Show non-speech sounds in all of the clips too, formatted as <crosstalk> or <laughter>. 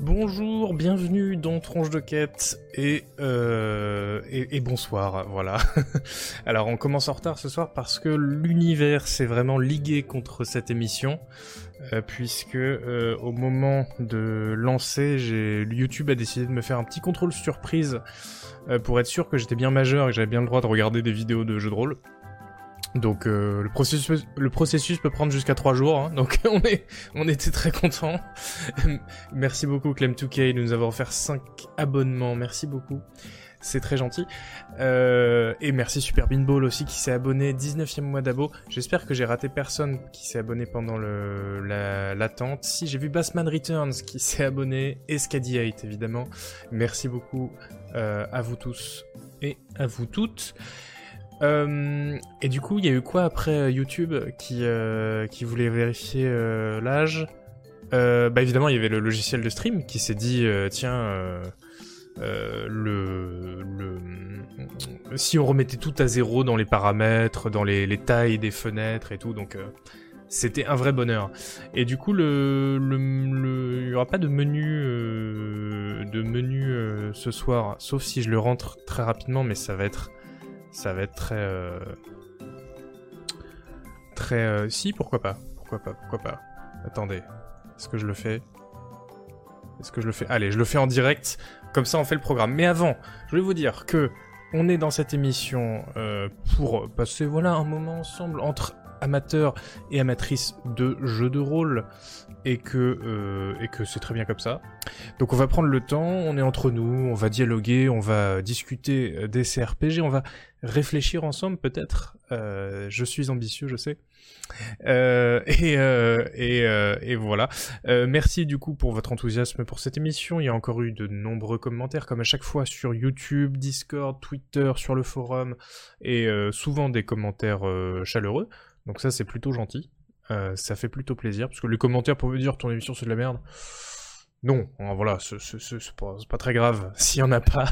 Bonjour, bienvenue dans Tronche de Quête et, euh, et, bonsoir, voilà. <laughs> Alors on commence en retard ce soir parce que l'univers s'est vraiment ligué contre cette émission, euh, puisque euh, au moment de lancer, YouTube a décidé de me faire un petit contrôle surprise euh, pour être sûr que j'étais bien majeur et que j'avais bien le droit de regarder des vidéos de jeux de rôle. Donc euh, le, processus, peut prendre jusqu'à 3 jours, hein, donc <laughs> on, était très contents. <laughs> merci beaucoup Clem2K de nous avoir offert 5 abonnements, merci beaucoup. C'est très gentil. Euh, et merci Super Beanball aussi qui s'est abonné, 19e mois d'abo. J'espère que j'ai raté personne qui s'est abonné pendant le, la, l'attente. Si, j'ai vu Bassman Returns qui s'est abonné, et Scady8 évidemment. Merci beaucoup euh, à vous tous et à vous toutes. Euh, et du coup, il y a eu quoi après euh, YouTube qui, euh, qui voulait vérifier l'âge? Bah évidemment, il y avait le logiciel de stream qui s'est dit tiens, le, le si on remettait tout à zéro dans les paramètres, dans les, les tailles des fenêtres et tout, donc c'était un vrai bonheur. Et du coup, le, le, il y aura pas de menu de menu ce soir, sauf si je le rentre très rapidement, mais ça va être ça va être très euh, très euh, si pourquoi pas pourquoi pas pourquoi pas. Attendez est-ce que je le fais? Est-ce que je le fais? Allez je le fais en direct comme ça on fait le programme. Mais avant je voulais vous dire que on est dans cette émission euh, pour passer voilà un moment ensemble entre amateurs et amatrices de jeux de rôle et que euh, et que c'est très bien comme ça donc on va prendre le temps, on est entre nous, on va dialoguer, on va discuter euh, des CRPG, on va réfléchir ensemble peut-être. Euh, je suis ambitieux, je sais. Et, voilà. Merci du coup pour votre enthousiasme pour cette émission. Il y a encore eu de nombreux commentaires, comme à chaque fois sur YouTube, Discord, Twitter, sur le forum, et souvent des commentaires chaleureux. Donc ça c'est plutôt gentil. Euh, ça fait plutôt plaisir, parce que les commentaires pour dire ton émission c'est de la merde. Non, hein, voilà, ce- ce- ce- c'est pas, pas très grave <laughs> s'il y en a pas.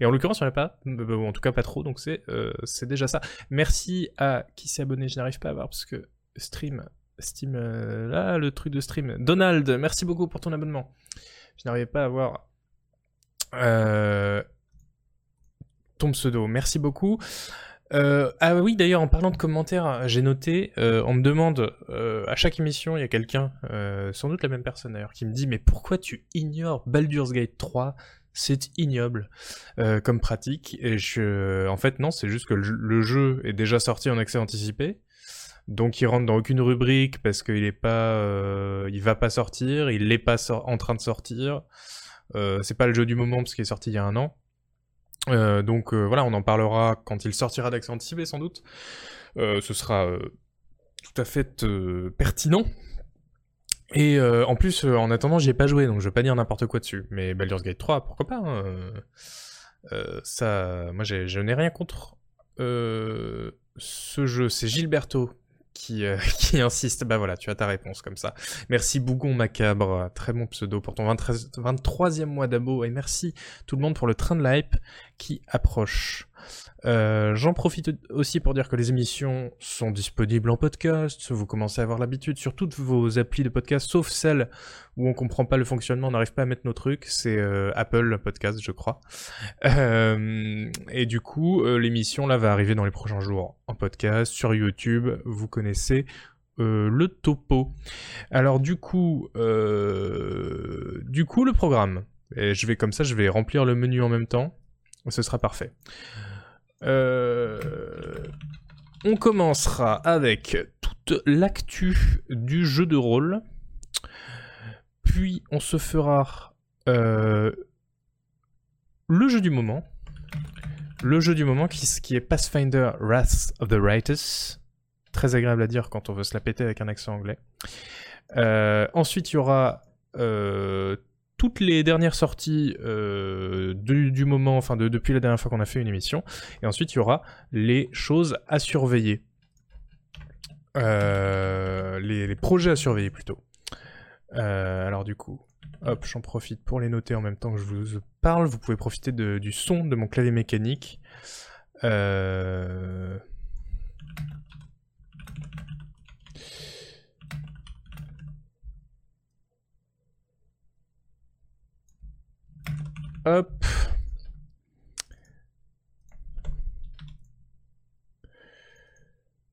Et en l'occurrence, il y en a pas, en tout cas pas trop, donc c'est euh, c'est déjà ça. Merci à qui s'est abonné, je n'arrive pas à voir parce que stream, Steam, euh, là, le truc de stream. Donald, merci beaucoup pour ton abonnement. Je n'arrivais pas à voir ton pseudo, merci beaucoup. Euh, ah oui, d'ailleurs, en parlant de commentaires, j'ai noté, euh, on me demande euh, à chaque émission, il y a quelqu'un, sans doute la même personne d'ailleurs, qui me dit mais pourquoi tu ignores Baldur's Gate 3 C'est ignoble comme pratique. Et en fait, non, c'est juste que le, jeu- est déjà sorti en accès anticipé. Donc il rentre dans aucune rubrique parce qu'il est pas, il va pas sortir, il n'est pas en train de sortir. C'est pas le jeu du moment parce qu'il est sorti il y a un an. Euh, donc euh, voilà, on en parlera quand il sortira d'accès anticipé sans doute. Euh, ce sera tout à fait pertinent. Et en plus, en attendant, j'y ai pas joué, donc je vais pas dire n'importe quoi dessus. Mais Baldur's Gate 3, pourquoi pas hein, Ça, moi, je n'ai rien contre ce jeu. C'est Gilberto qui, euh, <laughs> qui insiste. Bah voilà, tu as ta réponse comme ça. Merci Bougon Macabre, très bon pseudo pour ton 23, 23e mois d'abo. Et merci tout le monde pour le train de l'hype qui approche. Euh, J'en profite aussi pour dire que les émissions sont disponibles en podcast. Vous commencez à avoir l'habitude sur toutes vos applis de podcast, sauf celles où on comprend pas le fonctionnement, on n'arrive pas à mettre nos trucs. C'est euh, Apple Podcast, je crois. Euh, et du coup, l'émission là va arriver dans les prochains jours en podcast sur YouTube. Vous connaissez le topo. Alors du coup, du coup le programme. Je vais comme ça, je vais remplir le menu en même temps. Ce sera parfait. Euh, on commencera avec toute l'actu du jeu de rôle. Puis on se fera euh, le jeu du moment. Le jeu du moment qui, est Pathfinder Wrath of the Righteous. Très agréable à dire quand on veut se la péter avec un accent anglais. Euh, ensuite, il y aura toutes les dernières sorties euh, du, moment, enfin de, depuis la dernière fois qu'on a fait une émission. Et ensuite, il y aura les choses à surveiller. Euh, les, projets à surveiller plutôt. Euh, alors du coup, hop, j'en profite pour les noter en même temps que je vous parle. Vous pouvez profiter du son de mon clavier mécanique.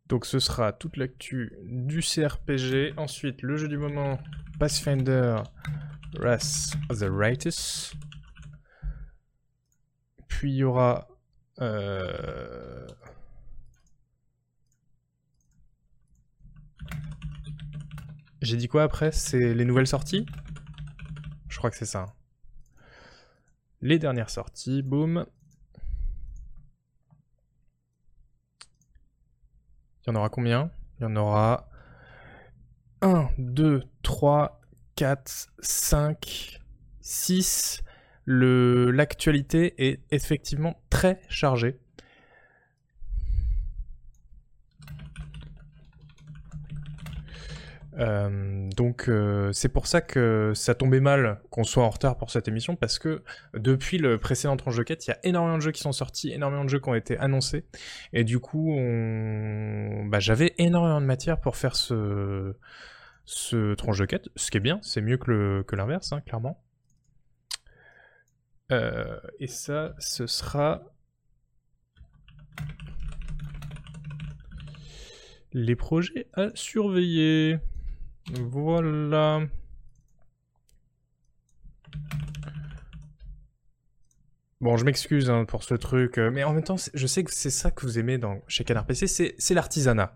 Donc ce sera toute l'actu du CRPG. Ensuite, le jeu du moment, Pathfinder Wrath of the Righteous. Puis il y aura... Euh, J'ai dit quoi après? C'est les nouvelles sorties? Je crois que c'est ça. Les dernières sorties, boum. Il y en aura combien? Il y en aura 1, 2, 3, 4, 5, 6. L'actualité est effectivement très chargée. Euh, donc euh, c'est pour ça que ça tombait mal qu'on soit en retard pour cette émission parce que depuis le précédent tranche de quête, il y a énormément de jeux qui sont sortis, énormément de jeux qui ont été annoncés et du coup bah, j'avais énormément de matière pour faire ce ce tranche de quête, ce qui est bien, c'est mieux que l'inverse, hein, clairement. Euh, et ça, ce sera les projets à surveiller. Voilà. Bon, je m'excuse hein, pour ce truc, euh, mais en même temps, je sais que c'est ça que vous aimez dans, chez Canard PC, c'est l'artisanat.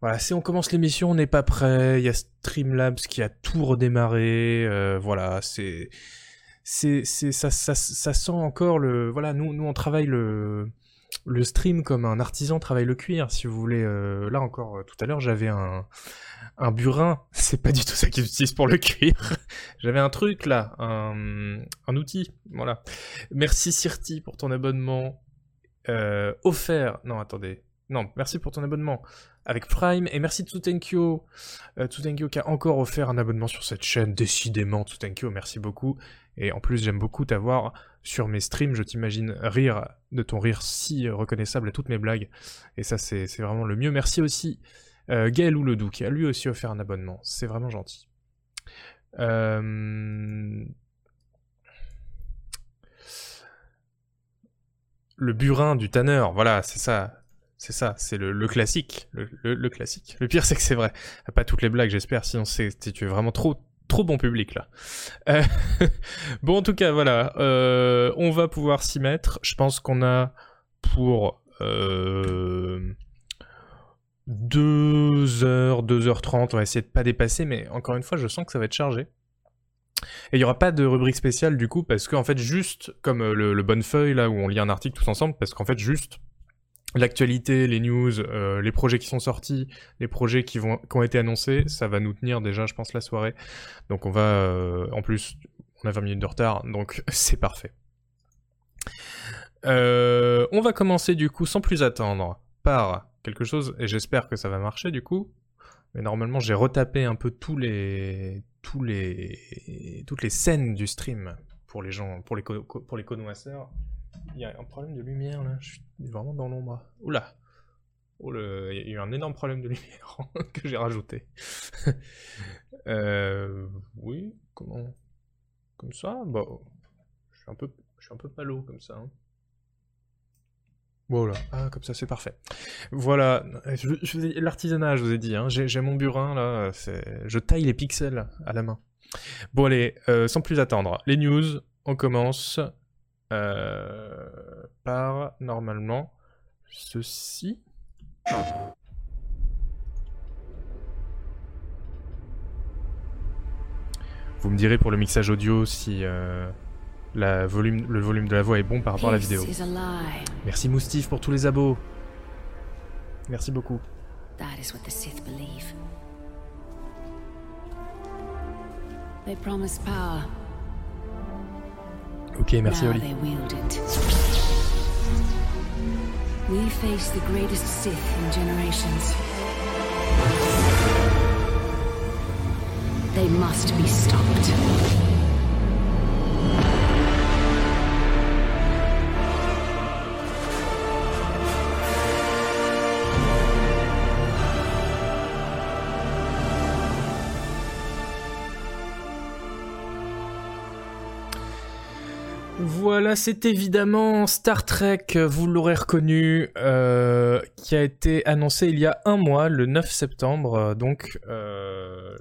Voilà, si on commence l'émission, on n'est pas prêt, il y a Streamlabs qui a tout redémarré, euh, voilà, c'est... Ça sent encore le... Voilà, nous, nous on travaille le le stream comme un artisan travaille le cuir, si vous voulez. Euh, là encore, euh, tout à l'heure, j'avais un, burin. <laughs> C'est pas du tout ça qu'ils utilisent pour le cuir. <laughs> j'avais un truc là, un, un, outil. Voilà. Merci Sirti pour ton abonnement euh, offert. Non, attendez. Non, merci pour ton abonnement avec Prime et merci Tsutenkyo. Tsutenkyo qui a encore offert un abonnement sur cette chaîne. Décidément, Tsutenkyo, merci beaucoup. Et en plus, j'aime beaucoup t'avoir sur mes streams. Je t'imagine rire de ton rire si reconnaissable à toutes mes blagues. Et ça, c'est vraiment le mieux. Merci aussi euh, Gaël Ouledou qui a lui aussi offert un abonnement. C'est vraiment gentil. Euh, le burin du tanneur, voilà, c'est ça. C'est ça, c'est le, classique. Le, classique. Le pire, c'est que c'est vrai. Pas toutes les blagues, j'espère, sinon tu es vraiment trop trop bon public là. Euh, <laughs> bon, en tout cas, voilà, euh, on va pouvoir s'y mettre. Je pense qu'on a pour euh, 2 heures, 2h30, on va essayer de pas dépasser, mais encore une fois, je sens que ça va être chargé. Et il n'y aura pas de rubrique spéciale du coup, parce qu'en fait, juste comme euh, le, le bonne feuille là où on lit un article tous ensemble, parce qu'en fait, juste l'actualité, les news, euh, les projets qui sont sortis, les projets qui, vont, qui ont été annoncés, ça va nous tenir déjà, je pense, la soirée. Donc on va, euh, en plus, on a 20 minutes de retard, donc c'est parfait. Euh, on va commencer du coup, sans plus attendre, par quelque chose, et j'espère que ça va marcher du coup. Mais normalement, j'ai retapé un peu tous les, tous les, toutes les scènes du stream pour les gens, pour les, pour les connoisseurs. Il y a un problème de lumière là, je suis vraiment dans l'ombre. Oula oh. Il y a eu un énorme problème de lumière <laughs> que j'ai rajouté. <laughs> euh... Oui, comment Comme ça? Bah, je suis un peu, je suis un peu palo comme ça. Hein. Voilà, ah, comme ça c'est parfait. Voilà, je, l'artisanat, je vous ai dit, hein. j'ai mon burin là, je taille les pixels à la main. Bon allez, euh, sans plus attendre, les news, on commence. Euh, par normalement ceci. Vous me direz pour le mixage audio si euh, la volume, le volume de la voix est bon par rapport à la vidéo. Merci Moustif pour tous les abos. Merci beaucoup. They promise power. Ok, merci Oli. We face the greatest Sith in generations. They must be stopped. Voilà, c'est évidemment Star Trek, vous l'aurez reconnu, euh, qui a été annoncé il y a un mois, le 9 septembre, euh, donc euh,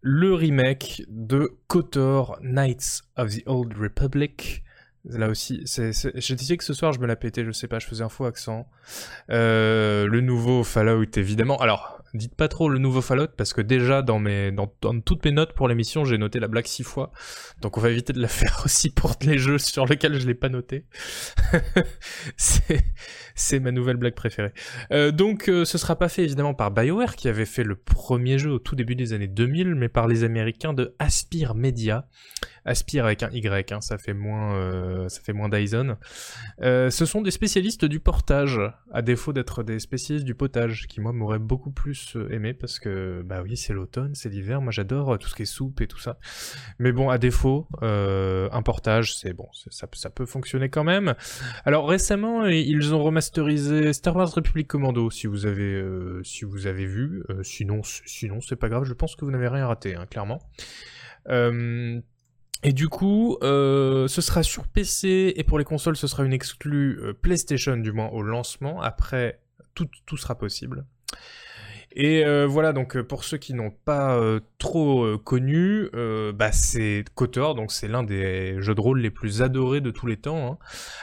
le remake de KOTOR, Knights of the Old Republic. Là aussi, je disais que ce soir je me la pétais, je sais pas, je faisais un faux accent. le nouveau Fallout, évidemment. Alors, dites pas trop le nouveau Fallout parce que déjà dans toutes mes notes pour l'émission j'ai noté la blague six fois. Donc on va éviter de la <laughs> faire aussi pour les jeux sur lesquels je l'ai pas noté. <laughs> C'est c'est ma nouvelle blague préférée. Euh, donc euh, ce sera pas fait évidemment par BioWare qui avait fait le premier jeu au tout début des années 2000 mais par les américains de Aspire Media Aspire avec un Y hein, ça fait moins euh, ça fait moins Dyson ce sont des spécialistes du portage à défaut d'être des spécialistes du potage qui moi m'auraient beaucoup plus euh, aimé parce que bah oui c'est l'automne, c'est l'hiver, moi j'adore euh, tout ce qui est soupe et tout ça. Mais bon à défaut, euh, un portage c'est bon, ça, peut fonctionner quand même. Alors récemment ils ont remasterisé Star Wars Republic Commando si vous avez si vous avez vu, sinon sinon c'est pas grave, je pense que vous n'avez rien raté hein, clairement. Et du coup, ce sera sur PC et pour les consoles, ce sera une exclue PlayStation, du moins au lancement. Après, tout, sera possible. Et euh, voilà, donc euh, pour ceux qui n'ont pas euh, trop connu, bah, c'est KOTOR, donc c'est l'un des jeux de rôle les plus adorés de tous les temps. Hein.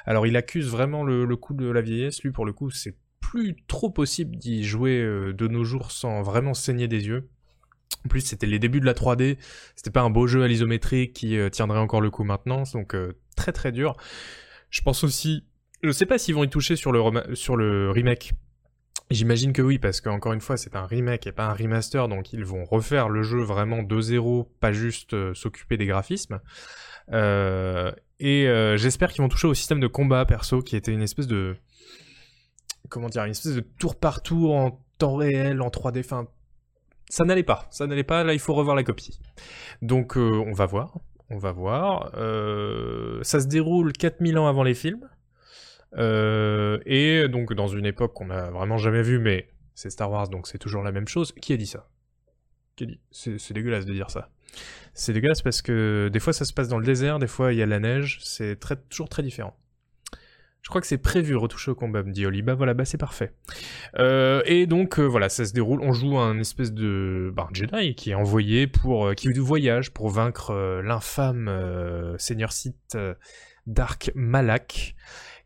Alors il accuse vraiment le, coup de la vieillesse, lui pour le coup c'est plus trop possible d'y jouer de nos jours sans vraiment saigner des yeux. En plus c'était les débuts de la 3D, c'était pas un beau jeu à l'isométrique qui tiendrait encore le coup maintenant, donc très très dur. Je pense aussi, je sais pas s'ils vont y toucher sur le, sur le remake J'imagine que oui, parce qu'encore une fois, c'est un remake et pas un remaster, donc ils vont refaire le jeu vraiment de zéro, pas juste euh, s'occuper des graphismes. Euh, et euh, j'espère qu'ils vont toucher au système de combat perso, qui était une espèce de... Comment dire Une espèce de tour par tour en temps réel, en 3D, enfin... Ça n'allait pas, ça n'allait pas, là il faut revoir la copie. Donc on va voir, on va voir. ça se déroule 4000 ans avant les films. Euh, et donc dans une époque qu'on a vraiment jamais vue, mais c'est Star Wars, donc c'est toujours la même chose. Qui a dit ça? Qui a dit? C'est dégueulasse de dire ça. C'est dégueulasse parce que des fois ça se passe dans le désert, des fois il y a la neige, c'est toujours très différent. Je crois que c'est prévu retoucher au combat, me dit Oli. Bah voilà, bah c'est parfait. Euh, et donc euh, voilà, ça se déroule. On joue un espèce de bah, Jedi qui est envoyé pour, qui voyage pour vaincre l'infâme Seigneur Sith Dark Malak.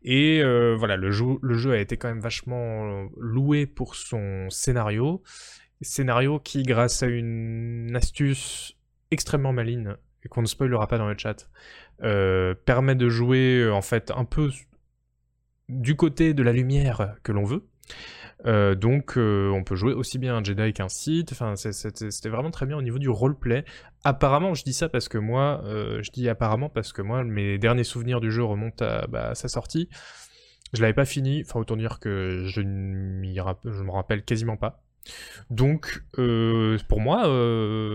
Et euh, voilà, le jeu, a été quand même vachement loué pour son scénario. Scénario qui, grâce à une astuce extrêmement maligne, et qu'on ne spoilera pas dans le chat, euh, permet de jouer euh, en fait un peu du côté de la lumière que l'on veut. Euh, donc euh, on peut jouer aussi bien un Jedi qu'un Sith, enfin c'était vraiment très bien au niveau du roleplay. Apparemment, je dis ça parce que moi, euh, je dis apparemment parce que moi, mes derniers souvenirs du jeu remontent à, bah, sa sortie. Je l'avais pas fini, enfin autant dire que je ne me rappelle quasiment pas. Donc pour moi,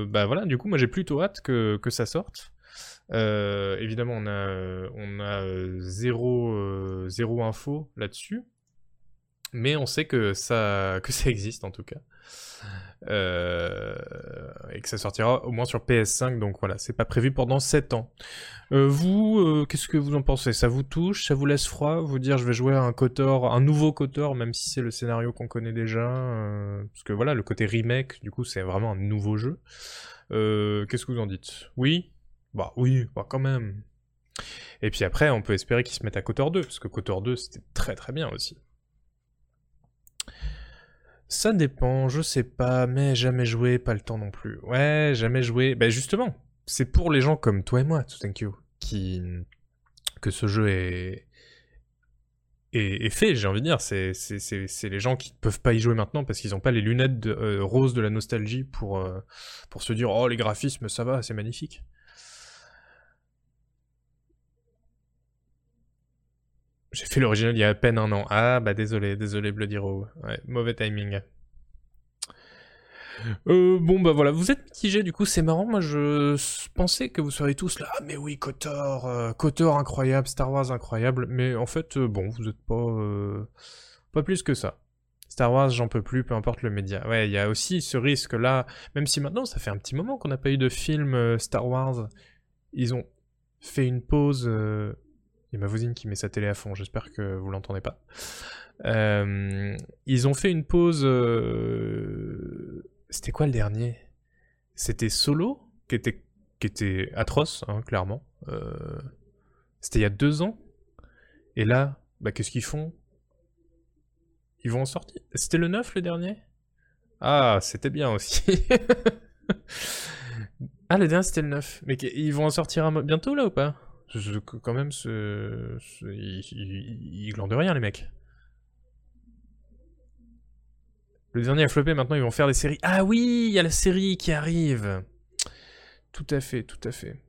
bah voilà, du coup moi j'ai plutôt hâte que ça sorte. Évidemment, on a, on a zéro, zéro info là-dessus. Mais on sait que ça, <laughs> que ça existe en tout cas. Euh, et que ça sortira au moins sur PS5, donc voilà, c'est pas prévu pendant 7 ans. Euh, vous, euh, qu'est-ce que vous en pensez? Ça vous touche? Ça vous laisse froid? Vous dire je vais jouer à un Kotor, un nouveau Kotor, même si c'est le scénario qu'on connaît déjà Parce que voilà, le côté remake, du coup, c'est vraiment un nouveau jeu. qu'est-ce que vous en dites? Oui? Bah oui, bah quand même. Et puis après, on peut espérer qu'ils se mettent à Kotor 2, parce que Kotor 2, c'était très très bien aussi. Ça dépend, je sais pas, mais jamais joué, pas le temps non plus. Ouais, jamais joué. Ben justement, c'est pour les gens comme toi et moi, thank you, qui que ce jeu est est, fait, j'ai envie de dire. C'est les gens qui ne peuvent pas y jouer maintenant parce qu'ils n'ont pas les lunettes euh, roses de la nostalgie pour euh, pour se dire oh les graphismes ça va, c'est magnifique. J'ai fait l'original il y a à peine un an. Ah bah désolé, désolé Bloody Row. Ouais, mauvais timing. Euh, bon bah voilà, vous êtes mitigé du coup, c'est marrant, moi je pensais que vous seriez tous là, ah, mais oui, Kotor, euh, incroyable, Star Wars incroyable, mais en fait, euh, bon, vous êtes pas, euh, pas plus que ça. Star Wars, j'en peux plus, peu importe le média. Ouais, il y a aussi ce risque là, même si maintenant ça fait un petit moment qu'on n'a pas eu de film Star Wars, ils ont fait une pause. Il y a ma voisine qui met sa télé à fond, j'espère que vous l'entendez pas. ils ont fait une pause. C'était quoi le dernier? C'était Solo, qui était, qui était atroce, hein, clairement. C'était il y a deux ans. Et là, bah, qu'est-ce qu'ils font? Ils vont en sortir. C'était le 9 le dernier? Ah, c'était bien aussi. <laughs> ah, le dernier c'était le 9. Mais ils vont en sortir bientôt là ou pas? Quand même, ce... Ils... glandent rien les mecs. Le dernier a floppé, maintenant ils vont faire des séries. Ah oui, il y a la série qui arrive. Tout à fait, tout à fait.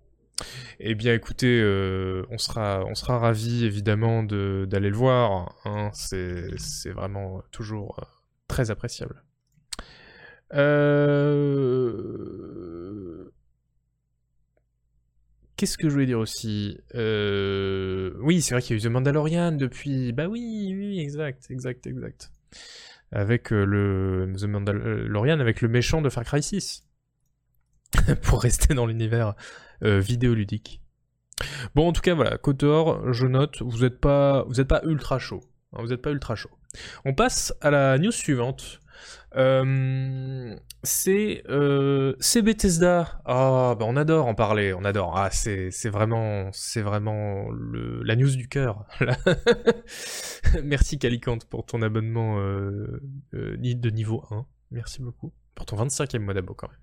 Eh bien, écoutez, euh, on sera, on ravis évidemment d'aller le voir. Hein. C'est vraiment toujours euh, très appréciable. Euh, qu'est-ce que je voulais dire aussi? Oui, c'est vrai qu'il y a eu The Mandalorian depuis. Bah oui, oui, exact, exact, exact. Avec le The Mandalorian, avec le méchant de Far Cry 6. <laughs> Pour rester dans l'univers euh, vidéoludique. Bon, en tout cas, voilà, Kotor, je note, vous n'êtes pas, pas ultra chaud. Hein, vous n'êtes pas ultra chaud. On passe à la news suivante. Euh, c'est euh, Bethesda. Ah, bah on adore en parler, on adore. Ah, c'est vraiment, c'est vraiment la news du cœur. <laughs> Merci Calicante pour ton abonnement euh, euh de niveau 1. Merci beaucoup. Pour ton 25e mois d'abo quand même.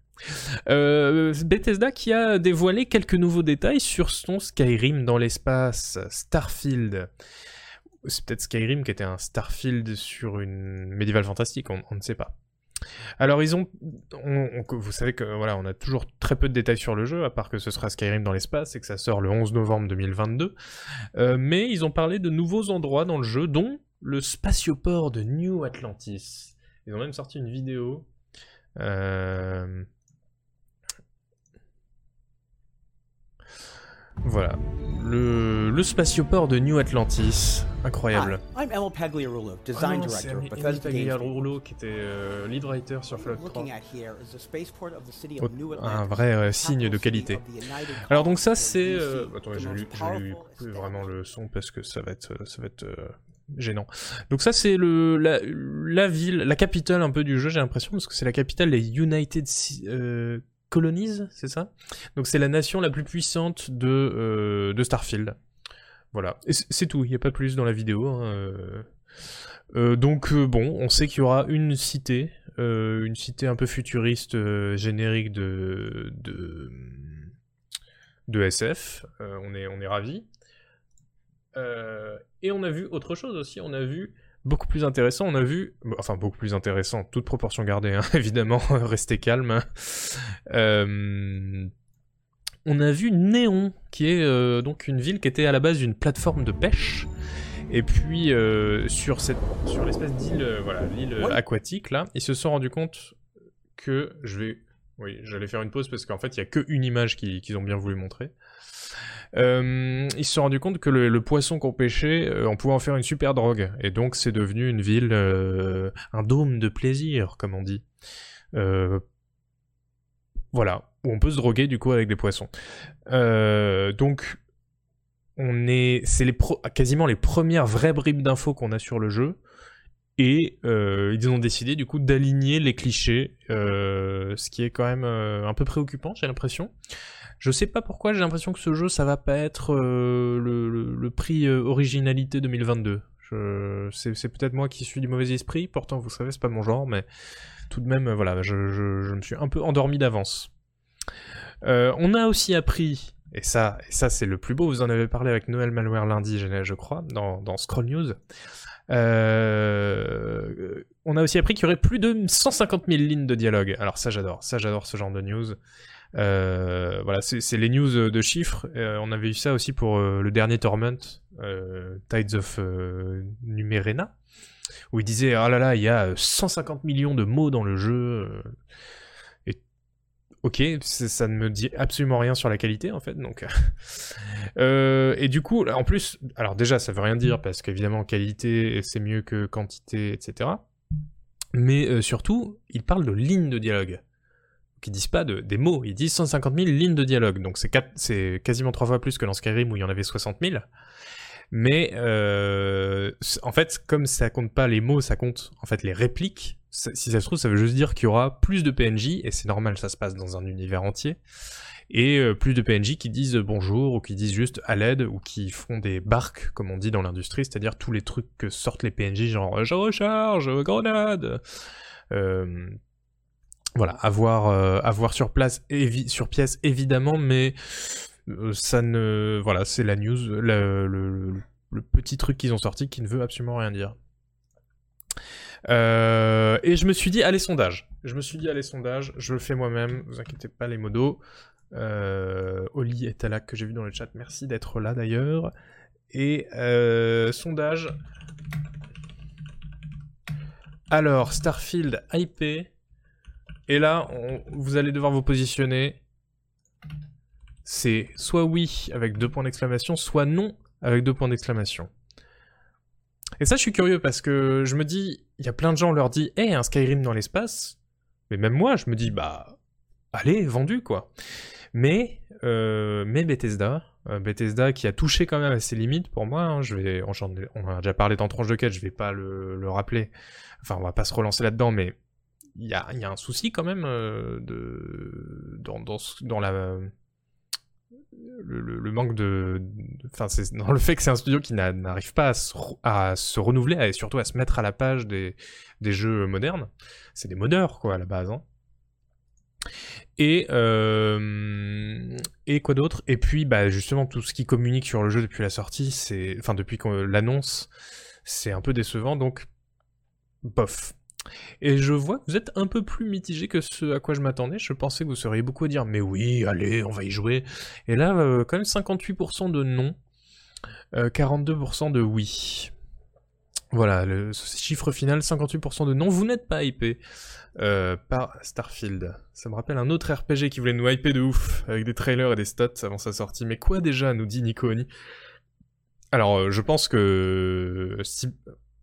Euh, Bethesda qui a dévoilé quelques nouveaux détails sur son Skyrim dans l'espace, Starfield. C'est peut-être Skyrim qui était un Starfield sur une médiévale fantastique, on, ne sait pas. Alors ils ont, vous savez que voilà, on a toujours très peu de détails sur le jeu, à part que ce sera Skyrim dans l'espace et que ça sort le 11 novembre 2022. Euh, mais ils ont parlé de nouveaux endroits dans le jeu, dont le spatioport de New Atlantis. Ils ont même sorti une vidéo. Euh, Voilà. Le, le spatioport de New Atlantis. Incroyable. Hi, I'm Emil Pagliarulo, design ah, director, Bethesda Pagliarulo qui était euh, lead writer sur Fallout 3. Un vrai euh, signe de qualité. Alors donc ça c'est... Euh... Attendez, j'ai lu, lu vraiment le son parce que ça va être, ça va être euh, gênant. Donc ça c'est le la, la, ville, la capitale un peu du jeu j'ai l'impression parce que c'est la capitale des United euh, colonise, c'est ça? Donc c'est la nation la plus puissante de, euh, de Starfield. Voilà, c'est tout, il n'y a pas plus dans la vidéo. Hein, euh. Euh, donc bon, on sait qu'il y aura une cité, une cité un peu futuriste générique de, de, SF. on est, on est ravis. et on a vu autre chose aussi, on a vu beaucoup plus intéressant. On a vu, enfin beaucoup plus intéressant, toute proportion gardée, hein, <laughs> évidemment, <laughs> restez calme. Hein. Euh, on a vu Néon, qui est euh, donc une ville qui était à la base une plateforme de pêche. Et puis euh, sur cette, sur l'espèce d'île, voilà, l'île aquatique là, ils se sont rendus compte que je vais, oui, j'allais faire une pause parce qu'en fait il y a qu'une image qu'ils ont bien voulu montrer. Euh, ils se sont rendus compte que le, poisson qu'on pêchait, euh, on pouvait en faire une super drogue. Et donc c'est devenu une ville, euh, un dôme de plaisir, comme on dit. voilà, où on peut se droguer du coup avec des poissons. donc on est, c'est les quasiment les premières vraies bribes d'infos qu'on a sur le jeu. Et ils ont décidé du coup d'aligner les clichés, ce qui est quand même un peu préoccupant, j'ai l'impression. Je sais pas pourquoi, j'ai l'impression que ce jeu, ça va pas être euh, le, prix euh, originalité 2022. C'est peut-être moi qui suis du mauvais esprit, pourtant vous savez, c'est pas mon genre, mais tout de même, voilà, je, me suis un peu endormi d'avance. Euh, on a aussi appris, et ça, ça c'est le plus beau, vous en avez parlé avec Noël Malware lundi, je, crois, dans Scroll News. on a aussi appris qu'il y aurait plus de 150 000 lignes de dialogue. Alors ça j'adore, ça j'adore ce genre de news. Euh, voilà, c'est les news de chiffres. Euh, on avait eu ça aussi pour euh, le dernier Torment, Tides of Numerena, où il disait ah là là, il y a 150 millions de mots dans le jeu. Ok, ça ne me dit absolument rien sur la qualité en fait. Donc, <laughs> et du coup, en plus, alors déjà, ça veut rien dire parce qu'évidemment, qualité c'est mieux que quantité, etc. Mais surtout, il parle de lignes de dialogue. Qui disent pas de, des mots, ils disent 150 000 lignes de dialogue. Donc c'est, quasiment trois fois plus que dans Skyrim où il y en avait 60 000. Mais euh, en fait, comme ça compte pas les mots, ça compte en fait les répliques. Si ça se trouve, ça veut juste dire qu'il y aura plus de PNJ, et c'est normal, ça se passe dans un univers entier et euh, plus de PNJ qui disent bonjour ou qui disent juste à l'aide ou qui font des barques comme on dit dans l'industrie, c'est-à-dire tous les trucs que sortent les PNJ genre je recharge, grenade. Euh, voilà, avoir euh, avoir sur place sur pièce évidemment, mais ça ne voilà, c'est la news, le, petit truc qu'ils ont sorti qui ne veut absolument rien dire. et je me suis dit, allez, sondage. Je me suis dit, allez, sondage, je le fais moi-même, vous inquiétez pas, les modos. Euh, Oli est que j'ai vu dans le chat. Merci d'être là d'ailleurs. Et euh, sondage. Alors, Starfield IP. Et là, vous allez devoir vous positionner. C'est soit oui avec deux points d'exclamation, soit non avec deux points d'exclamation. Et ça, je suis curieux parce que je me dis, il y a plein de gens, on leur dit, hé, un Skyrim dans l'espace. Mais même moi, je me dis, bah, allez, vendu quoi. Mais, euh, mais Bethesda, euh, Bethesda qui a touché quand même à ses limites pour moi, hein, je vais, on, a déjà parlé dans de quête, je vais pas le, rappeler, enfin on va pas se relancer là-dedans, mais y a, y a, un souci quand même euh, de, dans, dans, dans la... Le, manque de, enfin c'est dans le fait que c'est un studio qui n'arrive pas à se, à se, renouveler et surtout à se mettre à la page des, des jeux modernes. C'est des modeurs quoi à la base. Hein. Et, euh, et quoi d'autre? Et puis, bah, justement, tout ce qui communique sur le jeu depuis la sortie, c'est, enfin, depuis l'annonce, c'est un peu décevant, donc, bof. Et je vois que vous êtes un peu plus mitigé que ce à quoi je m'attendais. Je pensais que vous seriez beaucoup à dire, mais oui, allez, on va y jouer. Et là, euh, quand même 58% de non, 42% euh, de oui. Voilà, le chiffre final, 58% de non. Vous n'êtes pas hypé. Euh, par Starfield. Ça me rappelle un autre RPG qui voulait nous hyper de ouf, avec des trailers et des stats avant sa sortie. Mais quoi déjà, nous dit Nikoni Alors, euh, je pense que... Si...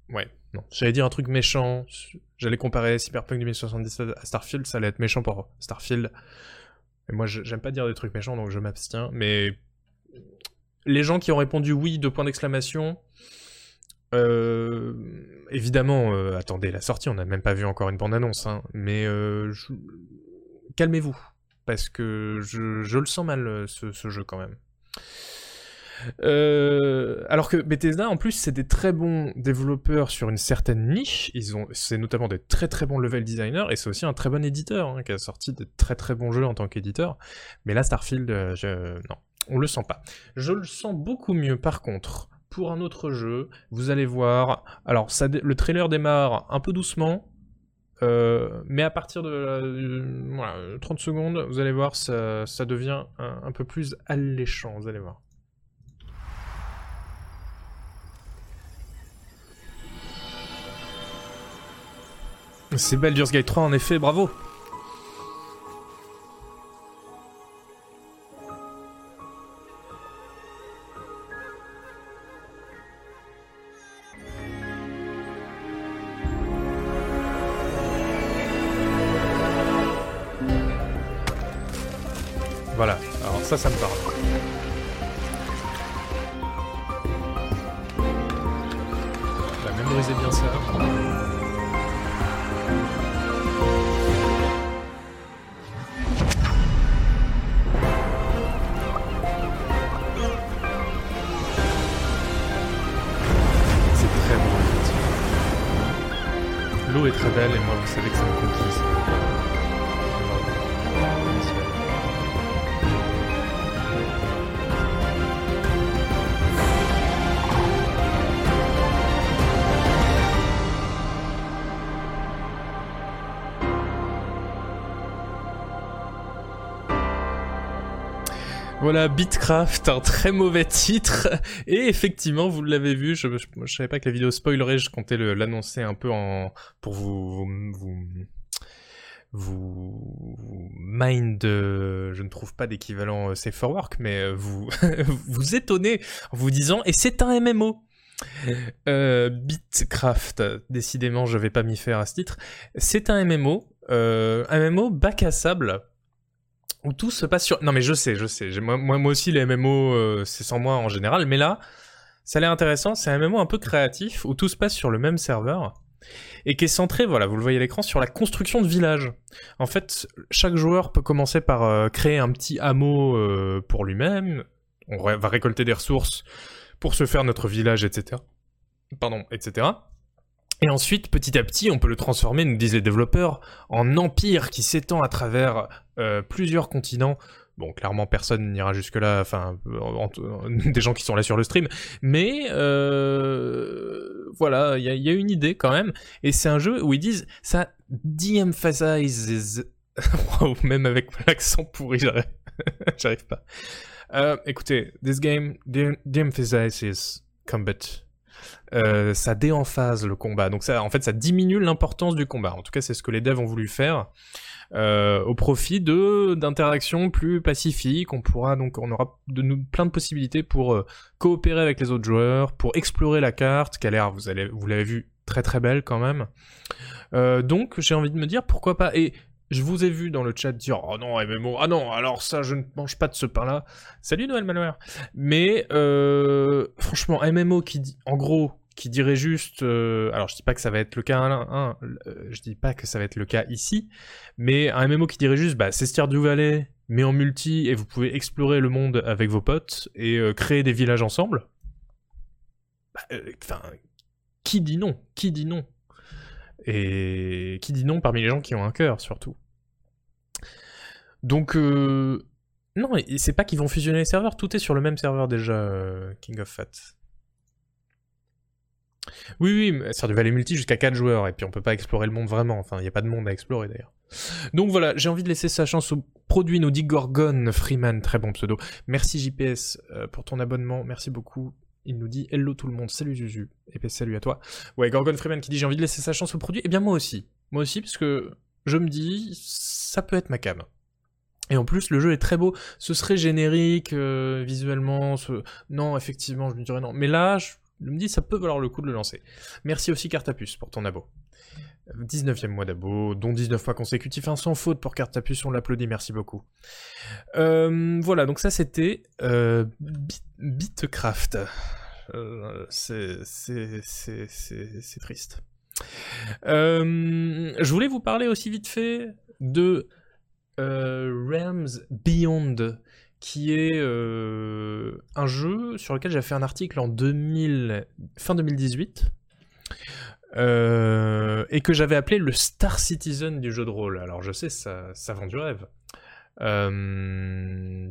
Ouais, non. J'allais dire un truc méchant, j'allais comparer Cyberpunk 2077 à Starfield, ça allait être méchant pour Starfield. Mais moi, j'aime pas dire des trucs méchants, donc je m'abstiens. Mais les gens qui ont répondu oui, deux points d'exclamation, euh, évidemment, euh, attendez la sortie, on n'a même pas vu encore une bande-annonce, hein, mais euh, calmez-vous, parce que je, le sens mal ce, jeu quand même. Alors que Bethesda, en plus, c'est des très bons développeurs sur une certaine niche. Ils ont, c'est notamment des très très bons level designers et c'est aussi un très bon éditeur hein, qui a sorti de très très bons jeux en tant qu'éditeur. Mais là, Starfield, non, on le sent pas. Je le sens beaucoup mieux, par contre, pour un autre jeu. Vous allez voir. Alors, le trailer démarre un peu doucement. Euh, mais à partir de 30 secondes, vous allez voir, ça devient un, peu plus alléchant. Vous allez voir. C'est Baldur's Gate 3 en effet, bravo ça, ça me parle. Voilà, Bitcraft, un très mauvais titre. Et effectivement, vous l'avez vu, je, je, savais pas que la vidéo spoilerait, je comptais l'annoncer un peu en pour vous vous, mind, je ne trouve pas d'équivalent euh, safe for work, mais euh, vous <laughs> vous étonnez en vous disant et c'est un MMO. Euh, Bitcraft, décidément, je vais pas m'y faire à ce titre. C'est un MMO, euh, un MMO bac à sable où tout se passe sur. Non, mais je sais, je sais. Moi, aussi, les MMO, euh, c'est sans moi en général. Mais là, ça a l'air intéressant. C'est un MMO un peu créatif où tout se passe sur le même serveur et qui est centré, voilà, vous le voyez à l'écran, sur la construction de villages. En fait, chaque joueur peut commencer par euh, créer un petit hameau euh, pour lui-même. On va récolter des ressources pour se faire notre village, etc. Pardon, etc. Et ensuite, petit à petit, on peut le transformer, nous disent les développeurs, en empire qui s'étend à travers euh, plusieurs continents. Bon, clairement, personne n'ira jusque-là, enfin, <laughs> des gens qui sont là sur le stream, mais euh, voilà, il y, a une idée quand même, et c'est un jeu où ils disent, ça de-emphasizes, <laughs> même avec l'accent pourri, <laughs> j'arrive pas. Euh, écoutez, this game de-emphasizes combat euh, ça déemphase le combat. Donc ça, en fait, ça diminue l'importance du combat. En tout cas, c'est ce que les devs ont voulu faire. Euh, au profit de d'interactions plus pacifiques. On pourra donc, on aura de nous plein de possibilités pour euh, coopérer avec les autres joueurs, pour explorer la carte, qui a l'air, vous allez, l'avez vu, très très belle quand même. Euh, donc, j'ai envie de me dire pourquoi pas. Et je vous ai vu dans le chat dire oh non MMO ah non alors ça je ne mange pas de ce pain là salut Noël Malware mais franchement MMO qui dit en gros qui dirait juste euh, alors je dis pas que ça va être le cas hein, je dis pas que ça va être le cas ici mais un MMO qui dirait juste bah c'est Stardew Valley mais en multi et vous pouvez explorer le monde avec vos potes et euh, créer des villages ensemble bah, enfin qui dit non? Qui dit non? Et qui dit non parmi les gens qui ont un cœur, surtout? Donc, euh... non, c'est pas qu'ils vont fusionner les serveurs, tout est sur le même serveur déjà, euh, King of Fat. Oui, oui, mais du Valley Multi jusqu'à 4 joueurs, et puis on peut pas explorer le monde vraiment, enfin, il n'y a pas de monde à explorer d'ailleurs. Donc voilà, j'ai envie de laisser sa chance au produit, nous dit Gorgon Freeman, très bon pseudo. Merci JPS euh, pour ton abonnement, merci beaucoup. Il nous dit Hello tout le monde, salut Zuzu, et puis salut à toi. Ouais, Gorgon Freeman qui dit J'ai envie de laisser sa chance au produit. Eh bien, moi aussi. Moi aussi, parce que je me dis, ça peut être ma cam. Et en plus, le jeu est très beau. Ce serait générique, euh, visuellement. Ce... Non, effectivement, je me dirais non. Mais là, je me dis, ça peut valoir le coup de le lancer. Merci aussi Cartapus pour ton abo. 19e mois d'abo, dont 19 mois consécutifs, sans faute pour Cartapus, on l'applaudit, merci beaucoup. Euh, voilà, donc ça c'était euh, Bitcraft. Euh, c'est triste. Euh, je voulais vous parler aussi vite fait de Realms Beyond, qui est un jeu sur lequel j'ai fait un article en 2000, fin 2018. Euh, et que j'avais appelé le Star Citizen du jeu de rôle. Alors je sais, ça, ça vend du rêve. Euh,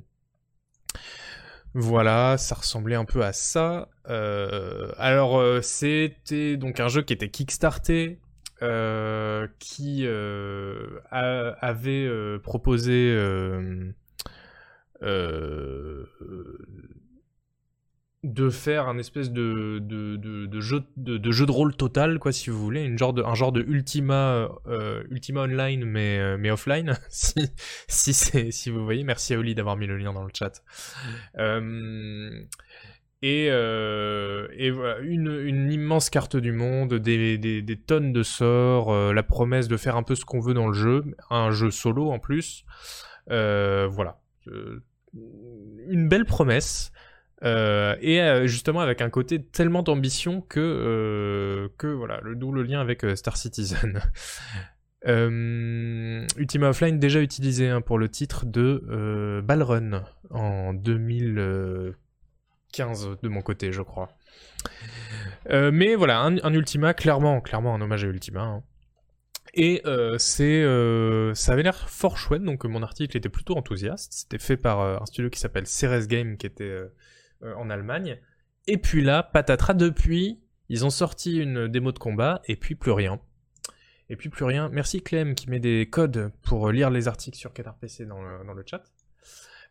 voilà, ça ressemblait un peu à ça. Euh, alors c'était donc un jeu qui était kickstarté, qui avait proposé de faire un espèce de, jeu, de, rôle total, quoi, si vous voulez, genre de, un genre de Ultima, euh, Online, mais, euh, offline, <laughs> si, vous voyez. Merci à Oli d'avoir mis le lien dans le chat. Euh, et, voilà, une, immense carte du monde, des, des, des tonnes de sorts, la promesse de faire un peu ce qu'on veut dans le jeu, un jeu solo en plus. voilà. Une belle promesse. Euh, et euh, justement avec un côté tellement d'ambition que, euh, que voilà, le double lien avec Star Citizen. <laughs> Ultima Offline déjà utilisé hein, pour le titre de Ballrun en 2015 de mon côté, je crois. mais voilà, un, Ultima, clairement, clairement un hommage à Ultima. Hein. Et c'est, ça avait l'air fort chouette, donc mon article était plutôt enthousiaste. C'était fait par un studio qui s'appelle Ceres Game, qui était euh, en Allemagne. Et puis là, patatras, depuis, ils ont sorti une démo de combat, et puis plus rien. Et puis plus rien. Merci Clem qui met des codes pour lire les articles sur Canard PC dans le chat.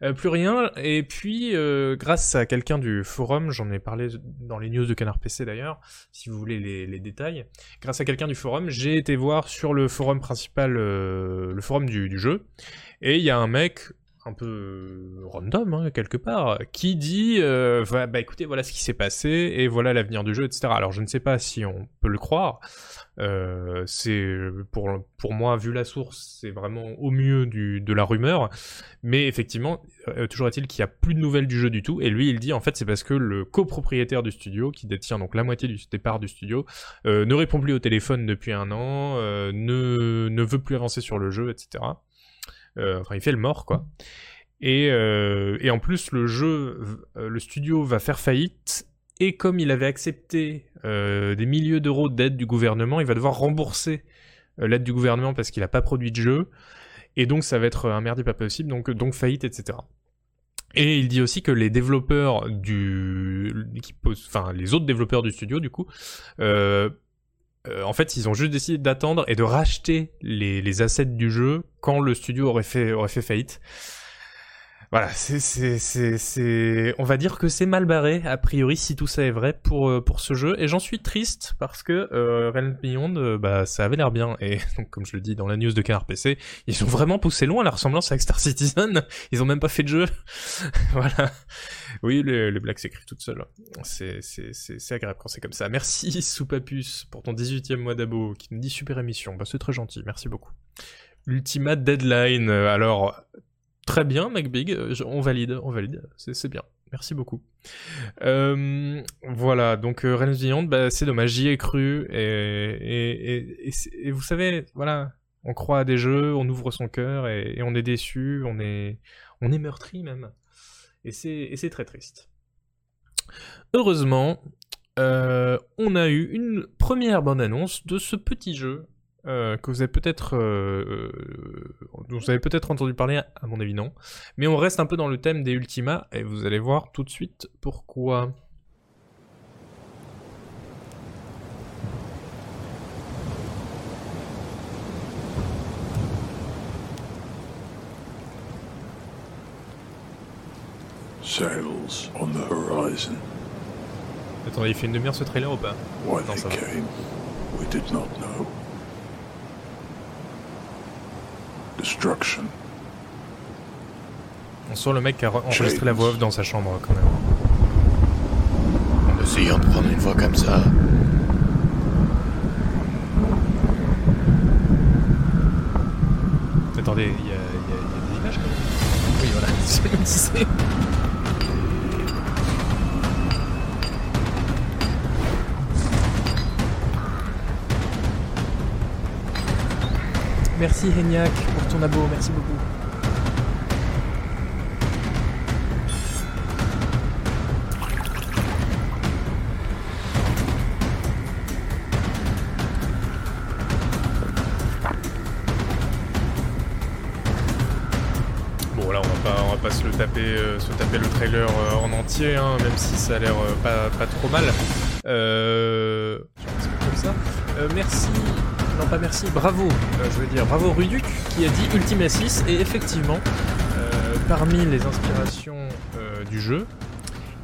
Euh, plus rien. Et puis, euh, grâce à quelqu'un du forum, j'en ai parlé dans les news de Canard PC d'ailleurs, si vous voulez les, détails. Grâce à quelqu'un du forum, j'ai été voir sur le forum principal, le forum du jeu. Et il y a un mec un peu euh, random hein, quelque part, qui dit euh, bah, écoutez voilà ce qui s'est passé et voilà l'avenir du jeu, etc. Alors je ne sais pas si on peut le croire. Euh, c'est pour moi vu la source, c'est vraiment au mieux de la rumeur, mais effectivement toujours est-il qu'il y a plus de nouvelles du jeu du tout et lui il dit en fait c'est parce que le copropriétaire du studio qui détient donc la moitié du départ du studio ne répond plus au téléphone depuis un an, ne veut plus avancer sur le jeu, etc. Euh, enfin, il fait le mort, quoi. Et, euh, en plus, le jeu, euh, le studio va faire faillite. Et comme il avait accepté des milliers d'euros d'aide du gouvernement, il va devoir rembourser l'aide du gouvernement parce qu'il n'a pas produit de jeu. Et donc, ça va être un merdier pas possible, donc, faillite, etc. Et il dit aussi que les développeurs du, enfin les autres développeurs du studio du coup, euh, en fait, ils ont juste décidé d'attendre et de racheter les, les assets du jeu quand le studio aurait fait, aurait fait faillite. Voilà, c'est, c'est, c'est, c'est, on va dire que c'est mal barré, a priori, si tout ça est vrai pour, euh, pour ce jeu. Et j'en suis triste parce que euh, Realm Beyond, euh, bah, ça avait l'air bien. Et <laughs> donc, comme je le dis dans la news de Canard PC, ils ont vraiment poussé loin la ressemblance avec Star Citizen. <laughs> Ils ont même pas fait de jeu. <laughs> voilà. Oui, les, les blagues s'écrivent toutes seules. C'est, c'est, c'est, c'est agréable quand c'est comme ça. Merci, Soupapus, pour ton 18e mois d'abo, qui nous dit super émission. Bah, c'est très gentil, merci beaucoup. Ultimate Deadline. Alors, Très bien, MacBig, euh, on valide, on valide, c'est bien. Merci beaucoup. Euh, voilà, donc euh, bah, c'est dommage, j'y ai cru, et, et, vous savez, voilà, on croit à des jeux, on ouvre son cœur, et, on est déçu, on est, on est meurtri même. Et c'est très triste. Heureusement, euh, on a eu une première bande-annonce de ce petit jeu euh, que vous avez peut-être euh, euh, vous avez peut-être entendu parler, à mon avis non. Mais on reste un peu dans le thème des Ultima et vous allez voir tout de suite pourquoi. Sails on the horizon. Attendez, il fait une demi-heure ce trailer ou pas? Why non, they came, we did not know. On sent le mec qui a enregistré la voix off dans sa chambre quand même. En essayant de prendre une voix comme ça. Attendez, il y, y, a des images quand même Oui, voilà, <laughs> c'est Merci Heniac pour ton abo, merci beaucoup. Bon là on va pas, on va pas se le taper, euh, se taper le trailer euh, en entier, hein, même si ça a l'air euh, pas, pas, trop mal. Euh... Comme ça. merci non pas merci, bravo, euh, je veux dire, bravo Ruduc qui a dit Ultima 6 et effectivement, euh, parmi les inspirations euh, du jeu,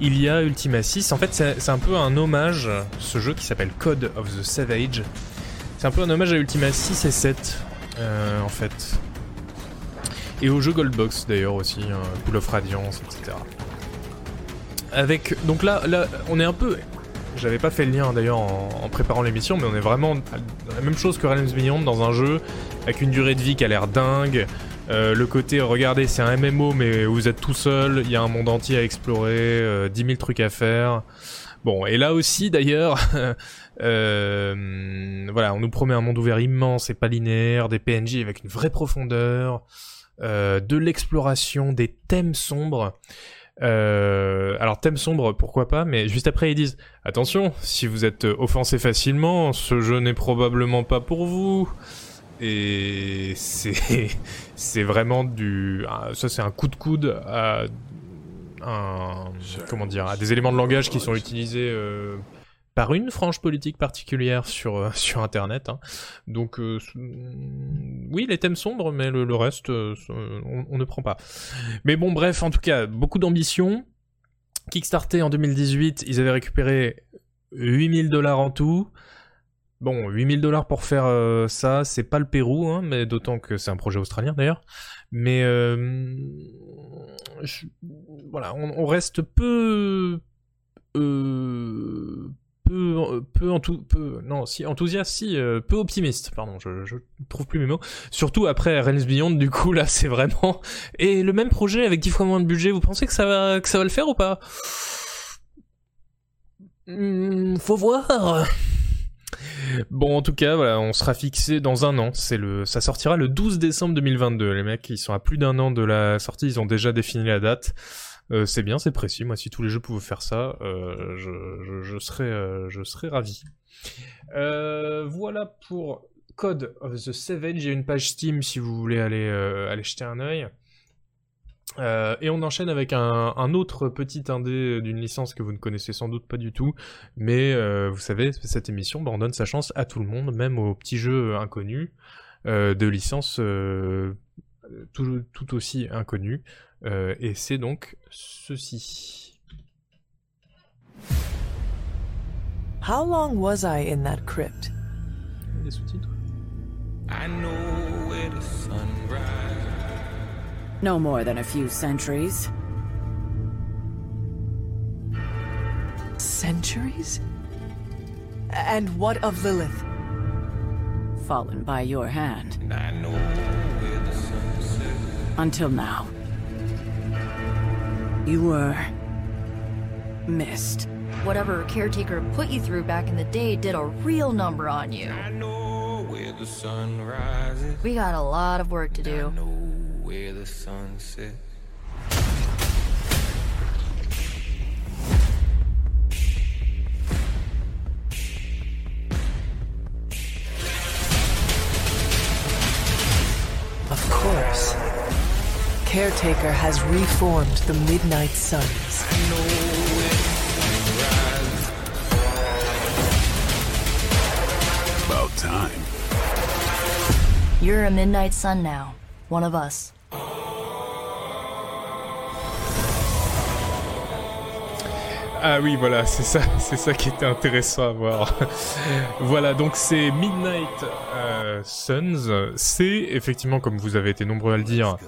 il y a Ultima 6. En fait, c'est un peu un hommage, ce jeu qui s'appelle Code of the Savage. C'est un peu un hommage à Ultima 6 et 7, en fait. Et au jeu Goldbox d'ailleurs aussi, hein, Pool of Radiance, etc. Avec, donc là, là, on est un peu j'avais pas fait le lien d'ailleurs en, préparant l'émission, mais on est vraiment la même chose que Realms Beyond dans un jeu avec une durée de vie qui a l'air dingue. Euh, le côté, regardez, c'est un MMO, mais vous êtes tout seul, il y a un monde entier à explorer, euh, 10 000 trucs à faire. Bon, et là aussi d'ailleurs, <laughs> euh, voilà, on nous promet un monde ouvert immense et pas linéaire, des PNJ avec une vraie profondeur, euh, de l'exploration, des thèmes sombres. Euh, alors thème sombre, pourquoi pas, mais juste après ils disent attention, si vous êtes offensé facilement, ce jeu n'est probablement pas pour vous. Et c'est <laughs> c'est vraiment du ah, ça c'est un coup de coude à un comment dire à des éléments de langage qui sont utilisés euh, par une frange politique particulière sur, euh, <laughs> sur Internet. Hein. Donc euh, oui, les thèmes sombres, mais le, reste, euh, on, ne prend pas. Mais bon, bref, en tout cas, beaucoup d'ambition. Kickstarter en 2018, ils avaient récupéré 8000 dollars en tout. Bon, 8000 dollars pour faire ça, c'est pas le Pérou, hein, mais d'autant que c'est un projet australien d'ailleurs. Mais voilà, on, on reste peu, euh, peu, peu, enthou- peu, non, si enthousiaste, si, euh, peu optimiste. Pardon, je, je trouve plus mes mots. Surtout après Realms Beyond, du coup là, c'est vraiment et le même projet avec dix fois moins de budget. Vous pensez que ça va, que ça va le faire ou pas? Hmm, Faut voir. Bon, en tout cas, voilà, on sera fixé dans un an. C'est le, ça sortira le 12 décembre 2022. Les mecs, ils sont à plus d'un an de la sortie. Ils ont déjà défini la date. Euh, c'est bien, c'est précis. Moi, si tous les jeux pouvaient faire ça, euh, euh, je serais ravi. Voilà pour Code of the Seven. J'ai une page Steam si vous voulez aller, jeter un œil. Et on enchaîne avec un, autre petit indé d'une licence que vous ne connaissez sans doute pas du tout, mais vous savez, cette émission, bah, on donne sa chance à tout le monde, même aux petits jeux inconnus, de licences tout aussi inconnues, Euh, et c'est donc ceci. How long was I in that crypt? Les sous-titres I know where the sun rises. No more than a few centuries. Centuries? And what of Lilith? Fallen by your hand. And I know where the sun sets. Until now. You were. missed. Whatever caretaker put you through back in the day did a real number on you. I know where the sun rises. We got a lot of work to I do. know where the sun sets. Of course. Caretaker has reformed the Midnight Suns. About time. You're a Midnight Sun now. One of us. Ah oui, voilà, c'est ça, <laughs> c'est ça qui était intéressant à voir. <laughs> voilà, donc c'est Midnight euh, Suns. C'est effectivement, comme vous avez été nombreux à le dire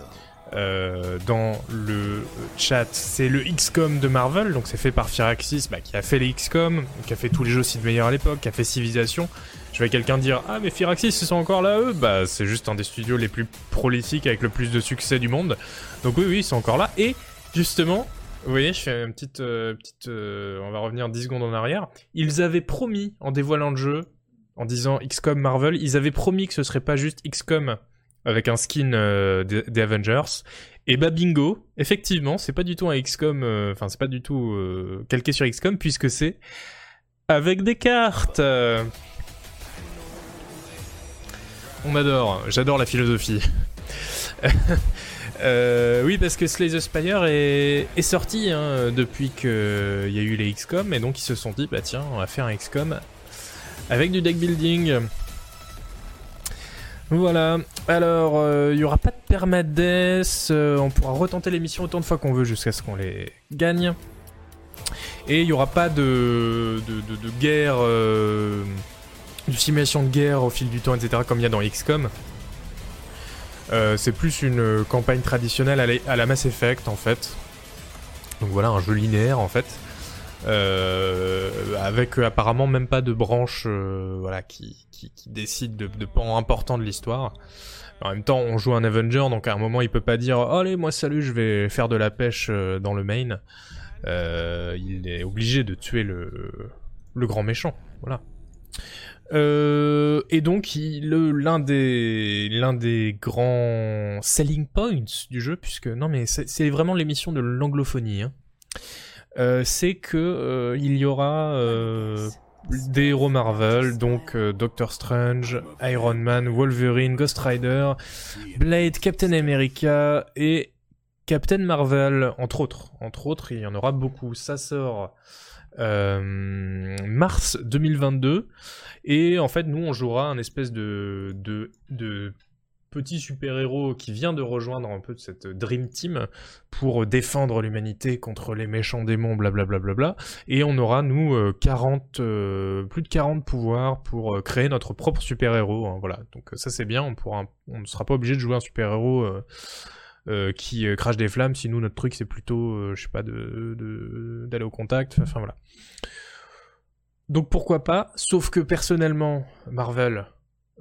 euh, dans le chat, c'est le XCOM de Marvel. Donc c'est fait par Firaxis, bah, qui a fait les XCOM, qui a fait tous les jeux aussi de meilleurs à l'époque, qui a fait Civilization. Je vais quelqu'un dire ah mais Firaxis ils sont encore là eux? Bah c'est juste un des studios les plus prolifiques avec le plus de succès du monde donc oui oui ils sont encore là et justement vous voyez, je fais une petite, euh, petite euh, on va revenir 10 secondes en arrière. Ils avaient promis, en dévoilant le jeu, en disant XCOM Marvel, ils avaient promis que ce serait pas juste XCOM avec un skin euh, des, Avengers. Et bah bingo, effectivement, c'est pas du tout un XCOM, euh, enfin c'est pas du tout euh, calqué sur XCOM puisque c'est avec des cartes. On adore, j'adore la philosophie. <laughs> Oui, parce que Slay the Spire est, est sorti hein, depuis qu'il y a eu les XCOM, et donc ils se sont dit, bah tiens, on va faire un XCOM avec du deck building. Voilà, alors il y aura pas de permadeath, euh, on pourra retenter les missions autant de fois qu'on veut jusqu'à ce qu'on les gagne. Et il y aura pas de, guerre, euh, de simulation de guerre au fil du temps, etc., comme il y a dans XCOM. Euh, c'est plus une euh, campagne traditionnelle à la, à la Mass Effect en fait. Donc voilà, un jeu linéaire en fait. Euh, avec euh, apparemment même pas de branche euh, voilà, qui, qui, décide de, pans importants de l'histoire. En même temps, on joue un Avenger, donc à un moment il peut pas dire Allez, moi salut, je vais faire de la pêche dans le main. Euh, il est obligé de tuer le, grand méchant. Voilà. Et donc l'un des des grands selling points du jeu puisque non mais c'est vraiment l'émission de l'anglophonie hein, c'est que euh, il y aura euh, des héros Marvel donc euh, Doctor Strange, Iron Man, Wolverine, Ghost Rider, Blade, Captain America et Captain Marvel entre autres. Entre autres il y en aura beaucoup. Ça sort euh, mars 2022 et en fait, nous, on jouera un espèce de petit super-héros qui vient de rejoindre un peu cette Dream Team pour défendre l'humanité contre les méchants démons, blablabla. Et on aura, nous, euh, 40, euh, plus de 40 pouvoirs pour euh, créer notre propre super-héros. hein, voilà, donc euh, ça c'est bien, on ne sera pas obligé de jouer un super-héros euh, euh, qui euh, crache des flammes, si nous, notre truc c'est plutôt, euh, je sais pas, de, de- d'aller au contact, enfin voilà. Donc pourquoi pas, sauf que personnellement, Marvel,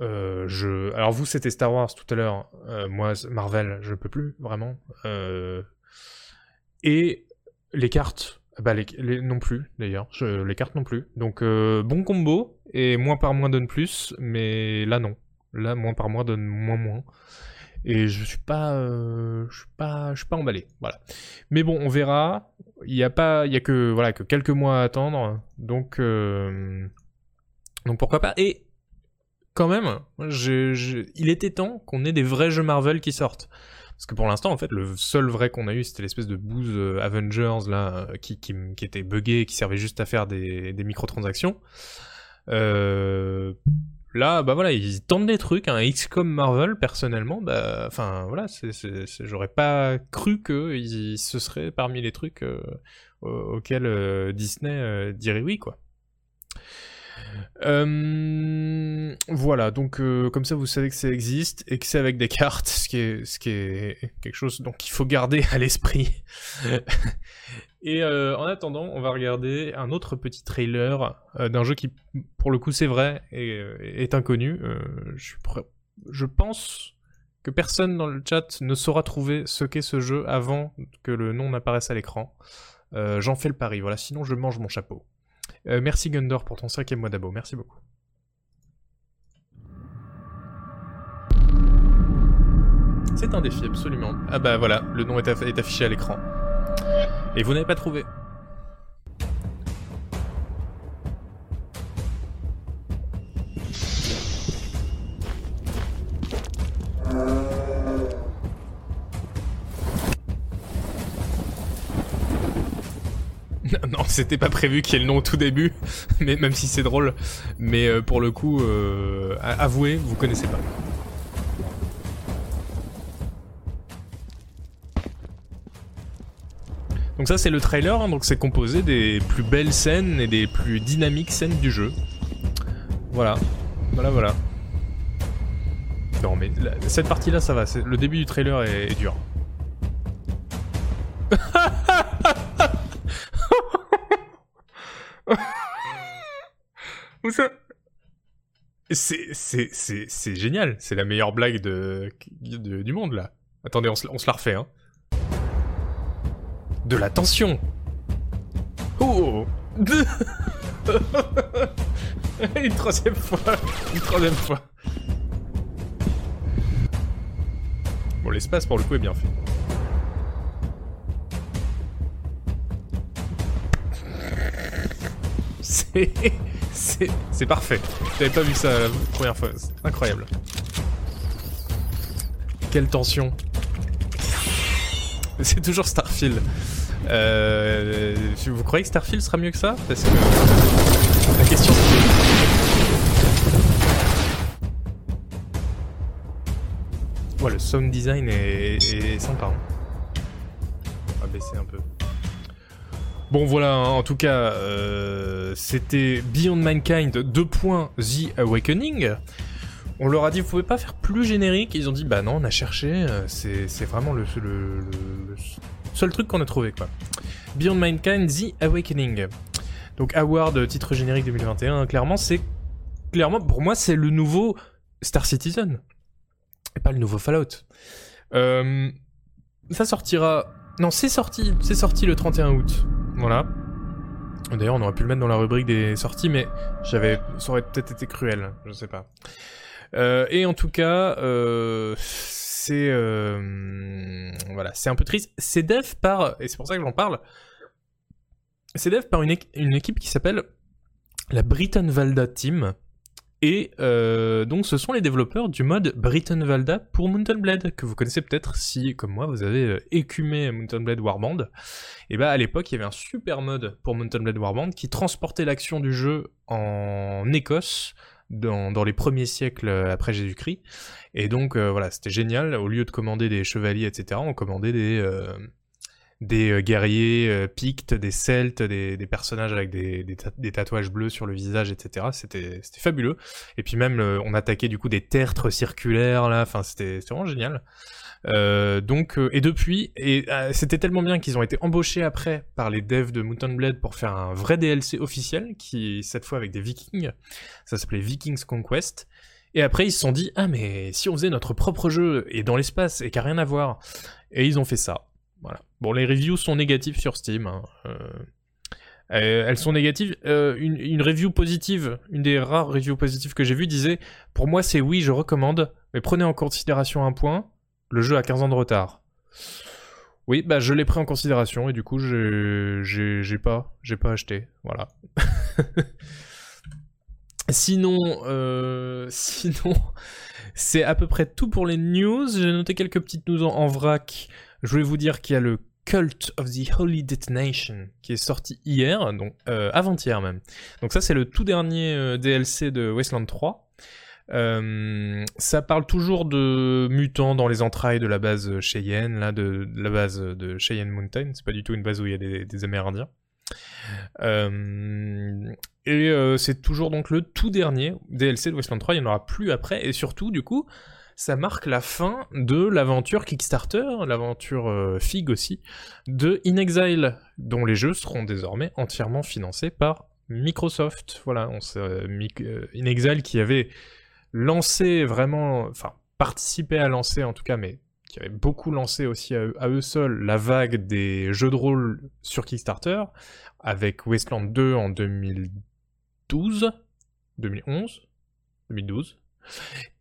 euh. Alors vous c'était Star Wars tout à l'heure, euh, moi Marvel je peux plus vraiment. Euh, Et les cartes, bah non plus d'ailleurs, les cartes non plus. Donc bon combo et moins par moins donne plus, mais là non, là moins par moins donne moins moins. Et je suis pas, je suis pas, je suis pas emballé, voilà. Mais bon, on verra. Il y a pas, il y a que voilà que quelques mois à attendre, donc donc pourquoi pas. Et quand même, il était temps qu'on ait des vrais jeux Marvel qui sortent. Parce que pour l'instant, en fait, le seul vrai qu'on a eu, c'était l'espèce de bouse euh, Avengers là, euh, qui, qui, qui était buggé, qui servait juste à faire des, des microtransactions. Euh, là, bah voilà, ils tentent des trucs. Un XCOM Marvel, personnellement, bah, enfin voilà, j'aurais pas cru que ce serait parmi les trucs au- auxquels Disney dirait oui, quoi. Euh, voilà, donc euh, comme ça vous savez que ça existe et que c'est avec des cartes, ce qui est, quelque chose donc il faut garder à l'esprit. <laughs> et euh, en attendant, on va regarder un autre petit trailer d'un jeu qui, pour le coup, c'est vrai et est inconnu. Je, je pense que personne dans le chat ne saura trouver ce qu'est ce jeu avant que le nom n'apparaisse à l'écran. J'en fais le pari, voilà, sinon je mange mon chapeau. Euh, merci Gundor pour ton cinquième mois d'abo, merci beaucoup. C'est un défi, absolument. Ah bah voilà, le nom est, aff- est affiché à l'écran. Et vous n'avez pas trouvé. C'était pas prévu qu'il y ait le nom au tout début, <laughs> mais même si c'est drôle. Mais euh, pour le coup, euh, avouez, vous connaissez pas. Donc ça c'est le trailer, hein, donc c'est composé des plus belles scènes et des plus dynamiques scènes du jeu. Voilà, voilà, voilà. Non mais cette partie-là ça va, le début du trailer est, est dur. <laughs> <laughs> Ça? C'est génial, c'est la meilleure blague de, du monde là. Attendez, on se, la refait hein. De la tension. Oh <laughs> Une troisième fois, une troisième fois. Bon, l'espace pour le coup est bien fait. C'est c'est parfait. J'avais pas vu ça la première fois, incroyable. Quelle tension. <laughs> C'est toujours Starfield. Euh, vous croyez que Starfield sera mieux que ça? Parce que la question c'est... Ouais, le sound design est, est sympa. hein. On va baisser un peu. Bon voilà, hein, en tout cas, euh, c'était Beyond Mankind 2. The Awakening. On leur a dit, vous pouvez pas faire plus générique. Ils ont dit, bah non, on a cherché. euh, C'est vraiment le seul truc qu'on a trouvé, quoi. Beyond Mankind The Awakening. Donc Award, titre générique 2021. Clairement, c'est clairement pour moi, c'est le nouveau Star Citizen et pas le nouveau Fallout. Euh, ça sortira. Non, c'est sorti. C'est sorti le 31 août. Voilà. D'ailleurs, on aurait pu le mettre dans la rubrique des sorties, mais j'avais, ça aurait peut-être été cruel. Je sais pas. Euh, et en tout cas, euh, c'est euh, voilà, c'est un peu triste. C'est dev par et c'est pour ça que j'en parle. C'est dev par une, une équipe qui s'appelle la Britain Valda Team. Et euh, donc ce sont les développeurs du mode Britain Valda pour Mountain Blade, que vous connaissez peut-être si, comme moi, vous avez euh, écumé Mountain Blade Warband. Et bah à l'époque, il y avait un super mode pour Mountain Blade Warband qui transportait l'action du jeu en Écosse, dans, les premiers siècles après Jésus-Christ. Et donc euh, voilà, c'était génial. Au lieu de commander des chevaliers, etc., on commandait des euh, des euh, guerriers euh, pictes, des celtes, des, des personnages avec des, des, ta- des tatouages bleus sur le visage, etc. C'était fabuleux. Et puis même, euh, on attaquait du coup des tertres circulaires là. Enfin, c'était vraiment génial. Donc et depuis et c'était tellement bien qu'ils ont été embauchés après par les devs de Mountain Blade pour faire un vrai DLC officiel qui cette fois avec des Vikings. Ça s'appelait Vikings Conquest. Et après ils se sont dit ah mais si on faisait notre propre jeu et dans l'espace et qui a rien à voir. Et ils ont fait ça. Voilà. Bon les reviews sont négatives sur Steam. hein. Euh, euh, elles sont négatives. Euh, une, review positive, une des rares reviews positives que j'ai vues disait pour moi c'est oui je recommande, mais prenez en considération un point le jeu a 15 ans de retard. Oui, bah je l'ai pris en considération et du coup j'ai pas pas acheté, voilà. <laughs> sinon <laughs> sinon c'est à peu près tout pour les news. J'ai noté quelques petites news en vrac. Je voulais vous dire qu'il y a le Cult of the Holy Detonation qui est sorti hier, donc euh, avant-hier même. Donc ça c'est le tout dernier euh, DLC de Wasteland 3. Euh, ça parle toujours de mutants dans les entrailles de la base Cheyenne, là, de, la base de Cheyenne Mountain. C'est pas du tout une base où il y a des, Amérindiens. Et c'est toujours donc le tout dernier DLC de Wasteland 3. Il n'y en aura plus après. Et surtout, du coup, ça marque la fin de l'aventure Kickstarter, l'aventure euh, Fig aussi, de In Exile, dont les jeux seront désormais entièrement financés par Microsoft. Voilà, on euh, euh, In Exile qui avait lancé vraiment, enfin participé à lancer en tout cas, mais qui avait beaucoup lancé aussi à eux, seuls la vague des jeux de rôle sur Kickstarter, avec Wasteland 2 en 2012, 2011, 2012.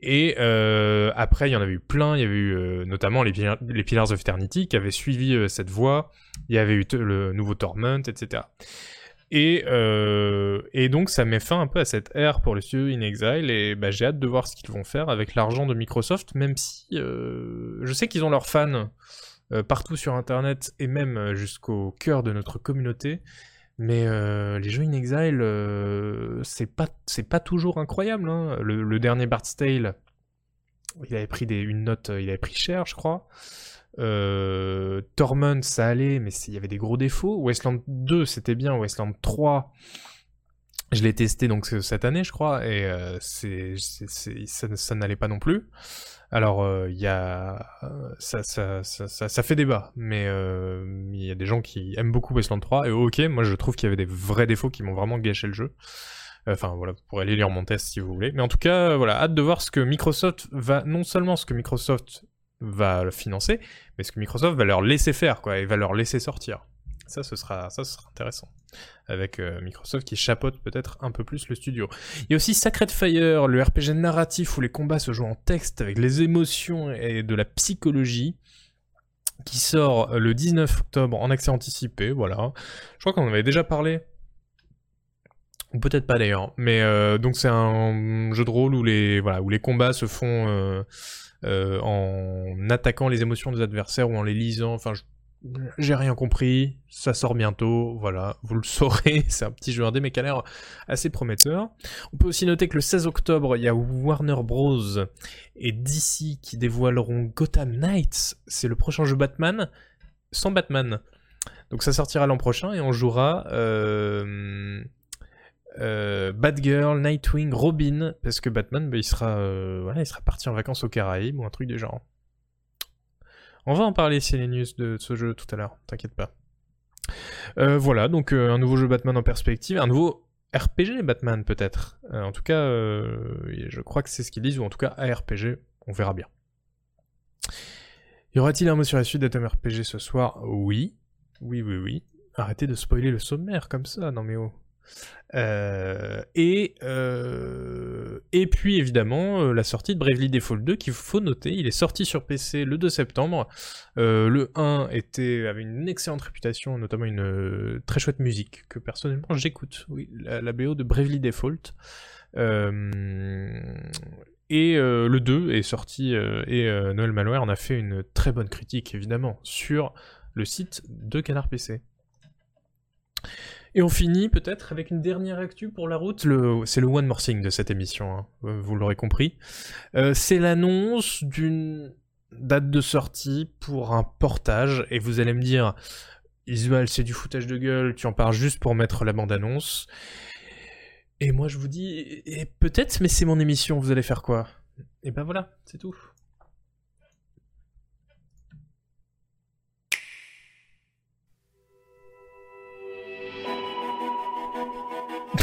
Et euh, après, il y en avait eu plein. Il y avait eu euh, notamment les, les Pillars of Eternity qui avaient suivi euh, cette voie. Il y avait eu le nouveau Torment, etc. Et, et donc ça met fin un peu à cette ère pour le studio In Exile et bah, j'ai hâte de voir ce qu'ils vont faire avec l'argent de Microsoft, même si je sais qu'ils ont leurs fans partout sur Internet et même jusqu'au cœur de notre communauté. Mais euh, les jeux In Exile, euh, c'est pas c'est pas toujours incroyable. hein. Le, dernier Bard's Tale, il avait pris une note, euh, il avait pris cher, je crois. Torment, ça allait, mais il y avait des gros défauts. Wasteland 2, c'était bien. Wasteland 3, je l'ai testé donc ce- cette année, je crois, et ça n'allait pas non plus. Alors, euh, il y a, euh, ça, ça, ça, ça, fait débat, mais euh, il y a des gens qui aiment beaucoup Wasteland 3, et ok, moi je trouve qu'il y avait des vrais défauts qui m'ont vraiment gâché le jeu. Enfin voilà, vous pourrez aller lire mon test si vous voulez. Mais en tout cas, voilà, hâte de voir ce que Microsoft va, non seulement ce que Microsoft va financer, mais ce que Microsoft va leur laisser faire, quoi, et va leur laisser sortir. Ça, ce sera, ça, sera intéressant. Avec euh, Microsoft qui chapeaute peut-être un peu plus le studio. Il y a aussi Sacred Fire, le RPG narratif où les combats se jouent en texte avec les émotions et de la psychologie, qui sort euh, le 19 octobre en accès anticipé, voilà. Je crois qu'on en avait déjà parlé. Ou peut-être pas d'ailleurs. Mais euh, donc c'est un jeu de rôle où les, voilà, où les combats se font en attaquant les émotions des adversaires ou en les lisant. Enfin, je- j'ai rien compris. Ça sort bientôt. Voilà, vous le saurez. <laughs> C'est un petit jeu indé mais qui a l'air assez prometteur. On peut aussi noter que le 16 octobre, il y a Warner Bros. et DC qui dévoileront Gotham Knights. C'est le prochain jeu Batman sans Batman. Donc ça sortira l'an prochain et on jouera euh, euh, Batgirl, Nightwing, Robin, parce que Batman, bah, il sera, euh, il sera parti en vacances aux Caraïbes ou un truc du genre. On va en parler c'est les de ce jeu tout à l'heure, t'inquiète pas. Euh, voilà, donc euh, un nouveau jeu Batman en perspective, un nouveau RPG Batman peut-être. Euh, en tout cas, je crois que c'est ce qu'ils disent, ou en tout cas ARPG, on verra bien. Y aura-t-il un mot sur la suite d'Atom RPG ce soir? Oui. Oui, oui, oui. Arrêtez de spoiler le sommaire comme ça, non mais oh. Euh, et, euh, et puis évidemment euh, la sortie de Bravely Default 2 qu'il faut noter, il est sorti sur PC le 2 septembre. Le 1 était, avait une excellente réputation, notamment une très chouette musique que personnellement j'écoute. Oui, la, la BO de Bravely Default. Et le 2 est sorti et Noël Malware en a fait une très bonne critique évidemment sur le site de Canard PC. Et on finit peut-être avec une dernière actu pour la route. C'est le one more thing de cette émission, hein. Euh, vous l'aurez compris. Euh, c'est l'annonce d'une date de sortie pour un portage. Et vous allez me dire, Isual, c'est du foutage de gueule, tu en parles juste pour mettre la bande-annonce. Et moi je vous dis, et peut-être, mais c'est mon émission, vous allez faire quoi? Et ben voilà, c'est tout.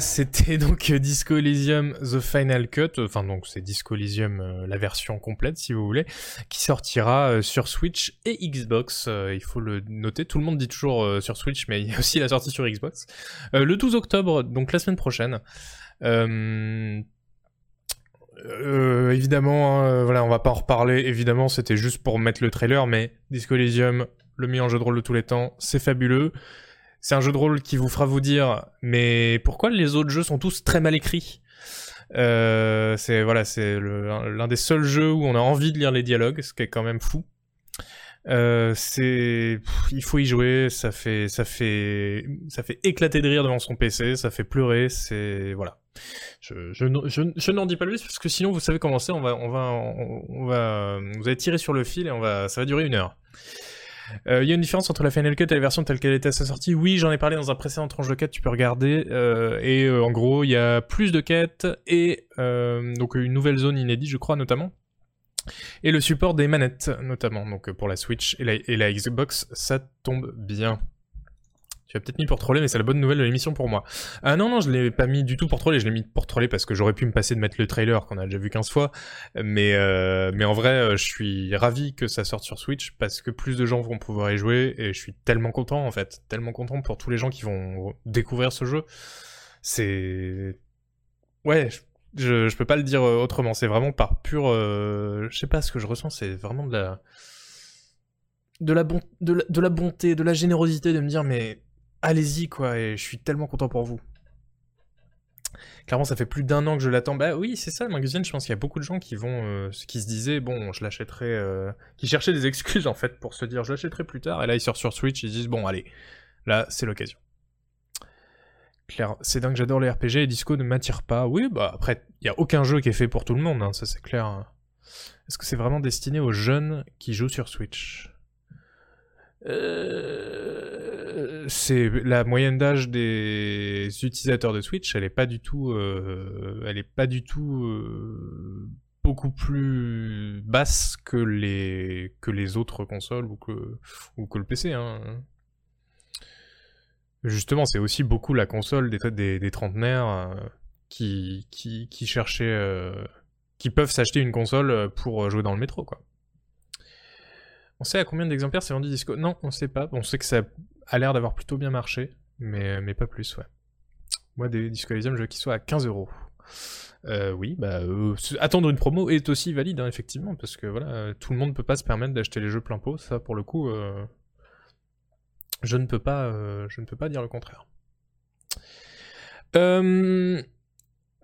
C'était donc Disco Elysium The Final Cut, enfin donc c'est Disco Elysium euh, la version complète si vous voulez, qui sortira euh, sur Switch et Xbox, euh, il faut le noter, tout le monde dit toujours euh, sur Switch mais il y a aussi la sortie sur Xbox. Euh, le 12 octobre, donc la semaine prochaine. Euh, euh, évidemment, hein, euh, voilà, on va pas en reparler. Évidemment, c'était juste pour mettre le trailer, mais Disco Elysium, le meilleur jeu de rôle de tous les temps, c'est fabuleux. C'est un jeu de rôle qui vous fera vous dire, mais pourquoi les autres jeux sont tous très mal écrits? Euh, C'est voilà, c'est l'un des seuls jeux où on a envie de lire les dialogues, ce qui est quand même fou. Euh, c'est, il faut y jouer, ça fait, ça fait, ça fait éclater de rire devant son PC, ça fait pleurer, c'est voilà. Je, je, je, je n'en dis pas plus parce que sinon vous savez comment c'est, on va, on va, on, on va, vous allez tirer sur le fil et on va, ça va durer une heure. Euh, Il y a une différence entre la Final Cut et la version telle qu'elle était à sa sortie. Oui, j'en ai parlé dans un précédent tranche de quête, tu peux regarder. euh, et euh, en gros, il y a plus de quêtes et donc une nouvelle zone inédite, je crois notamment. Et le support des manettes, notamment. Donc pour la Switch et la Xbox, ça tombe bien. Tu peut-être mis pour troller, mais c'est la bonne nouvelle de l'émission pour moi. Ah non, non, je l'ai pas mis du tout pour troller, je l'ai mis pour troller parce que j'aurais pu me passer de mettre le trailer qu'on a déjà vu 15 fois. Mais, euh, mais en vrai, euh, je suis ravi que ça sorte sur Switch parce que plus de gens vont pouvoir y jouer et je suis tellement content en fait. Tellement content pour tous les gens qui vont découvrir ce jeu. C'est. Ouais, je, je peux pas le dire euh, autrement. C'est vraiment par pur. euh, je sais pas ce que je ressens, c'est vraiment de la. De la, bon... de, la... de la bonté, de la générosité de me dire, mais allez-y quoi, et je suis tellement content pour vous. Clairement, ça fait plus d'un an que je l'attends. Bah oui, c'est ça, Magazine. Je pense qu'il y a beaucoup de gens qui vont, euh, qui se disaient, bon, je l'achèterai, euh, qui cherchaient des excuses en fait pour se dire, je l'achèterai plus tard. Et là, ils sortent sur Switch, ils se disent, bon, allez, là, c'est l'occasion. Claire, c'est dingue, j'adore les RPG et Disco ne m'attire pas. Oui, bah après, il y a aucun jeu qui est fait pour tout le monde, hein, ça c'est clair. Est-ce que c'est vraiment destiné aux jeunes qui jouent sur Switch? Euh, c'est la moyenne d'âge des utilisateurs de Switch, elle est pas du tout, euh, elle est pas du tout euh, beaucoup plus basse que les autres consoles ou que le PC. Hein. Justement, c'est aussi beaucoup la console des des, trentenaires qui qui cherchaient, qui peuvent s'acheter une console pour jouer dans le métro, quoi. On sait à combien d'exemplaires c'est vendu Disco Non, on sait pas. On sait que ça a l'air d'avoir plutôt bien marché, mais, pas plus, ouais. Moi, des Disco je veux qu'ils soient à 15 euros. Euh, oui, bah, euh, attendre une promo est aussi valide, hein, effectivement, parce que voilà, euh, tout le monde peut pas se permettre d'acheter les jeux plein pot. Ça, pour le coup, je ne peux pas, je ne peux pas dire le contraire.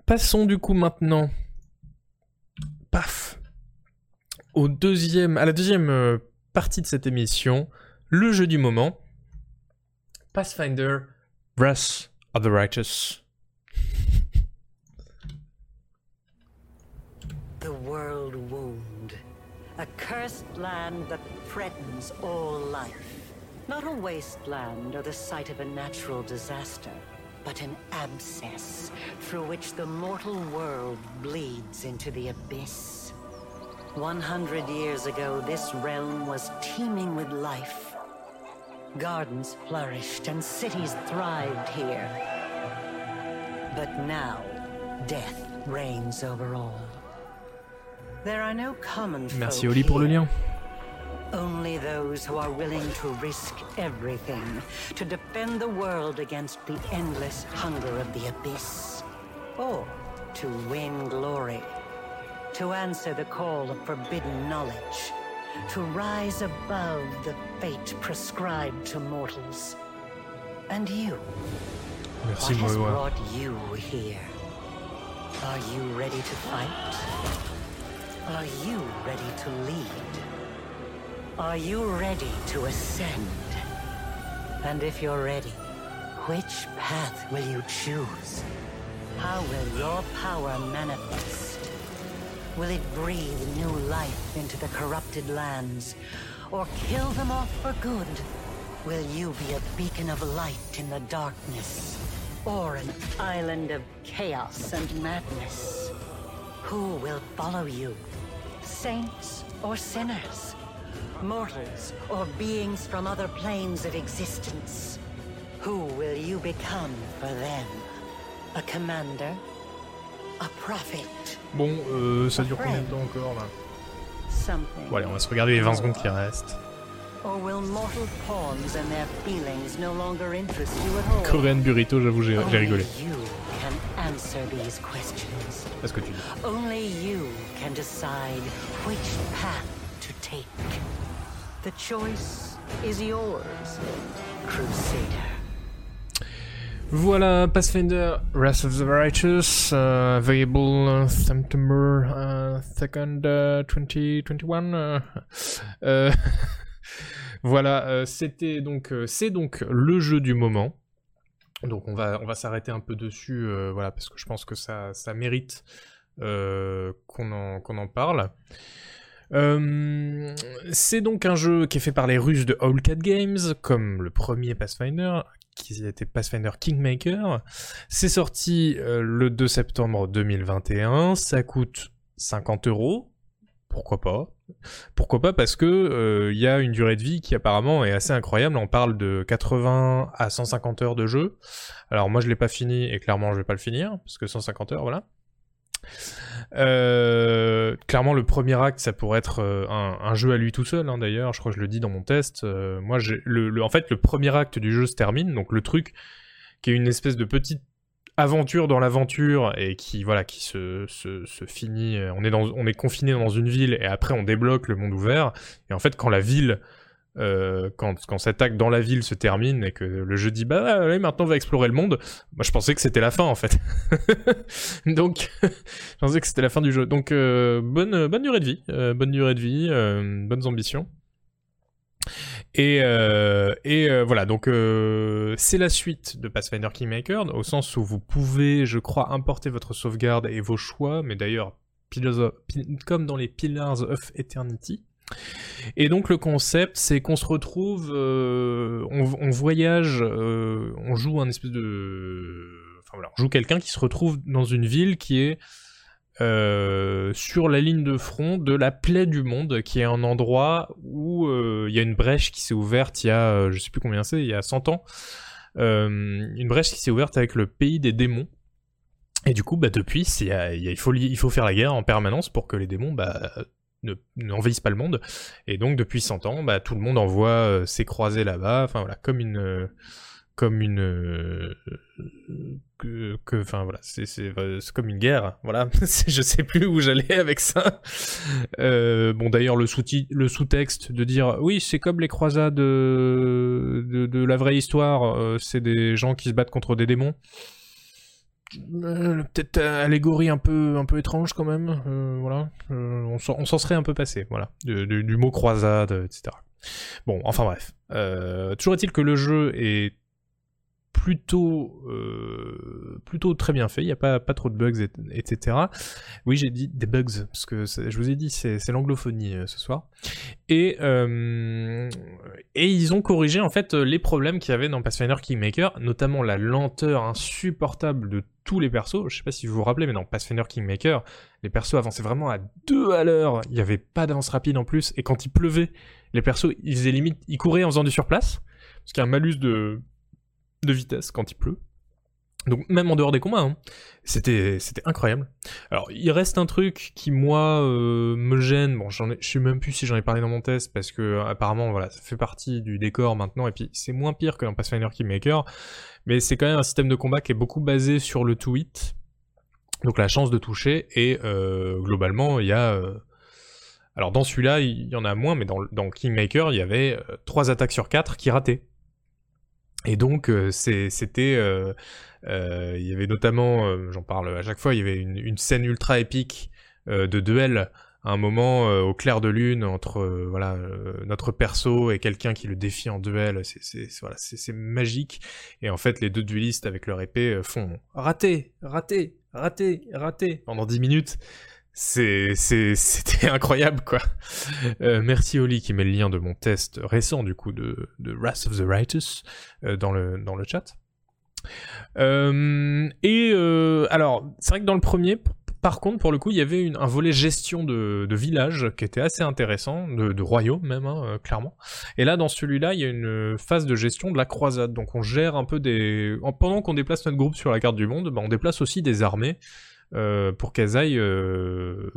Passons du coup maintenant, paf, au deuxième, à la deuxième partie de cette émission, le jeu du moment, Pathfinder Wrath of the Righteous. The world wound. A cursed land that threatens all life. Not a wasteland or the site of a natural disaster, but an abscess through which the mortal world bleeds into the abyss. 100 years ago, this realm was teeming with life. Gardens flourished and cities thrived here. But now, death reigns over all. There are no common Merci Oli pour le lien. Only those who are willing to risk everything to defend the world against the endless hunger of the abyss. Or to win glory. To answer the call of forbidden knowledge. To rise above the fate prescribed to mortals. And you, Merci what has Moewa. brought you here? Are you ready to fight? Are you ready to lead? Are you ready to ascend? And if you're ready, which path will you choose? How will your power manifest? Will it breathe new life into the corrupted lands, or kill them off for good? Will you be a beacon of light in the darkness, or an island of chaos and madness? Who will follow you? Saints or sinners? Mortals or beings from other planes of existence? Who will you become for them? A commander? A prophet? Bon, euh, ça dure combien de temps encore là Something? Bon allez, on va se regarder les 20 secondes qui restent. Korean Burrito, j'avoue, j'ai rigolé. Only you can answer these questions. C'est ce que tu dis? Only you can decide which path to take. The choice is yours, Crusader. Voilà, Pathfinder Wrath of the Righteous, uh, available September uh, 2nd, uh, 2021. uh, euh, <laughs> <laughs> voilà, euh, c'était donc, euh, c'est donc le jeu du moment. Donc on va, on va s'arrêter un peu dessus, euh, voilà, parce que je pense que ça, ça mérite euh, qu'on en, qu'on en parle. Euh, c'est donc un jeu qui est fait par les Russes de Owlcat Games, comme le premier Pathfinder, qui était Pathfinder Kingmaker. C'est sorti euh, le 2 septembre 2021. Ça coûte 50 euros. Pourquoi pas? Pourquoi pas? Parce que euh, il y a une durée de vie qui apparemment est assez incroyable. On parle de 80 à 150 heures de jeu. Alors moi je l'ai pas fini et clairement je vais pas le finir parce que 150 heures, voilà. Euh, clairement, le premier acte, ça pourrait être euh, un, jeu à lui tout seul. hein, D'ailleurs, je crois que je le dis dans mon test. Euh, moi, en fait, le premier acte du jeu se termine, donc le truc qui est une espèce de petite aventure dans l'aventure et qui voilà qui se, se, se finit. On est dans, on est confiné dans une ville et après on débloque le monde ouvert. Et en fait, quand la ville euh, quand, quand cet acte dans la ville se termine et que le jeu dit bah allez, maintenant on va explorer le monde, moi je pensais que c'était la fin en fait. <laughs> Donc <laughs> je pensais que c'était la fin du jeu. Donc euh, bonne bonne durée de vie, euh, bonne durée de vie, bonnes ambitions. Et, et voilà, donc c'est la suite de Pathfinder Kingmaker, au sens où vous pouvez, je crois, importer votre sauvegarde et vos choix, mais d'ailleurs, comme dans les Pillars of Eternity. Et donc le concept, c'est qu'on se retrouve, euh, on, voyage, euh, on joue un espèce de, enfin voilà, on joue quelqu'un qui se retrouve dans une ville qui est euh, sur la ligne de front de la plaie du monde, qui est un endroit où il y a une brèche qui s'est ouverte il y a, je sais plus combien c'est, il y a 100 ans, une brèche qui s'est ouverte avec le pays des démons. Et du coup, bah depuis, il, faut, il faut faire la guerre en permanence pour que les démons bah, ne n'envahissent pas le monde. Et donc depuis 100 ans, bah, tout le monde envoie euh, ses croisés là-bas, enfin voilà, comme une euh, comme une euh, que enfin voilà, euh, c'est comme une guerre, voilà. <laughs> C'est- Je sais plus où j'allais avec ça. Bon d'ailleurs le sous sous-texte de dire oui, c'est comme les croisades de, de, la vraie histoire, c'est des gens qui se battent contre des démons. Euh, peut-être euh, allégorie un peu un peu étrange quand même euh, voilà. On s'en serait un peu passé voilà. Du, mot croisade etc bon enfin bref. Toujours est-il que le jeu est plutôt euh, plutôt très bien fait. Il n'y a pas pas trop de bugs, et- etc. Oui, j'ai dit des bugs parce que je vous ai dit c'est l'anglophonie euh, ce soir. Et euh, et ils ont corrigé en fait les problèmes qu'il y avait dans Pathfinder Kingmaker, notamment la lenteur insupportable de tous les persos. Je sais pas si vous vous rappelez, mais dans Pathfinder Kingmaker, les persos avançaient vraiment à deux à l'heure. Il y avait pas d'avance rapide en plus, et quand il pleuvait, les persos ils faisaient limite, ils couraient en faisant du surplace, parce qu'il y un malus de de vitesse quand il pleut. Donc même en dehors des combats, hein, c'était c'était incroyable. Alors il reste un truc qui moi euh, me gêne. Bon, j'en ai, je sais même plus si j'en ai parlé dans mon test parce que apparemment voilà, ça fait partie du décor maintenant et puis c'est moins pire que dans Pathfinder Kingmaker, mais c'est quand même un système de combat qui est beaucoup basé sur le to hit, donc la chance de toucher et euh, globalement il y a euh, alors dans celui-là il y en a moins, mais dans, dans Kingmaker il y avait trois attaques sur quatre qui rataient. Et donc euh, c'était, euh, euh, il y avait notamment, j'en parle à chaque fois, il y avait une, scène ultra épique de duel à un moment au clair de lune entre voilà notre perso et quelqu'un qui le défie en duel. C'est voilà, magique. Et en fait les deux duellistes avec leur épée font raté, raté, raté, raté pendant 10 minutes. <laughs> C'était incroyable, quoi. Euh, merci Oli qui met le lien de mon test récent, du coup, de, Wrath of the Righteous euh, dans, le, dans le chat. Euh, et alors, c'est vrai que dans le premier, par contre, pour le coup, il y avait une- un volet gestion de, village qui était assez intéressant, de, royaume même, hein, clairement. Et là, dans celui-là, il y a une phase de gestion de la croisade. Donc, on gère un peu des. en- pendant qu'on déplace notre groupe sur la carte du monde, bah, on déplace aussi des armées pour qu'elles aillent euh,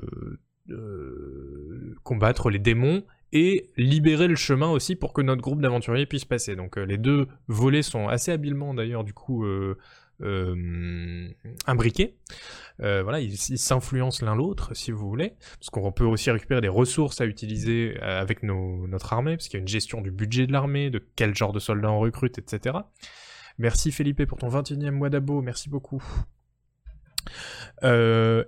euh, combattre les démons et libérer le chemin aussi pour que notre groupe d'aventuriers puisse passer. Donc euh, les deux volets sont assez habilement d'ailleurs du coup euh, euh, imbriqués. Euh, voilà, ils s'influencent l'un l'autre si vous voulez, parce qu'on peut aussi récupérer des ressources à utiliser euh, avec notre armée, parce qu'il y a une gestion du budget de l'armée, de quel genre de soldats on recrute, etc. Merci Felipe pour ton 21e mois d'abo, merci beaucoup. Euh,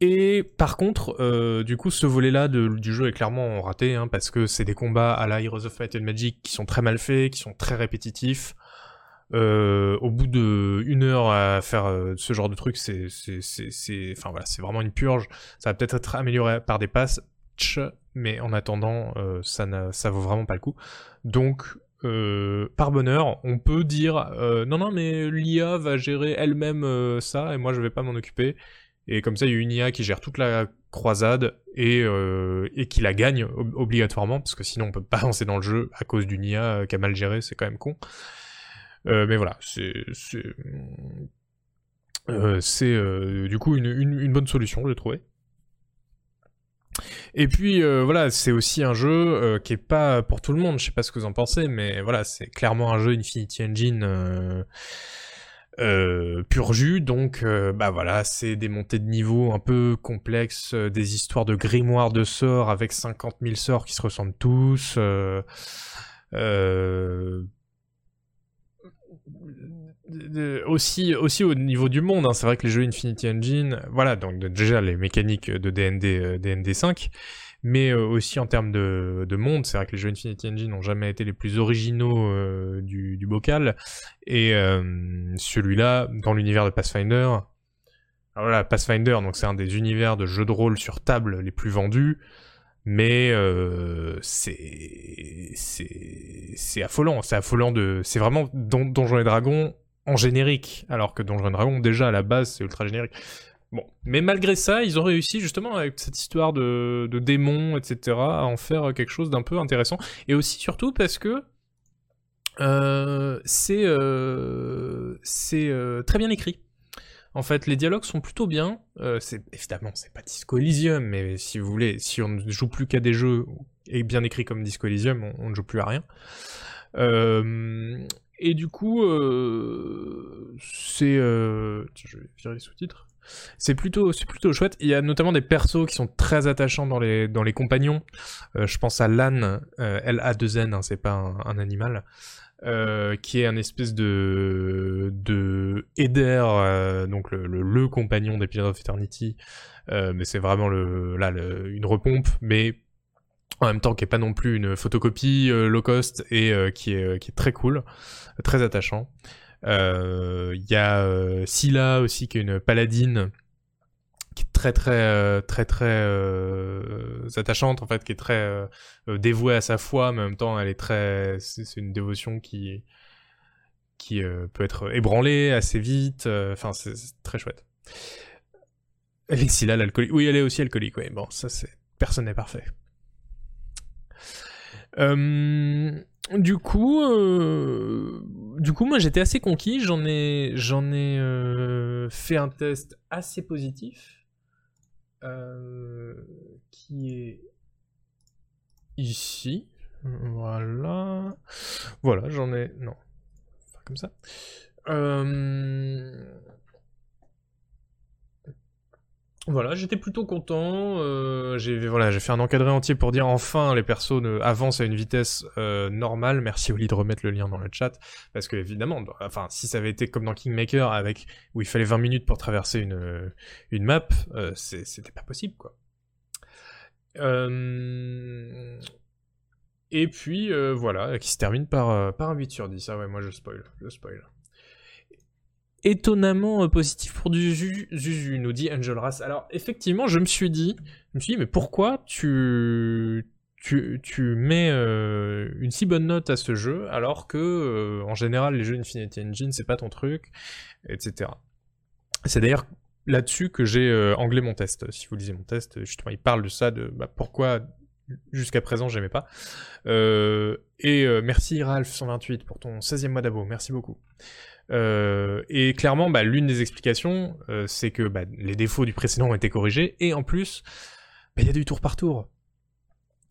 et par contre, euh, du coup, ce volet-là du jeu est clairement raté, hein, parce que c'est des combats à la Heroes of Fight and Magic qui sont très mal faits, qui sont très répétitifs. Euh, au bout de une heure à faire ce genre de truc, c'est, enfin voilà, vraiment une purge. Ça va peut-être être amélioré par des passes, mais en attendant, ça, ça vaut vraiment pas le coup. Donc, euh, par bonheur, on peut dire euh, non, non, mais l'IA va gérer elle-même euh, ça, et moi je vais pas m'en occuper. Et comme ça, il y a une IA qui gère toute la croisade et, et qui la gagne ob- obligatoirement, parce que sinon on peut pas <laughs> avancer dans le jeu à cause d'une IA qui a mal géré, c'est quand même con. Mais voilà, c'est c'est du coup une, une, une bonne solution, j'ai trouvé. Et puis euh, voilà, c'est aussi un jeu euh, qui est pas pour tout le monde. Je sais pas ce que vous en pensez, mais voilà, c'est clairement un jeu Infinity Engine euh, pur jus. Donc bah voilà, c'est des montées de niveau un peu complexes, des histoires de grimoires de sorts avec 50 000 sorts qui se ressemblent tous. euh, aussi aussi au niveau du monde hein, c'est vrai que les jeux Infinity Engine voilà donc déjà les mécaniques de DND DND 5 mais euh, aussi en termes de, de monde c'est vrai que les jeux Infinity Engine n'ont jamais été les plus originaux euh, du, bocal. Et euh, celui-là dans l'univers de Pathfinder alors voilà Pathfinder donc c'est un des univers de jeux de rôle sur table les plus vendus mais euh, c'est affolant. C'est affolant de c'est vraiment Don- Donjons et Dragons en générique alors que Donjons et Dragons déjà à la base c'est ultra générique bon mais malgré ça ils ont réussi justement avec cette histoire de, démons etc à en faire quelque chose d'un peu intéressant et aussi surtout parce que euh, c'est euh, euh, très bien écrit en fait, les dialogues sont plutôt bien. C'est évidemment, c'est pas Disco Elysium, mais si vous voulez, si on ne joue plus qu'à des jeux et bien écrits comme Disco Elysium, on, on ne joue plus à rien. Et du coup, euh, c'est, euh, tiens, je vais virer les sous-titres. C'est plutôt, c'est plutôt chouette. Il y a notamment des persos qui sont très attachants dans les, dans les compagnons. Euh, je pense à Lan, euh, L-A-2-N, hein, c'est pas un, animal. Euh, qui est un espèce de de Eder, donc le, le, le compagnon des of Eternity, mais c'est vraiment le là le- une repompe, mais en même temps qui est pas non plus une photocopie euh, low cost et euh, qui est qui est très cool, très attachant. Euh, Il y a euh, Scylla aussi, qui est une paladine qui est très très euh, très très euh, attachante en fait, qui est très euh, euh, dévouée à sa foi, mais en même temps elle est très, c'est une dévotion qui qui euh, peut être ébranlée assez vite. euh, Enfin, c'est très chouette. Et Scylla l'alcoolique, oui, elle est aussi alcoolique. Oui, bon, ça c'est personne n'est parfait. Euh, du coup, euh, du coup, moi j'étais assez conquis. J'en ai, euh, fait un test assez positif, qui est ici. Voilà, voilà, j'en ai. Non, Enfin, comme ça. Voilà, j'étais plutôt content. euh, j'ai voilà, j'ai fait un encadré entier pour dire enfin les persos ne- avancent à une vitesse euh, normale. Merci Oli de remettre le lien dans le chat parce que évidemment, enfin si ça avait été comme dans Kingmaker avec où il fallait 20 minutes pour traverser une une map, euh, c'était pas possible quoi. Et puis voilà, qui se termine par par un 8 sur 10. Ah ouais, moi je spoil, je spoil étonnamment euh, positif pour du Zuzu, nous dit Angel Race. Alors, effectivement, je me suis dit, je me suis dit, mais pourquoi tu, tu, tu mets euh, une si bonne note à ce jeu alors que, euh, en général, les jeux Infinity Engine, c'est pas ton truc, etc. C'est d'ailleurs là-dessus que j'ai anglais mon test. Si vous lisez mon test, justement, il parle de ça, de bah, pourquoi jusqu'à présent j'aimais pas. Et merci Ralph128 pour ton 16e mois d'abo, merci beaucoup. Euh, et clairement, bah, l'une des explications, euh, c'est que bah, les défauts du précédent ont été corrigés, et en plus, bah, il y a du tour par tour.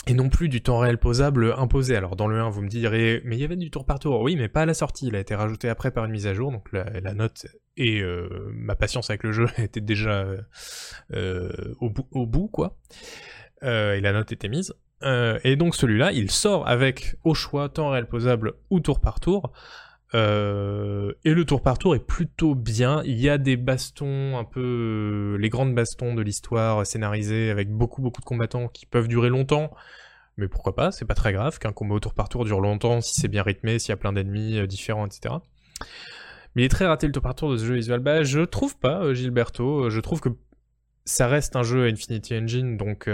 Et non plus du temps réel posable imposé. Alors dans le 1, vous me direz, mais il y avait du tour par tour. Oui, mais pas à la sortie. Il a été rajouté après par une mise à jour, donc la, note et euh, ma patience avec le jeu <laughs> était déjà au, bout, au bout, quoi. Et la note était mise. Et donc celui-là, il sort avec au choix temps réel posable ou tour par tour. Euh, et le tour par tour est plutôt bien. Il y a des bastons, un peu euh, les grandes bastons de l'histoire scénarisés avec beaucoup beaucoup de combattants qui peuvent durer longtemps. Mais pourquoi pas, c'est pas très grave qu'un combat au tour par tour dure longtemps si c'est bien rythmé, s'il y a plein d'ennemis euh, différents, etc. Mais il est très raté le tour par tour de ce jeu visual. Bah, je trouve pas, Gilberto. Je trouve que ça reste un jeu Infinity Engine, donc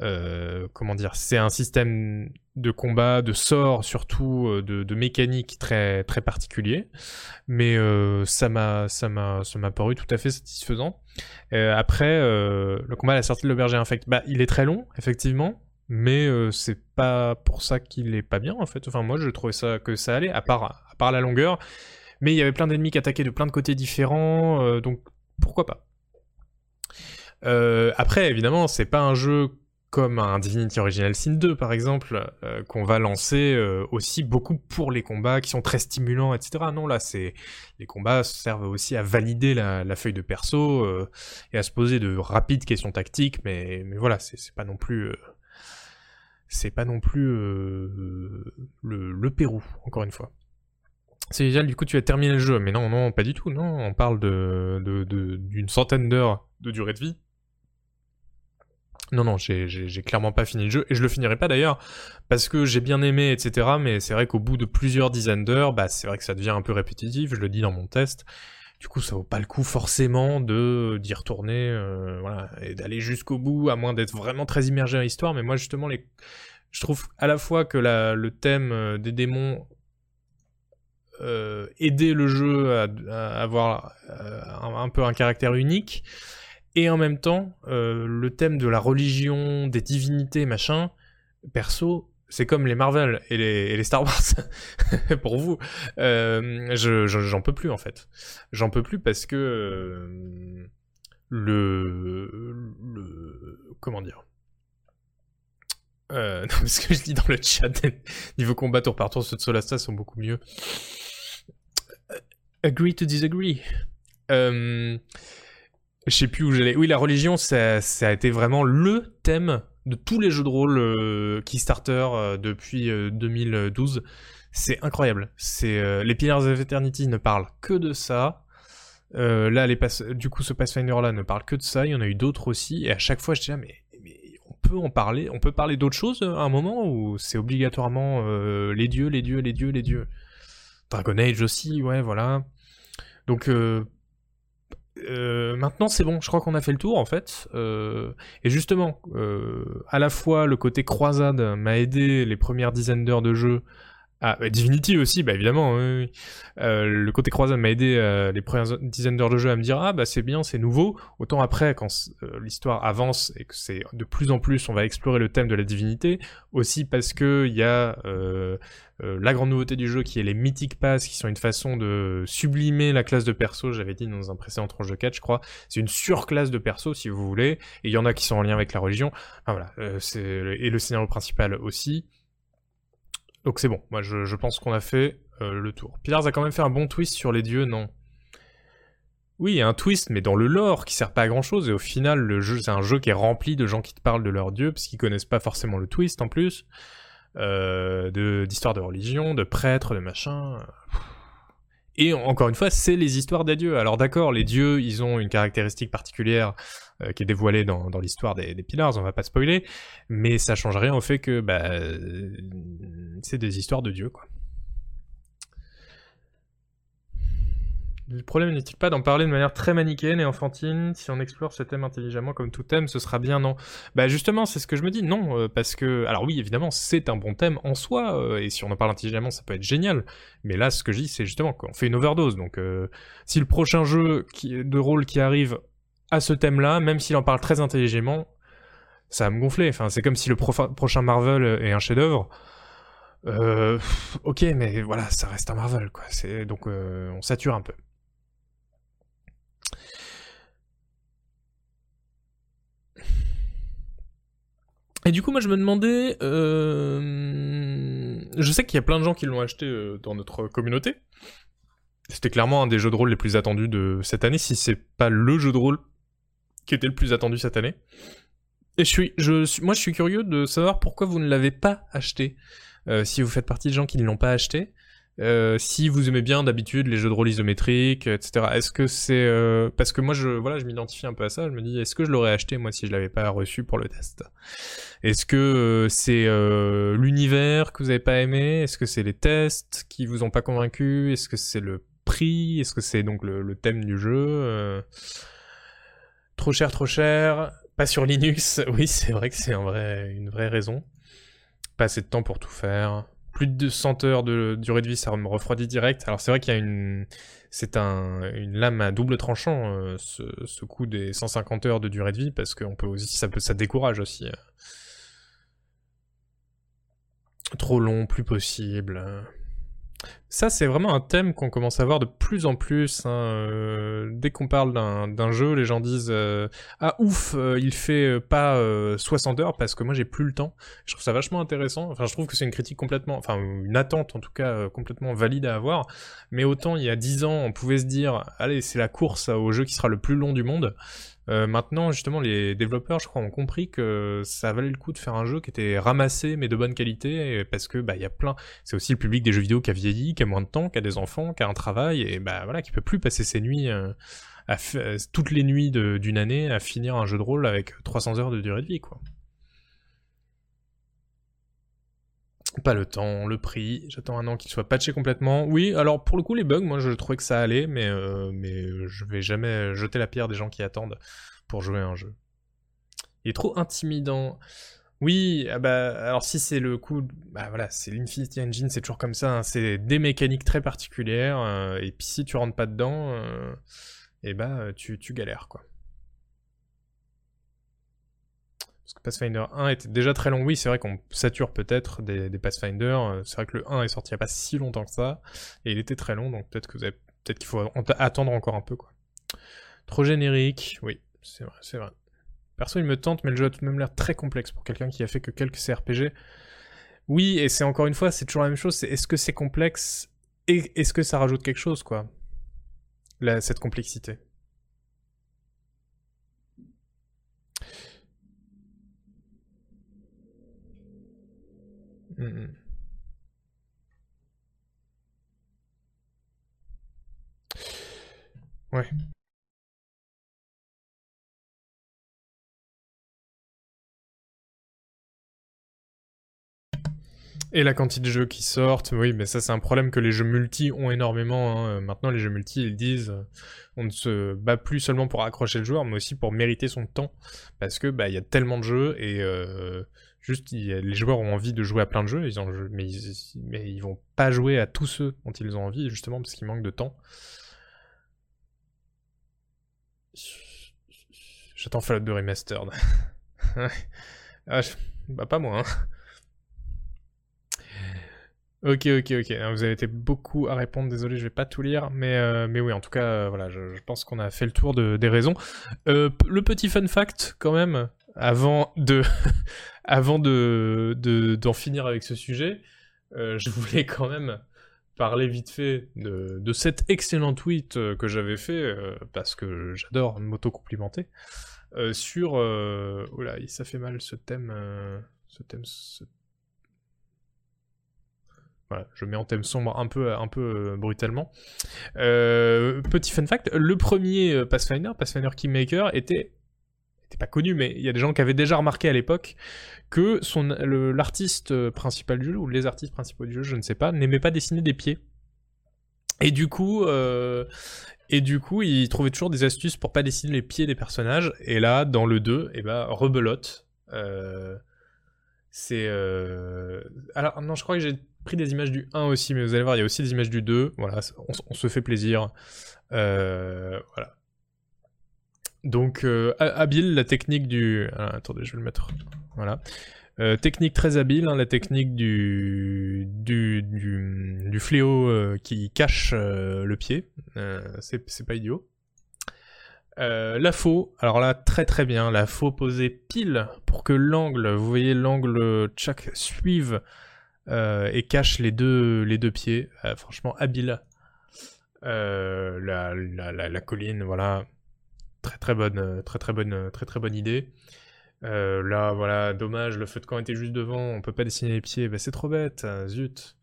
euh, comment dire, c'est un système de combat, de sorts surtout, euh, de, de mécanique très très particulier. Mais euh, ça m'a paru tout à fait satisfaisant. Après, le combat à la sortie de l'auberge infect, bah il est très long effectivement. Mais c'est pas pour ça qu'il est pas bien en fait. Enfin moi je trouvais ça que ça allait, à part à part la longueur. Mais il y avait plein d'ennemis qui attaquaient de plein de côtés différents, donc pourquoi pas. Après, évidemment, c'est pas un jeu comme un Divinity Original Sin 2, par exemple, euh, qu'on va lancer euh, aussi beaucoup pour les combats qui sont très stimulants, etc. Non, là, c'est les combats servent aussi à valider la, feuille de perso euh, et à se poser de rapides questions tactiques, mais, voilà, c'est pas non plus... c'est pas non plus le, Pérou, encore une fois. C'est déjà, du coup, tu as terminé le jeu. Mais non, non, pas du tout, non. On parle de- d'une centaine d'heures de durée de vie. Non, non, j'ai, clairement pas fini le jeu. Et je le finirai pas d'ailleurs, parce que j'ai bien aimé, etc. Mais c'est vrai qu'au bout de plusieurs dizaines d'heures, bah, c'est vrai que ça devient un peu répétitif. Je le dis dans mon test. Du coup, ça vaut pas le coup forcément de d'y retourner, euh, et d'aller jusqu'au bout, à moins d'être vraiment très immergé dans l'histoire. Mais moi, justement, les, je trouve à la fois que le thème euh, des démons euh, aider le jeu à, à avoir euh, un peu un caractère unique, et en même temps, euh, le thème de la religion, des divinités, machin, perso, c'est comme les Marvel et les, Star Wars, <laughs> pour vous. Euh, je, je- j'en peux plus, en fait. J'en peux plus parce que euh, le, le... Comment dire? Euh, <laughs> non, parce que je dis dans le chat, niveau combat tour par tour, ceux de Solasta sont beaucoup mieux. Euh, Agree to disagree. Euh, je sais plus où j'allais. Oui, la religion, ça, a été vraiment le thème de tous les jeux de rôle euh, Kickstarter euh, depuis euh, 2012. C'est incroyable. C'est euh, les Pillars of Eternity ne parlent que de ça. Euh, là, du coup, ce Pathfinder là ne parle que de ça. Il y en a eu d'autres aussi. Et à chaque fois, je dis ah, mais, on peut en parler. On peut parler d'autres choses euh, à un moment où c'est obligatoirement euh, les dieux, les dieux, les dieux, les dieux? Dragon Age aussi, ouais, voilà. Donc euh, euh, maintenant c'est bon, je crois qu'on a fait le tour en fait. Euh, et justement, euh, à la fois le côté croisade m'a aidé les premières dizaines d'heures de jeu. Ah, bah, Divinity aussi, bah évidemment. Euh, le côté croisade m'a aidé euh, les premières dizaines d'heures de jeu à me dire ah bah c'est bien, c'est nouveau. Autant après, quand euh, l'histoire avance et que c'est de plus en plus, on va explorer le thème de la divinité. Aussi parce que il y a la grande nouveauté du jeu qui est les Mythic Pass, qui sont une façon de sublimer la classe de perso, j'avais dit dans un précédent tranche de 4, je crois. C'est une surclasse de perso, si vous voulez, et il y en a qui sont en lien avec la religion. Voilà, et le scénario principal aussi. Donc c'est bon, moi je, pense qu'on a fait euh, le tour. Pillars a quand même fait un bon twist sur les dieux, non? Oui, un twist, mais dans le lore qui sert pas à grand chose, et au final, le jeu, c'est un jeu qui est rempli de gens qui te parlent de leur dieu, parce qu'ils connaissent pas forcément le twist en plus, euh, de, d'histoires de religion, de prêtres, de machin. Et encore une fois, c'est les histoires des dieux. Alors d'accord, les dieux, ils ont une caractéristique particulière euh, qui est dévoilée dans, l'histoire des, des Pillars, on va pas spoiler, mais ça change rien au fait que bah, euh, c'est des histoires de dieux, quoi. Le problème n'est-il pas d'en parler de manière très manichéenne et enfantine Si on explore ce thème intelligemment comme tout thème, ce sera bien non? Bah justement, c'est ce que je me dis, non, euh, parce que... Alors oui, évidemment, c'est un bon thème en soi, euh, et si on en parle intelligemment, ça peut être génial. Mais là, ce que je dis, c'est justement qu'on fait une overdose. Donc euh, si le prochain jeu de rôle qui arrive à ce thème-là, même s'il en parle très intelligemment, ça va me gonfler. Enfin, c'est comme si le prochain Marvel est un chef-d'œuvre. Ok, mais voilà, ça reste un Marvel, quoi. Donc on sature un peu. Et du coup, moi, je me demandais, euh... je sais qu'il y a plein de gens qui l'ont acheté euh, dans notre communauté. C'était clairement un des jeux de rôle les plus attendus de cette année, si c'est pas le jeu de rôle qui était le plus attendu cette année. Et je suis, moi, je suis curieux de savoir pourquoi vous ne l'avez pas acheté. Euh, si vous faites partie de gens qui ne l'ont pas acheté, euh, si vous aimez bien d'habitude les jeux de rôle isométriques, etc. Est-ce que c'est euh, parce que moi je voilà je m'identifie un peu à ça, je me dis est-ce que je l'aurais acheté moi si je l'avais pas reçu pour le test? Est-ce que euh, c'est l'univers que vous avez pas aimé? Est-ce que c'est les tests qui vous ont pas convaincu? Est-ce que c'est le prix? Est-ce que c'est donc le, thème du jeu? Trop cher, trop cher. Pas sur Linux. <laughs> Oui, c'est vrai que c'est une vraie raison. Pas assez de temps pour tout faire. Plus de 200 heures de durée de vie, ça me refroidit direct. Alors c'est vrai qu'il y a une, c'est un, une lame à double tranchant, euh, ce, ce coup des 150 heures de durée de vie, parce qu'on peut aussi, ça peut, ça décourage aussi. euh. Trop long, plus possible. Ça, c'est vraiment un thème qu'on commence à voir de plus en plus. hein, euh, dès qu'on parle d'un jeu, les gens disent euh, Ah ouf, euh, il fait pas euh, 60 heures parce que moi j'ai plus le temps. Je trouve ça vachement intéressant. Enfin, je trouve que c'est une critique complètement, enfin une attente en tout cas complètement valide à avoir. Mais autant il y a 10 ans, on pouvait se dire Allez, c'est la course au jeu qui sera le plus long du monde. Euh, maintenant, justement, les développeurs, je crois, ont compris que ça valait le coup de faire un jeu qui était ramassé mais de bonne qualité, parce que bah il y a plein. C'est aussi le public des jeux vidéo qui a vieilli, qui a moins de temps, qui a des enfants, qui a un travail, et bah voilà, qui peut plus passer ses nuits, euh, toutes les nuits d'une année à finir un jeu de rôle avec 300 heures de durée de vie, quoi. Pas le temps, le prix, j'attends un an qu'il soit patché complètement. Oui, alors pour le coup, les bugs, moi je trouvais que ça allait, mais, euh, mais je vais jamais jeter la pierre des gens qui attendent pour jouer à un jeu. Il est trop intimidant. Oui, ah bah, alors si c'est le coup, bah voilà, c'est l'Infinity Engine, c'est toujours comme ça, hein, c'est des mécaniques très particulières, euh, et puis si tu rentres pas dedans, euh, et bah tu, tu galères quoi. Parce que Pathfinder 1 était déjà très long, oui, c'est vrai qu'on sature peut-être des, des Pathfinder, euh, c'est vrai que le 1 est sorti il y a pas si longtemps que ça, et il était très long, donc peut-être qu'il faut en- attendre encore un peu. Trop générique, oui, c'est vrai, c'est vrai. Perso, il me tente, mais le jeu a tout de même l'air très complexe pour quelqu'un qui a fait que quelques CRPG. Oui, et c'est encore une fois, c'est toujours la même chose, est-ce que c'est complexe et est-ce que ça rajoute quelque chose, quoi? Cette complexité. Ouais. Et la quantité de jeux qui sortent, oui, mais ça c'est un problème que les jeux multi ont énormément. hein. Maintenant, les jeux multi, ils disent, euh, on ne se bat plus seulement pour accrocher le joueur, mais aussi pour mériter son temps, parce que bah il y a tellement de jeux et euh, juste les joueurs ont envie de jouer à plein de jeux, ils en, mais ils, mais vont pas jouer à tous ceux dont ils ont envie, justement parce qu'il manque de temps. J'attends Fallout 2 Remastered. <laughs> Ah, Bah pas moi. Hein. Ok, ok, ok. Alors, Vous avez été beaucoup à répondre. Désolé, je vais pas tout lire, mais euh, mais oui, en tout cas, euh, voilà, je, pense qu'on a fait le tour de, des raisons. Euh, le petit fun fact, quand même, avant de <laughs> avant de de- d'en finir avec ce sujet, euh, je voulais quand même parler vite fait de, cet excellent tweet euh, que j'avais fait euh, parce que j'adore m'auto-complimenter sur euh, oula ça fait mal ce thème ce thème voilà, je mets en thème sombre un peu, un peu brutalement. Petit fun fact, le premier Pathfinder, Pathfinder Kingmaker, était, était pas connu, mais il y a des gens qui avaient déjà remarqué à l'époque que son, l'artiste principal du jeu, ou les artistes principaux du jeu, je ne sais pas, n'aimait pas dessiner des pieds. Et du coup, euh, et du coup, il trouvait toujours des astuces pour pas dessiner les pieds des personnages. Et là, dans le 2, et ben, rebelote. Euh, c'est. euh, Alors, non, je crois que j'ai pris des images du 1 aussi, mais vous allez voir, il y a aussi des images du 2. Voilà, on, on se fait plaisir. Voilà. Donc, euh, ha- habile la technique du. ah, attendez, je vais le mettre. Voilà. Euh, technique très habile, hein, la technique du, du, du, fléau euh, qui cache le pied. C'est pas idiot. La faux, alors là très très bien, la faux posée pile pour que l'angle, vous voyez l'angle chaque suive et cache les deux, pieds. Franchement habile. La colline, voilà, très très bonne, euh, très très bonne, euh, très très bonne idée. Euh, là, voilà, dommage, le feu de camp était juste devant, on peut pas dessiner les pieds, bah c'est trop bête, zut.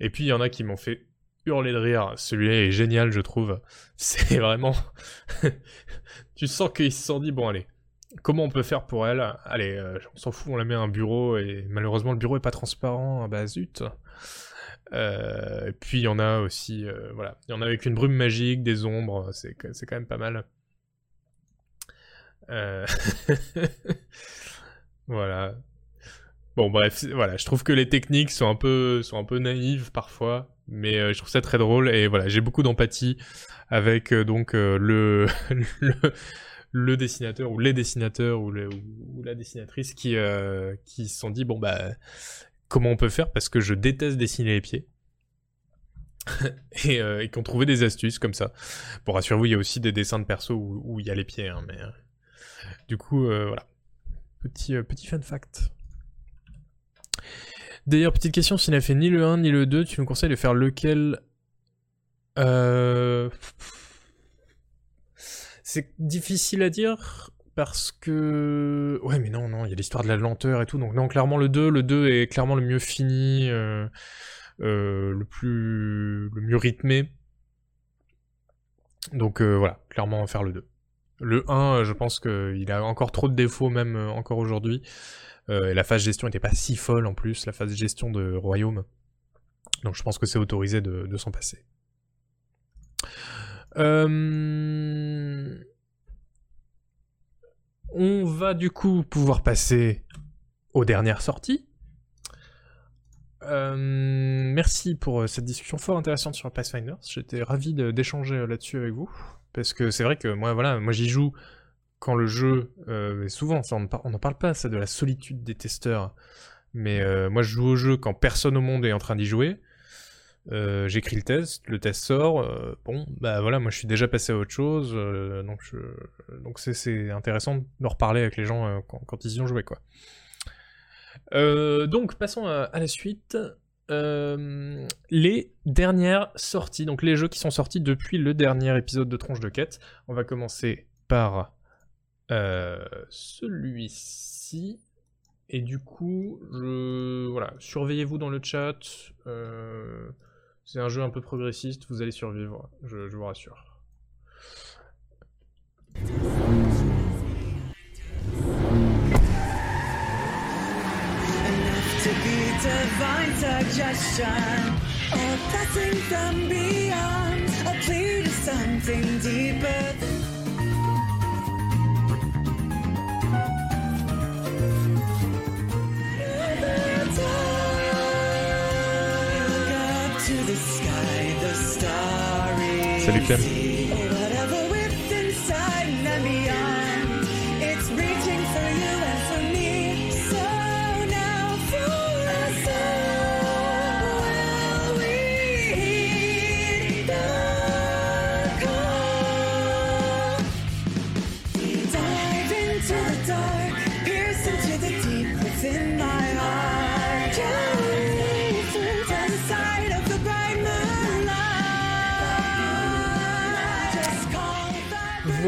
Et puis il y en a qui m'ont fait hurler de rire, celui-là est génial, je trouve. <laughs> C'est vraiment. <laughs> tu sens qu'ils se sont dit, bon, allez, comment on peut faire pour elle? Allez, on s'en fout, on la met à un bureau, et malheureusement, le bureau est pas transparent, bah zut. Et puis il y en a aussi, voilà, il y en a avec une brume magique, des ombres, c'est quand même pas mal. Euh, <laughs> voilà. Bon bref, voilà, je trouve que les techniques sont un peu sont un peu naïves parfois, mais euh, je trouve ça très drôle et voilà, j'ai beaucoup d'empathie avec euh, donc <laughs> le, le dessinateur ou les dessinateurs ou, la dessinatrice qui qui se sont dit bon bah comment on peut faire parce que je déteste dessiner les pieds. <laughs> et, et qui ont trouvé des astuces comme ça. Bon, rassurez-vous, il y a aussi des dessins de perso où, il y a les pieds, hein, mais du coup, euh, voilà. Petit, euh, petit fun fact. D'ailleurs, petite question, s'il n'a fait ni le 1 ni le 2, tu me conseilles de faire lequel euh... C'est difficile à dire parce que... Ouais, mais non, non, il y a l'histoire de la lenteur et tout, donc non, clairement le 2, le 2 est clairement le mieux fini, le plus... le mieux rythmé. Donc voilà, clairement faire le 2. Le 1, euh, je pense qu'il a encore trop de défauts, même euh, encore aujourd'hui. Euh, et la phase gestion était pas si folle en plus, la phase gestion de royaume. Donc je pense que c'est autorisé de, de s'en passer. On va du coup pouvoir passer aux dernières sorties. Merci pour cette discussion fort intéressante sur Pathfinder. J'étais ravi d'échanger là-dessus avec vous. Parce que c'est vrai que moi, voilà, moi j'y joue quand le jeu, euh, souvent, on n'en parle pas, ça, de la solitude des testeurs. Mais euh, moi, je joue au jeu quand personne au monde est en train d'y jouer. Euh, J'écris le test, le test sort. bon, bah voilà, moi je suis déjà passé à autre chose. donc je- donc c'est- intéressant de reparler avec les gens quand, ils y ont joué, quoi. Donc passons à la suite. Euh, les dernières sorties, donc les jeux qui sont sortis depuis le dernier épisode de Tronche de Quête. On va commencer par euh, celui-ci. Et du coup, je... voilà, surveillez-vous dans le chat. euh, C'est un jeu un peu progressiste, vous allez survivre, je, je vous rassure. Divine question or a blessing from beyond, a plea to something deeper. Look up to the sky, the starry Salut Clem.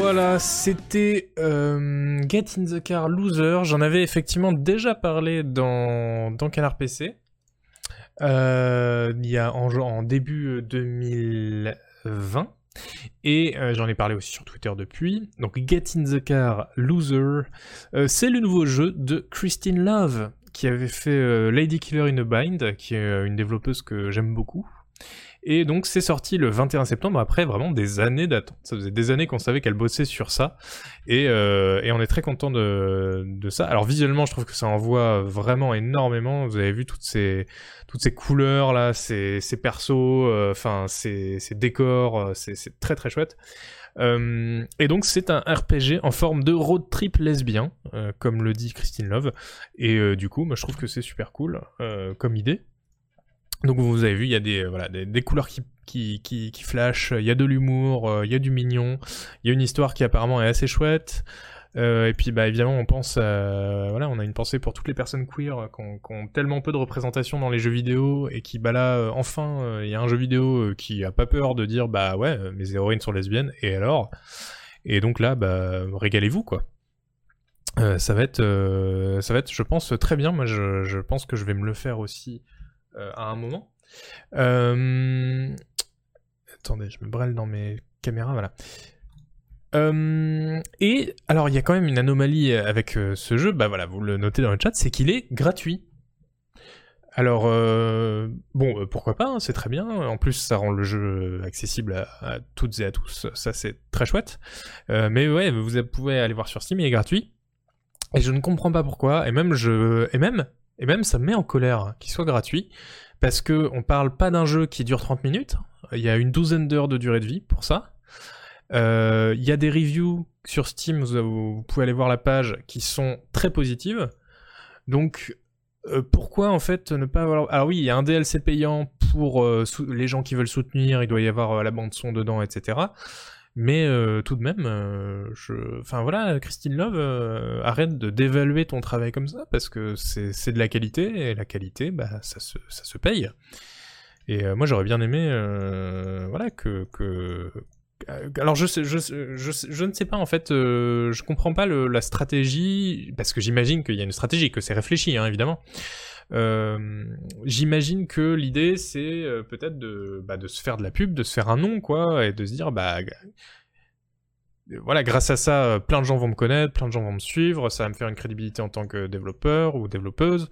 Voilà, c'était euh, Get in the Car Loser. J'en avais effectivement déjà parlé dans, dans Canard PC. Euh, y a en, début 2020. Et euh, j'en ai parlé aussi sur Twitter depuis. Donc Get in the Car Loser, c'est le nouveau jeu de Christine Love, qui avait fait Lady Killer in a Bind, qui est une développeuse que j'aime beaucoup. Et donc c'est sorti le 21 septembre après vraiment des années d'attente. Ça faisait des années qu'on savait qu'elle bossait sur ça. Et, euh, on est très content de, ça. Alors visuellement je trouve que ça envoie vraiment énormément. Vous avez vu toutes ces, toutes ces couleurs là, ces, ces persos, euh, enfin ces, ces décors, euh, c'est très très chouette. Et donc c'est un RPG en forme de road trip lesbien, comme le dit Christine Love. Et du coup, moi je trouve que c'est super cool comme idée. Donc vous avez vu, il y a des, euh, voilà, des, couleurs qui, qui, qui, flashent, il y a de l'humour, euh, il y a du mignon, il y a une histoire qui apparemment est assez chouette. Euh, et puis bah évidemment on pense voilà on a une pensée pour toutes les personnes queer qui ont, tellement peu de représentation dans les jeux vidéo et qui bah là enfin il y a un jeu vidéo qui a pas peur de dire bah ouais mes héroïnes sont lesbiennes et alors? Et donc là bah régalez-vous quoi. Ça va être ça va être je pense très bien. Moi je, je pense que je vais me le faire aussi à un moment euh... attendez je me brêle dans mes caméras voilà euh, et alors il y a quand même une anomalie avec euh, ce jeu, bah voilà, vous le notez dans le chat, c'est qu'il est gratuit. Alors euh, bon, euh, pourquoi pas, hein, c'est très bien. En plus, ça rend le jeu accessible à, à toutes et à tous. Ça, c'est très chouette. Euh, mais ouais, vous pouvez aller voir sur Steam, il est gratuit. Et je ne comprends pas pourquoi. Et même je, et même, et même ça me met en colère qu'il soit gratuit parce que on parle pas d'un jeu qui dure 30 minutes. Il y a une douzaine d'heures de durée de vie pour ça. Euh, Il y a des reviews sur Steam, vous, pouvez aller voir la page, qui sont très positives. Donc, euh, pourquoi en fait ne pas avoir... Alors oui, il y a un DLC payant pour euh, les gens qui veulent soutenir, il doit y avoir la bande son dedans, etc. Mais euh, tout de même, euh, je... Enfin voilà, Christine Love, euh, arrête de dévaluer ton travail comme ça, parce que c'est de la qualité, et la qualité, bah, ça se, ça se paye. Et euh, moi j'aurais bien aimé, voilà, que, que, alors je, sais, je, je, je ne sais pas en fait, je comprends pas le- la stratégie parce que j'imagine qu'il y a une stratégie, que c'est réfléchi hein, évidemment. Euh, j'imagine que l'idée c'est euh, peut-être de, bah, de se faire de la pub, de se faire un nom quoi, et de se dire bah voilà grâce à ça euh, plein de gens vont me connaître, plein de gens vont me suivre, ça va me faire une crédibilité en tant que développeur ou développeuse.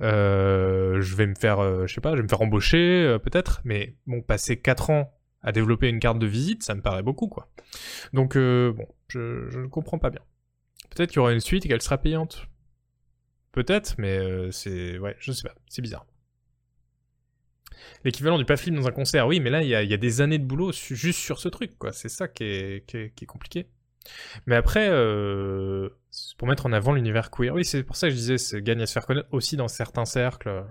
Je vais me faire, je sais pas, je vais me faire embaucher peut-être, mais bon passer 4 ans à développer une carte de visite, ça me paraît beaucoup, quoi. Donc, bon, je ne comprends pas bien. Peut-être qu'il y aura une suite et qu'elle sera payante. Peut-être, mais euh, c'est... Ouais, je sais pas, c'est bizarre. L'équivalent du pas film dans un concert, oui, mais là, il y a, des années de boulot juste sur ce truc, quoi. C'est ça qui est, qui est, compliqué. Mais après, euh, pour mettre en avant l'univers queer, oui, c'est pour ça que je disais, c'est gagne à se faire connaître aussi dans certains cercles.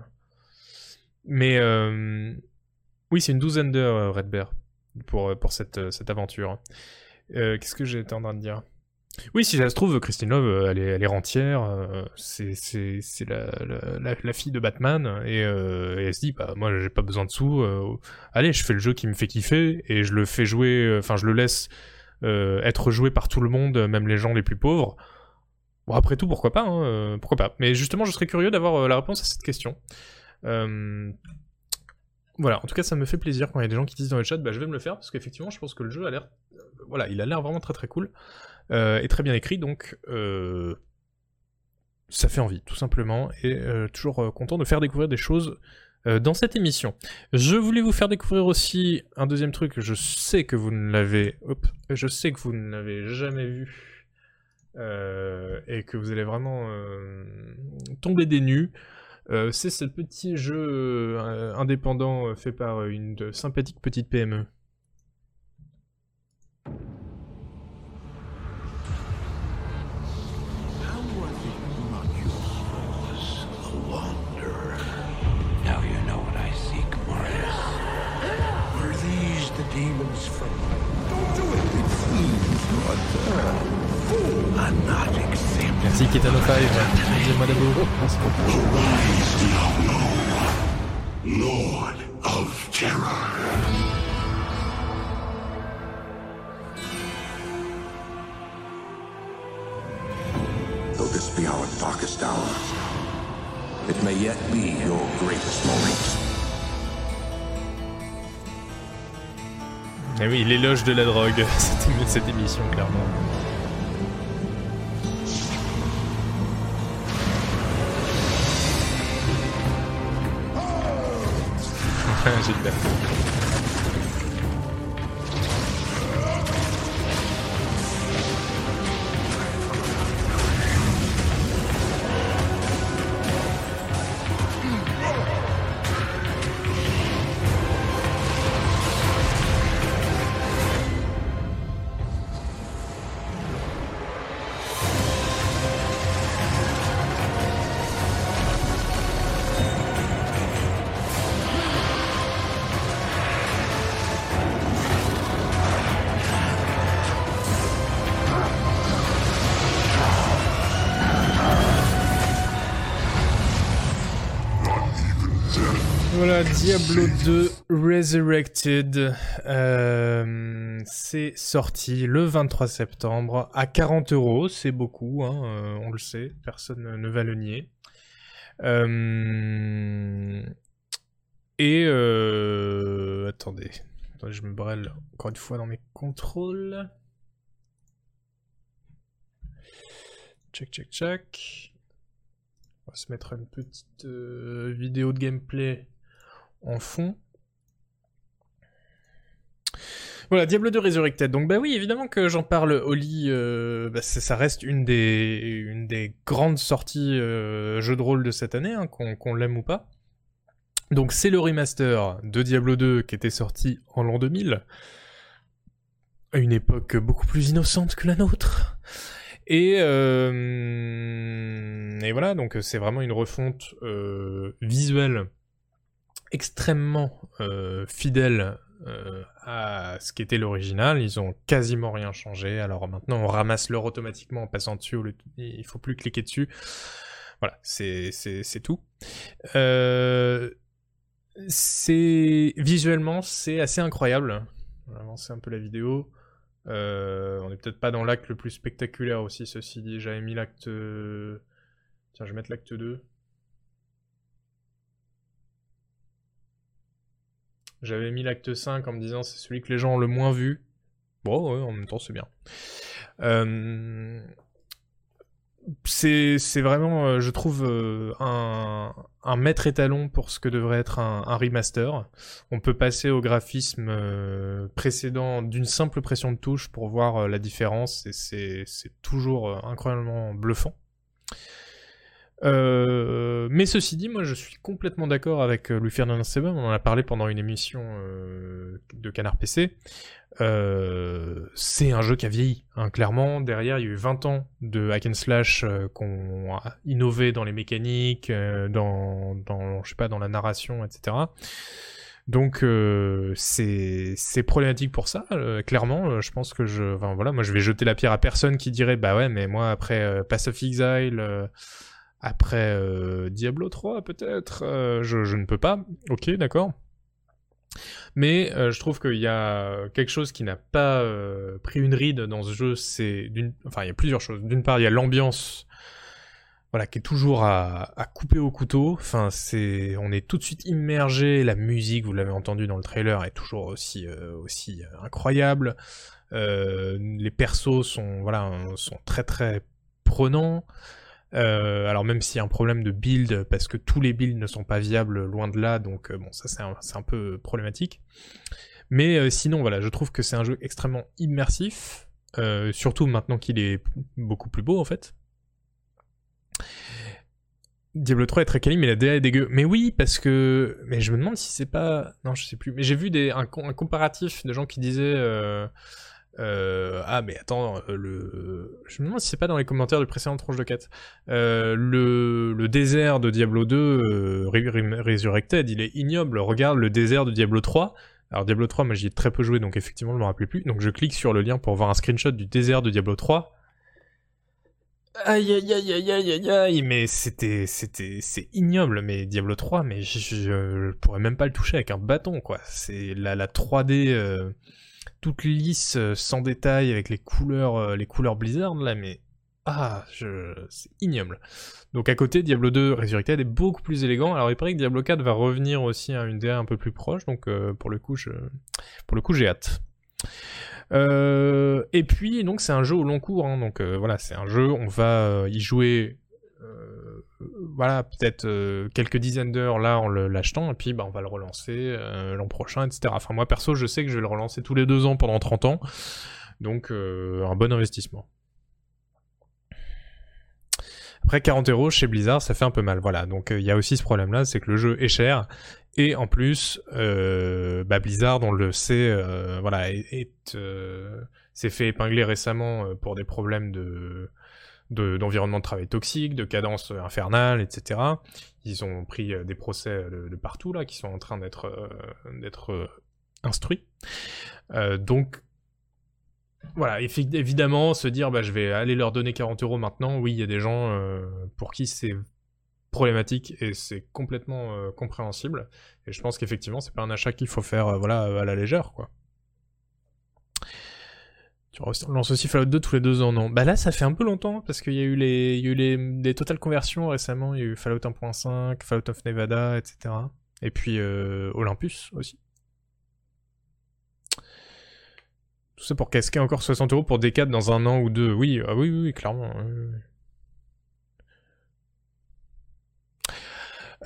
Mais euh, oui, c'est une douzaine d'heures, euh, Red Bear, pour, pour cette, cette aventure. Qu'est-ce que j'étais en train de dire? Oui, si ça se trouve, Christine Love, euh, elle est, rentière, euh, c'est la, fille de Batman, et, euh, et elle se dit, bah, moi, j'ai pas besoin de sous, allez, je fais le jeu qui me fait kiffer, et je le fais jouer, enfin, je le laisse être joué par tout le monde, même les gens les plus pauvres. Bon, après tout, pourquoi pas, hein, pourquoi pas. Mais justement, je serais curieux d'avoir la réponse à cette question. Voilà, en tout cas, ça me fait plaisir quand il y a des gens qui disent dans le chat, bah, je vais me le faire, parce qu'effectivement, je pense que le jeu a l'air, voilà, il a l'air vraiment très très cool, euh, et très bien écrit, donc, euh, ça fait envie, tout simplement, et euh, toujours content de faire découvrir des choses dans cette émission. Je voulais vous faire découvrir aussi un deuxième truc. Je sais que vous ne l'avez, je sais que vous ne l'avez jamais vu et que vous allez vraiment tomber des nues. C'est ce petit jeu indépendant fait par une sympathique petite. PME. Exempt. Merci Kitano 5, deuxième mois d'abo. Merci beaucoup. Lord of Terror. Though this be our darkest hour, it may yet be your greatest moment. Eh oui, l'éloge de la drogue, <laughs> c'était cette émission, clairement. J'espère. Diablo 2 Resurrected. Euh, c'est sorti le 23 septembre à 40 euros. C'est beaucoup, hein, euh, on le sait, personne ne- va le nier. Euh, et attendez, je me brêle encore une fois dans mes contrôles. Check, check, check. On va se mettre une petite vidéo de gameplay en fond. Voilà, Diablo 2 Resurrected. Donc bah oui, évidemment que j'en parle, Oli, euh, bah, ça reste une des, grandes sorties euh, jeux de rôle de cette année, hein, qu'on qu'on l'aime ou pas. Donc c'est le remaster de Diablo 2 qui était sorti en l'an 2000, à une époque beaucoup plus innocente que la nôtre. Et, euh, et voilà, donc c'est vraiment une refonte euh, visuelle extrêmement euh, fidèle euh, à ce qu'était l'original. Ils ont quasiment rien changé. Alors maintenant, on ramasse l'heure automatiquement en passant dessus. au lieu Il faut plus cliquer dessus. Voilà, c'est tout. Euh, visuellement, c'est assez incroyable. On va avancer un peu la vidéo. Euh, on est peut-être pas dans l'acte le plus spectaculaire aussi, ceci dit. J'avais mis l'acte. Tiens, je vais mettre l'acte 2. J'avais mis l'acte 5 en me disant c'est celui que les gens ont le moins vu. Bon, en même temps, c'est bien. Euh, c'est vraiment, euh, je trouve, euh, un, un maître étalon pour ce que devrait être un, un remaster. On peut passer au graphisme euh, précédent d'une simple pression de touche pour voir la différence et c'est toujours incroyablement bluffant. Euh, mais ceci dit, moi je suis complètement d'accord avec euh, Louis Ferdinand Seven, on en a parlé pendant une émission euh, de Canard PC. Euh, c'est un jeu qui a vieilli, hein, clairement. Derrière, il y a eu 20 ans de hack and slash qu'on a innové dans les mécaniques, dans, je sais pas, dans la narration, etc. Donc euh, c'est problématique pour ça, clairement. je pense que je, enfin voilà, moi je vais jeter la pierre à personne qui dirait bah ouais, mais moi après Pass of Exile, après euh, Diablo 3 peut-être, euh, je, ne peux pas. Ok, d'accord. Mais euh, je trouve qu'il y a quelque chose qui n'a pas pris une ride dans ce jeu. C'est d'une, enfin il y a plusieurs choses. D'une part, il y a l'ambiance, voilà, qui est toujours à, couper au couteau. Enfin, c'est, on est tout de suite immergé. La musique, vous l'avez entendu dans le trailer, est toujours aussi incroyable. Les persos sont voilà sont très très prenants. Euh, alors même s'il y a un problème de build, parce que tous les builds ne sont pas viables loin de là, donc euh, bon, ça c'est un, peu problématique. Mais euh, sinon, voilà, je trouve que c'est un jeu extrêmement immersif, surtout maintenant qu'il est beaucoup plus beau en fait. Diablo 3 est très quali, mais la DA est dégueu. Mais oui, parce que. Mais je me demande si c'est pas. Non, je sais plus. Mais j'ai vu des... un comparatif de gens qui disaient. Euh, Ah, mais attends, euh. Je me demande si c'est pas dans les commentaires du précédent tranche de 4. Euh, le... désert de Diablo 2 euh, Re- Re- Resurrected, il est ignoble. Regarde le désert de Diablo 3. Alors Diablo 3, moi j'y ai très peu joué, donc effectivement je me rappelais plus. Donc je clique sur le lien pour voir un screenshot du désert de Diablo 3. Aïe aïe aïe aïe aïe aïe aïe, mais c'était, c'était, c'est ignoble, mais Diablo 3, mais je, je, pourrais même pas le toucher avec un bâton, quoi. C'est la, la 3D euh, toute lisse, euh, sans détail, avec les couleurs, euh, les couleurs Blizzard, là, mais ah, je, c'est ignoble. Donc à côté, Diablo 2 Resurrected est beaucoup plus élégant. Alors il paraît que Diablo 4 va revenir aussi à une DA un peu plus proche, donc euh, pour le coup, pour le j'ai hâte. Et puis donc c'est un jeu au long cours, hein, donc voilà c'est un jeu, on va y jouer, voilà peut-être euh, quelques dizaines d'heures là en l'achetant et puis bah, on va le relancer euh, l'an prochain, etc. Enfin moi perso je sais que je vais le relancer tous les deux ans pendant 30 ans, donc euh, un bon investissement. Après 40 euros chez Blizzard, ça fait un peu mal. Voilà, donc il y a aussi ce problème-là, c'est que le jeu est cher et en plus, bah, Blizzard, on le sait, voilà, est, est, s'est fait épingler récemment pour des problèmes de- d'environnement de, travail toxique, de cadence euh, infernale, etc. Ils ont pris euh, des procès euh, de, partout là, qui sont en train d'être euh, instruits. Donc voilà, évidemment, se dire bah, je vais aller leur donner 40 euros maintenant, oui, il y a des gens pour qui c'est problématique et c'est complètement compréhensible. Et je pense qu'effectivement, c'est pas un achat qu'il faut faire voilà, à la légère, quoi. Tu lances aussi Fallout 2 tous les deux ans, non? Bah là, ça fait un peu longtemps, parce qu'il y a eu les, il y a eu les, des totales conversions récemment, il y a eu Fallout 1.5, Fallout of Nevada, etc. Et puis euh, Olympus aussi. Tout ça pour casquer encore 60 euros pour D4 dans un an ou deux. Oui, ah oui, oui, oui, clairement.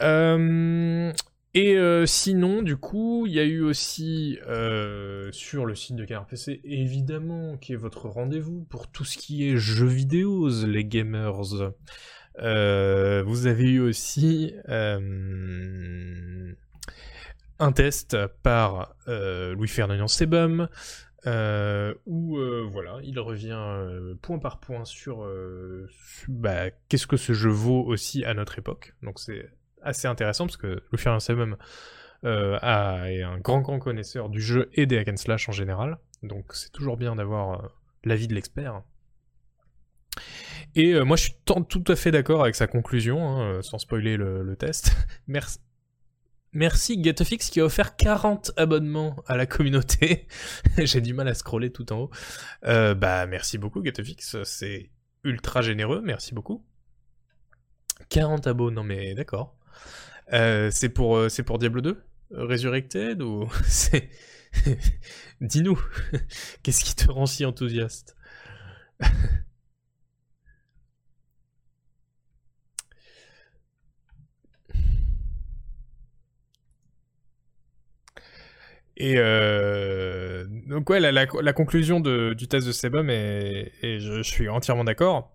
Euh, et euh, sinon, du coup, il y a eu aussi euh, sur le site de Canard PC, évidemment, qui est votre rendez-vous pour tout ce qui est jeux vidéo, les gamers. Euh, vous avez eu aussi un test par euh, Louis Ferdinand Sebum, où voilà, il revient point par point sur, sur- bah, qu'est-ce que ce jeu vaut aussi à notre époque. Donc c'est assez intéressant parce que Ferdinand Sebum euh, est un grand grand connaisseur du jeu et des hack and slash en général. Donc c'est toujours bien d'avoir euh, l'avis de l'expert. Et euh, moi je suis tout à fait d'accord avec sa conclusion, hein, sans spoiler le, test. <laughs> Merci. Merci qui a offert 40 abonnements à la communauté. <laughs> J'ai du mal à scroller tout en haut. Bah merci beaucoup GetFix, c'est ultra généreux, merci beaucoup. 40 abos, non mais d'accord. Euh, c'est pour euh, pour Diablo 2 euh, Resurrected ou <laughs> c'est <laughs> Dis-nous, <laughs> qu'est-ce qui te rend si enthousiaste? Et donc ouais, la, conclusion du test de Sebum, et, je suis entièrement d'accord.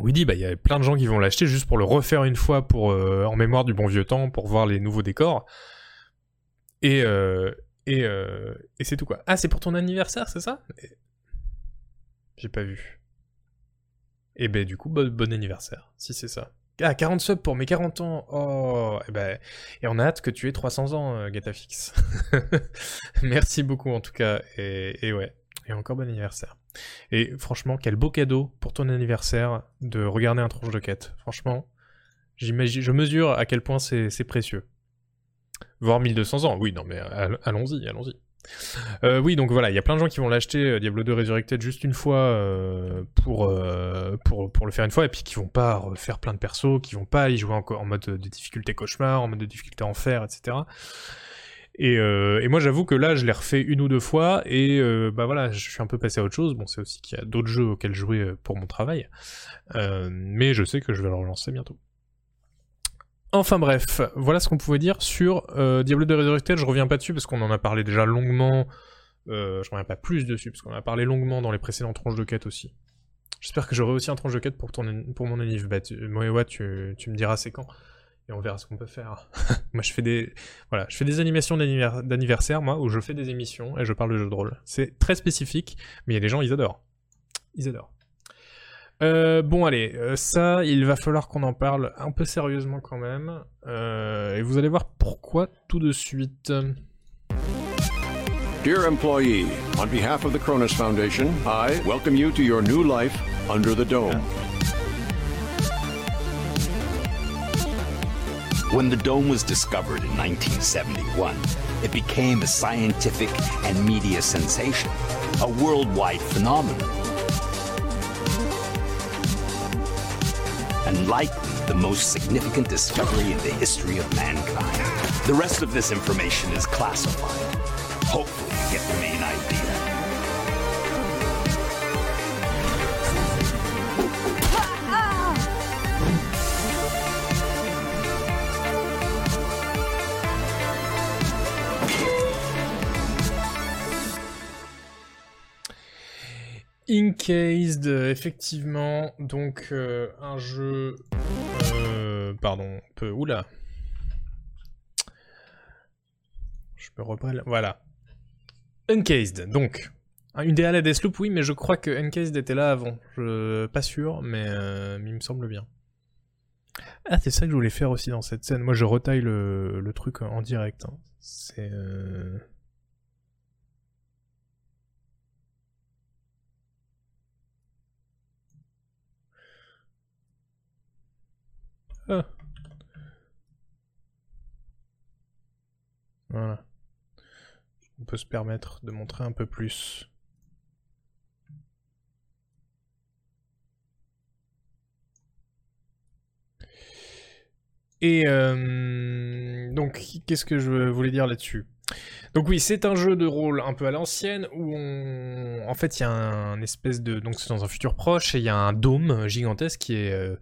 Oui, dit, bah il y a plein de gens qui vont l'acheter juste pour le refaire une fois pour euh, en mémoire du bon vieux temps, pour voir les nouveaux décors. Et euh, et, euh, et c'est tout quoi. Ah, c'est pour ton anniversaire, c'est ça? J'ai pas vu. Et ben du coup, bon, anniversaire, si c'est ça. Ah, 40 subs pour mes 40 ans. Oh, et ben, et on a hâte que tu aies 300 ans, Gatafix. <laughs> Merci beaucoup en tout cas. Et, et ouais, et encore bon anniversaire. Et franchement, quel beau cadeau pour ton anniversaire de regarder un tronche de quête. Franchement, je mesure à quel point c'est précieux. Voire 1200 ans. Oui, non mais all- allons-y, allons-y. Euh, oui, donc voilà, il y a plein de gens qui vont l'acheter euh, Diablo 2 Resurrected juste une fois euh, pour, le faire une fois et puis qui vont pas refaire plein de persos, qui vont pas y jouer en, en mode de difficulté cauchemar, en mode de difficulté enfer, etc. Et, euh, et moi, j'avoue que là, je l'ai refait une ou deux fois, et euh, bah voilà, je suis un peu passé à autre chose. Bon, c'est aussi qu'il y a d'autres jeux auxquels jouer euh, pour mon travail, mais je sais que je vais le relancer bientôt. Enfin bref, voilà ce qu'on pouvait dire sur Diablo 2 Resurrected. Je reviens pas dessus parce qu'on en a parlé déjà longuement. Je reviens pas plus dessus parce qu'on en a parlé longuement dans les précédentes tranches de quête aussi. J'espère que j'aurai aussi un tranche de quête pour, mon anniv. Bah, tu, tu, tu me diras c'est quand. Et on verra ce qu'on peut faire. <laughs> moi, je fais des, voilà, je fais des animations d'anniver- d'anniversaire, moi, où je fais des émissions et je parle de jeux de rôle. C'est très spécifique, mais il y a des gens, ils adorent. Ils adorent. Euh, bon, allez, euh, ça, il va falloir qu'on en parle un peu sérieusement quand même. Euh, et vous allez voir pourquoi tout de suite. Dear employee, on behalf of the Cronus Foundation, I welcome you to your new life under the dome. When the dome was discovered in 1971, it became a scientific and media sensation, a worldwide phenomenon. And likely the most significant discovery in the history of mankind. The rest of this information is classified. Hopefully, you get the main idea. Incased, effectivement, donc euh, un jeu... euh, pardon, peu... Oula. Je me reprends... Voilà. Uncased, donc. Une DL à Deathloop, oui, mais je crois que Uncased était là avant. Pas sûr, mais, euh, il me semble bien. Ah, c'est ça que je voulais faire aussi dans cette scène. Moi, je retaille le, le truc en direct. hein. C'est... Ah. Voilà. On peut se permettre de montrer un peu plus. Et euh, donc, qu'est-ce que je voulais dire là-dessus? Donc oui, c'est un jeu de rôle un peu à l'ancienne où on, en fait, il y a un espèce de, donc c'est dans un futur proche et il y a un dôme gigantesque qui est euh,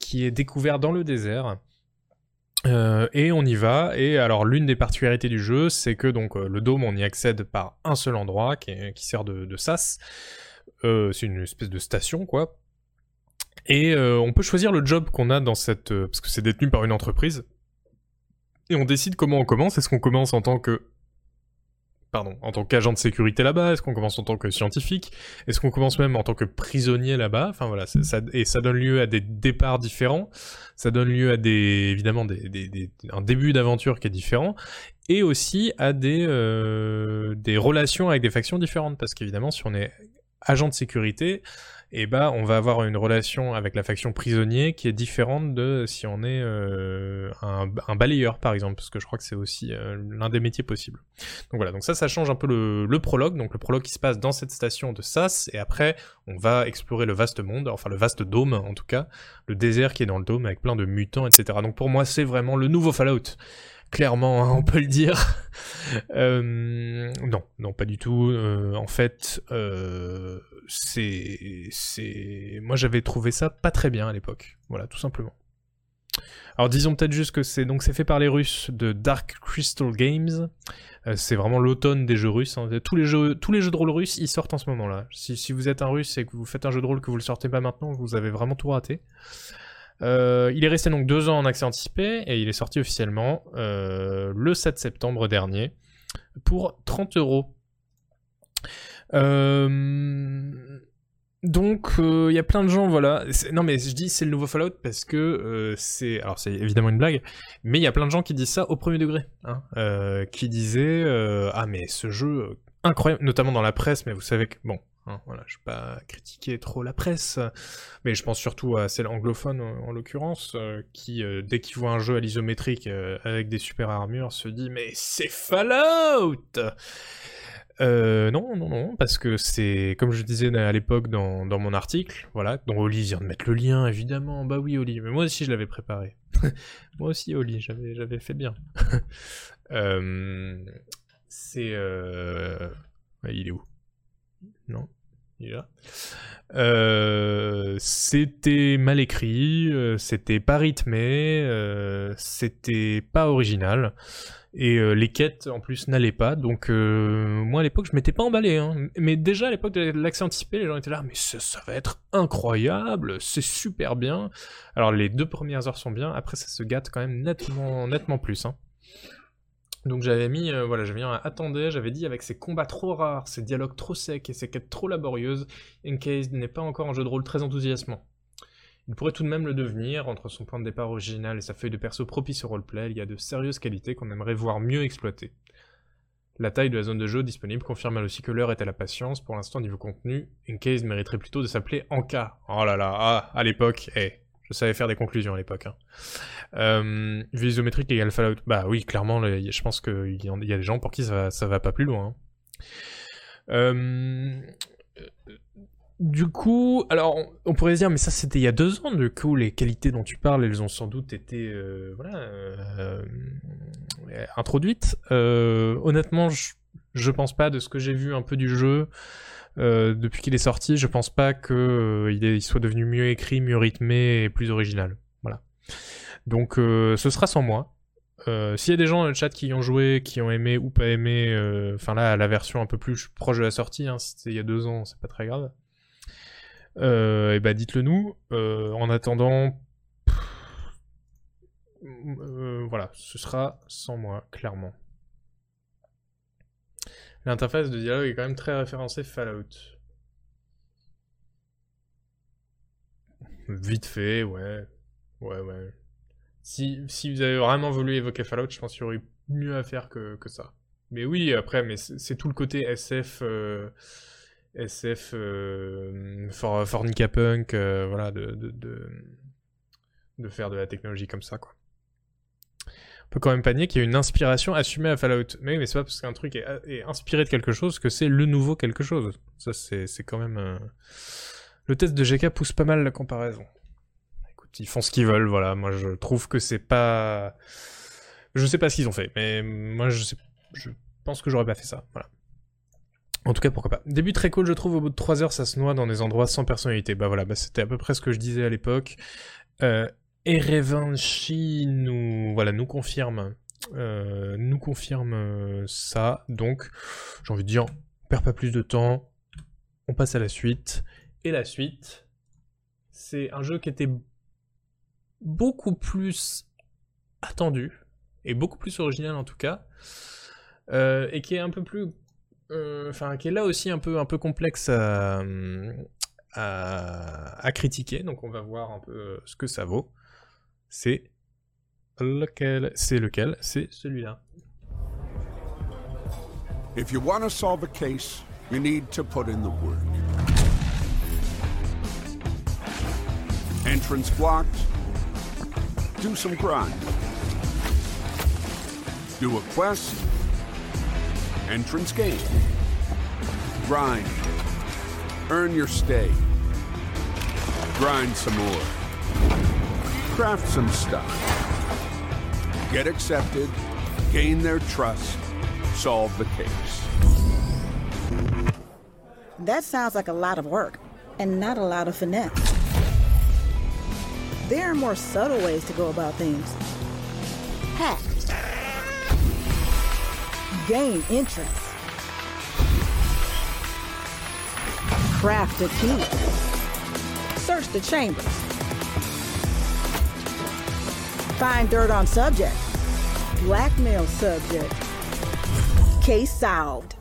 qui est découvert dans le désert. Euh, et on y va. Et alors l'une des particularités du jeu, c'est que donc euh, le dôme, on y accède par un seul endroit qui, sert de, sas. Euh, c'est une espèce de station, quoi. Et on peut choisir le job qu'on a dans cette... parce que c'est détenu par une entreprise. Et on décide comment on commence. Est-ce qu'on commence en tant que... Pardon, en tant qu'agent de sécurité là-bas Est-ce qu'on commence en tant que scientifique? Est-ce qu'on commence même en tant que prisonnier là-bas? Enfin voilà, et ça donne lieu à des départs différents. Ça donne lieu à des... évidemment des, des- des- un début d'aventure qui est différent. Et aussi à des, euh, des relations avec des factions différentes. Parce qu'évidemment, si on est agent de sécurité, et bah on va avoir une relation avec la faction prisonnier qui est différente de si on est euh, un, un balayeur par exemple, parce que je crois que c'est aussi euh, l'un des métiers possibles. Donc voilà, donc ça, ça change un peu le, le prologue, donc le prologue qui se passe dans cette station de Sas, et après on va explorer le vaste monde, enfin le vaste dôme en tout cas, le désert qui est dans le dôme avec plein de mutants, etc. Donc pour moi c'est vraiment le nouveau Fallout. Clairement, hein, on peut le dire. Euh, non, non, pas du tout. Euh, en fait, euh, c'est, moi j'avais trouvé ça pas très bien à l'époque. Voilà, tout simplement. Alors disons peut-être juste que c'est donc c'est fait par les Russes de Dark Crystal Games. C'est vraiment l'automne des jeux russes. hein. Tous les jeux, tous les jeux de rôle russes, ils sortent en ce moment-là. Si, si vous êtes un russe et que vous faites un jeu de rôle que vous le sortez pas maintenant, vous avez vraiment tout raté. Euh, il est resté donc deux ans en accès anticipé et il est sorti officiellement euh, le 7 septembre dernier pour 30 euros. Euh, donc il y a plein de gens, voilà. Non mais je dis c'est le nouveau Fallout parce que c'est, alors c'est évidemment une blague, mais il y a plein de gens qui disent ça au premier degré, hein, qui disaient ah mais ce jeu incroyable, notamment dans la presse, mais vous savez que bon. Hein, voilà, je vais pas critiquer trop la presse, mais je pense surtout à celle anglophone en, en l'occurrence, euh, qui euh, dès qu'il voit un jeu à l'isométrique euh, avec des super armures se dit mais c'est Fallout euh, non, non, non, parce que c'est, comme je disais à l'époque dans, dans mon article, voilà, dont Oli vient de mettre le lien, évidemment, bah oui, Oli, mais moi aussi je l'avais préparé. <laughs> Moi aussi, Oli, j'avais, j'avais fait bien. <laughs> Euh, c'est. euh, il est où? Non là. Euh, c'était mal écrit, euh, c'était pas rythmé, euh, c'était pas original. Et euh, les quêtes en plus n'allaient pas, donc moi à l'époque je m'étais pas emballé. Hein. Mais déjà à l'époque de l'accès anticipé, les gens étaient là, mais ça, va être incroyable, c'est super bien. Alors les deux premières heures sont bien, après ça se gâte quand même nettement, nettement plus. Hein. Donc j'avais mis, euh, voilà, j'avais mis un attendez, j'avais dit avec ces combats trop rares, ces dialogues trop secs et ces quêtes trop laborieuses, Encased n'est pas encore un jeu de rôle très enthousiasmant. Il pourrait tout de même le devenir, entre son point de départ original et sa feuille de perso propice au roleplay, il y a de sérieuses qualités qu'on aimerait voir mieux exploitées. La taille de la zone de jeu disponible confirme elle aussi que l'heure est à la patience, pour l'instant niveau contenu, Encased mériterait plutôt de s'appeler Anka. Oh là là, ah, à l'époque, eh, je savais faire des conclusions à l'époque. Hein. Euh, isométrique égale Fallout. Bah oui, clairement, je pense qu'il y, a des gens pour qui ça va, va pas plus loin. hein. Euh, du coup, alors on, pourrait se dire, mais ça c'était il y a deux ans, du coup les qualités dont tu parles, elles ont sans doute été euh, euh, introduites. Honnêtement, je, je pense pas de ce que j'ai vu un peu du jeu euh, depuis qu'il est sorti, je pense pas que euh, soit devenu mieux écrit, mieux rythmé et plus original. Voilà. Donc euh, ce sera sans moi. S'il y a des gens dans le chat qui y ont joué, qui ont aimé ou pas aimé, enfin là la version un peu plus proche de la sortie, hein, c'était il y a deux ans, c'est pas très grave. Et bah dites-le nous. En attendant, voilà, ce sera sans moi, clairement. L'interface de dialogue est quand même très référencée Fallout. Vite fait, ouais. Ouais, ouais. Si, si vous avez vraiment voulu évoquer Fallout, je pense qu'il y aurait mieux à faire que, que ça. Mais oui, après, mais c'est tout le côté SF, euh, SF, euh, fornica punk, euh, voilà, de, de, de, de faire de la technologie comme ça, quoi. On peut quand même pas nier qu'il y a une inspiration assumée à Fallout. Mais, mais c'est pas parce qu'un truc est, inspiré de quelque chose que c'est le nouveau quelque chose. Ça, c'est quand même... euh, Le test de GK pousse pas mal la comparaison. Écoute, ils font ce qu'ils veulent, voilà. Moi, je trouve que c'est pas... Je sais pas ce qu'ils ont fait, mais moi, je sais... Je pense que j'aurais pas fait ça. En tout cas, pourquoi pas. Début très cool, je trouve, au bout de 3 heures, ça se noie dans des endroits sans personnalité. Bah voilà, bah, c'était à peu près ce que je disais à l'époque. Euh, Erevanchi nous, voilà, nous confirme, euh, nous confirme euh, ça. Donc, j'ai envie de dire, on perd pas plus de temps, on passe à la suite. Et la suite, c'est un jeu qui était beaucoup plus attendu et beaucoup plus original en tout cas, euh, et qui est un peu plus, enfin, qui est là aussi un peu, un peu complexe à, à, critiquer. Donc, on va voir un peu ce que ça vaut. C'est lequel C'est lequel C'est celui-là. If you want to solve a case, you need to put in the work. Entrance blocked. Do some grind. Do a quest. Entrance gained. Grind. Earn your stay. Grind some more. Craft some stuff. Get accepted. Gain their trust. Solve the case. That sounds like a lot of work and not a lot of finesse. There are more subtle ways to go about things. Hack. Gain interest. Craft a key. Search the chambers. Find dirt on subject. Blackmail subject. Case solved.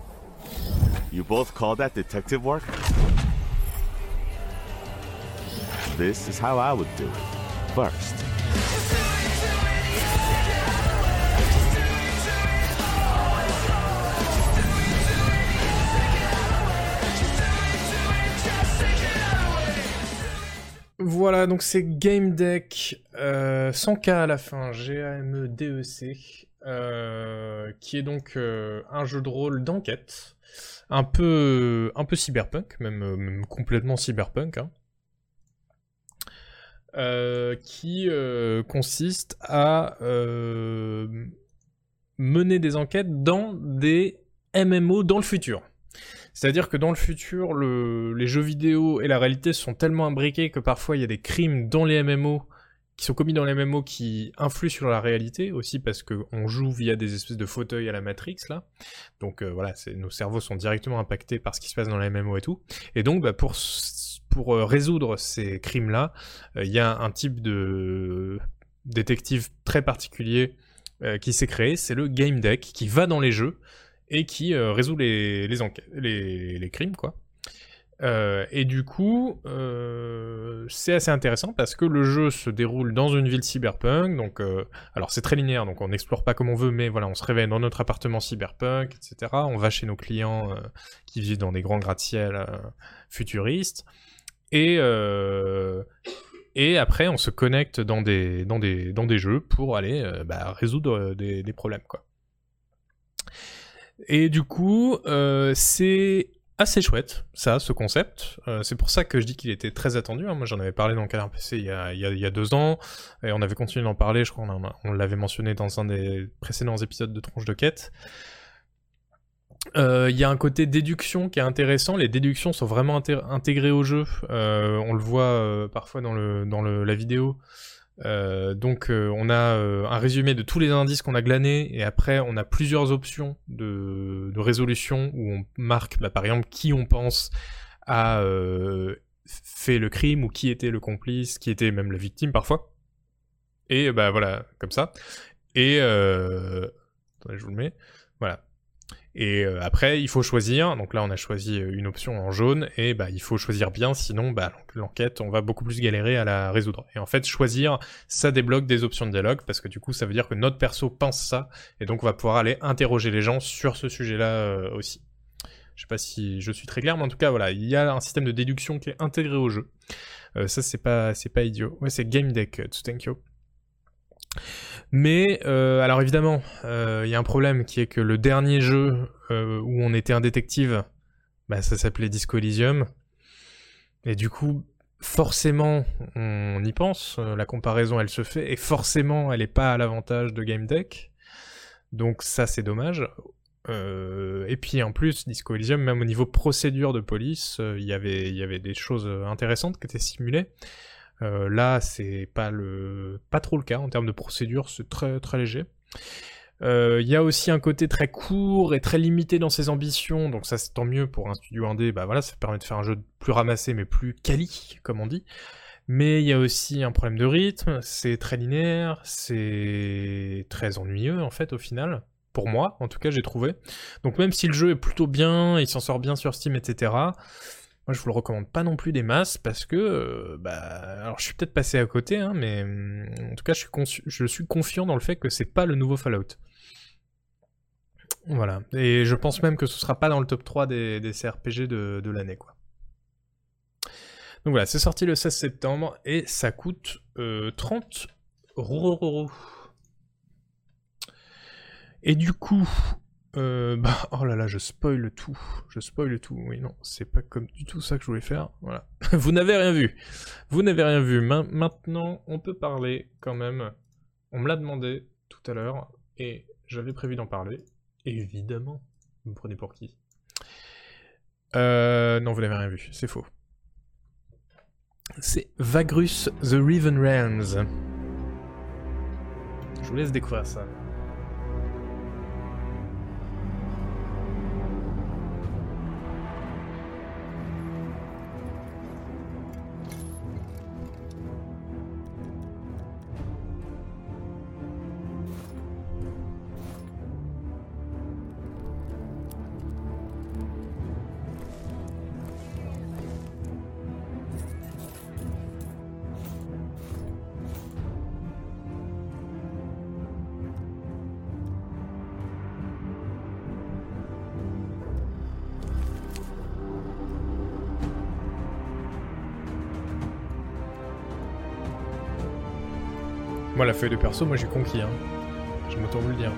You both call that detective work? This is how I would do it. First, Voilà, donc c'est Game Deck, euh, 100K à la fin, G-A-M-E-D-E-C, euh, qui est donc euh, un jeu de rôle d'enquête, un peu, un peu cyberpunk, même, euh, même complètement cyberpunk. hein. qui consiste à mener des enquêtes dans des MMO dans le futur. C'est-à-dire que dans le futur, le- les jeux vidéo et la réalité sont tellement imbriqués que parfois il y a des crimes dans les MMO qui sont commis dans les MMO qui influent sur la réalité aussi parce que on joue via des espèces de fauteuils à la Matrix là. Donc euh, voilà, nos cerveaux sont directement impactés par ce qui se passe dans les MMO et tout. Et donc bah, pour euh, résoudre ces crimes là, il y a un type de détective très particulier euh, qui s'est créé, c'est le game deck qui va dans les jeux et qui euh, résout les les, les crimes quoi. Euh, et du coup, euh, c'est assez intéressant parce que le jeu se déroule dans une ville cyberpunk. Donc, alors c'est très linéaire, donc on n'explore pas comme on veut, mais voilà, on se réveille dans notre appartement cyberpunk, etc. On va chez nos clients qui vivent dans des grands gratte-ciel futuristes. Et et après, on se connecte dans des dans des dans des jeux pour aller bah, résoudre des, des problèmes, quoi. Et du coup, euh, c'est assez chouette, ça, ce concept. Euh, c'est pour ça que je dis qu'il était très attendu. hein. Moi, j'en avais parlé dans Canard PC il y, a, deux ans, et on avait continué d'en parler. Je crois qu'on on l'avait mentionné dans un des précédents épisodes de Tronche de Quête. Euh, Il y a un côté déduction qui est intéressant. Les déductions sont vraiment inté- intégrées au jeu. On le voit parfois dans, le, le, la vidéo. Euh, donc euh, on a euh, un résumé de tous les indices qu'on a glanés et après on a plusieurs options de, résolution où on marque bah, par exemple qui on pense a fait le crime ou qui était le complice, qui était même la victime parfois. Et bah voilà, comme ça. Et attendez, je vous le mets. Et euh, après, il faut choisir. Donc là, on a choisi euh, une option en jaune, et bah il faut choisir bien, sinon bah l'enquête, on va beaucoup plus galérer à la résoudre. Et en fait, choisir, ça débloque des options de dialogue, parce que du coup, ça veut dire que notre perso pense ça, et donc on va pouvoir aller interroger les gens sur ce sujet-là euh, aussi. Je sais pas si je suis très clair, mais en tout cas, voilà, il y a un système de déduction qui est intégré au jeu. Ça, c'est pas, pas idiot. Ouais, c'est Game Deck, Tsutenkyo. Mais euh, alors évidemment, euh, il y a un problème qui est que le dernier jeu euh, où on était un détective, bah, ça s'appelait Disco Elysium. Et du coup, forcément, on y pense, la comparaison elle se fait, et forcément elle est pas à l'avantage de Game Deck. Donc ça c'est dommage. Et puis en plus, Disco Elysium, même au niveau procédure de police, il y avait des choses intéressantes qui étaient simulées. Euh, là, c'est pas le pas trop le cas en termes de procédure, c'est très très léger. Euh, Il y a aussi un côté très court et très limité dans ses ambitions, donc ça c'est tant mieux pour un studio indé. Bah voilà, ça permet de faire un jeu plus ramassé mais plus quali, comme on dit. Mais il y a aussi un problème de rythme, c'est très linéaire, c'est très ennuyeux en fait au final. Pour moi, en tout cas, j'ai trouvé. Donc même si le jeu est plutôt bien, il s'en sort bien sur Steam, etc. Moi, je vous le recommande pas non plus des masses parce que, euh, bah, alors je suis peut-être passé à côté, hein, mais hum, en tout cas, je suis, je suis confiant dans le fait que c'est pas le nouveau Fallout. Voilà. Et je pense même que ce sera pas dans le top 3 des, des CRPG de, de l'année, quoi. Donc voilà, c'est sorti le 16 septembre et ça coûte euh, 30 euros. Et du coup, euh, bah, <laughs> oh là là, je spoil tout. Je spoil tout. Oui, non, c'est pas comme du tout ça que je voulais faire. Voilà. <laughs> Vous n'avez rien vu. Vous n'avez rien vu. Ma- maintenant, on peut parler quand même. On me l'a demandé tout à l'heure et j'avais prévu d'en parler. Évidemment. Vous me prenez pour qui? Euh, Non, vous n'avez rien vu. C'est faux. C'est Vagrus The Riven Realms. Je vous laisse découvrir ça. Moi, la feuille de perso, moi j'ai conquis. Hein. Je vous le dire.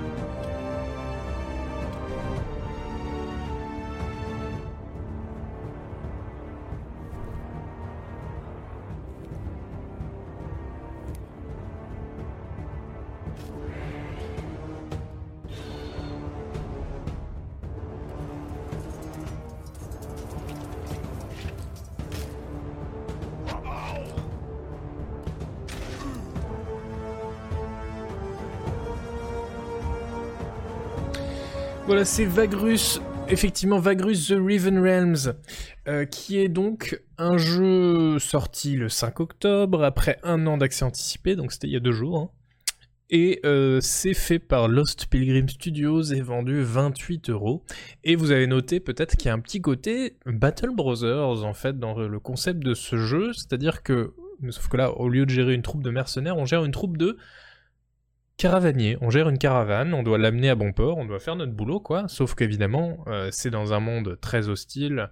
Voilà, c'est Vagrus, effectivement Vagrus The Riven Realms, euh, qui est donc un jeu sorti le 5 octobre, après un an d'accès anticipé, donc c'était il y a deux jours. hein. Et euh, c'est fait par Lost Pilgrim Studios et vendu 28 euros. Et vous avez noté peut-être qu'il y a un petit côté Battle Brothers en fait dans le concept de ce jeu, c'est-à-dire que, sauf que là, au lieu de gérer une troupe de mercenaires, on gère une troupe de caravaniers. On gère une caravane, on doit l'amener à bon port, on doit faire notre boulot quoi. Sauf qu'évidemment, euh, c'est dans un monde très hostile.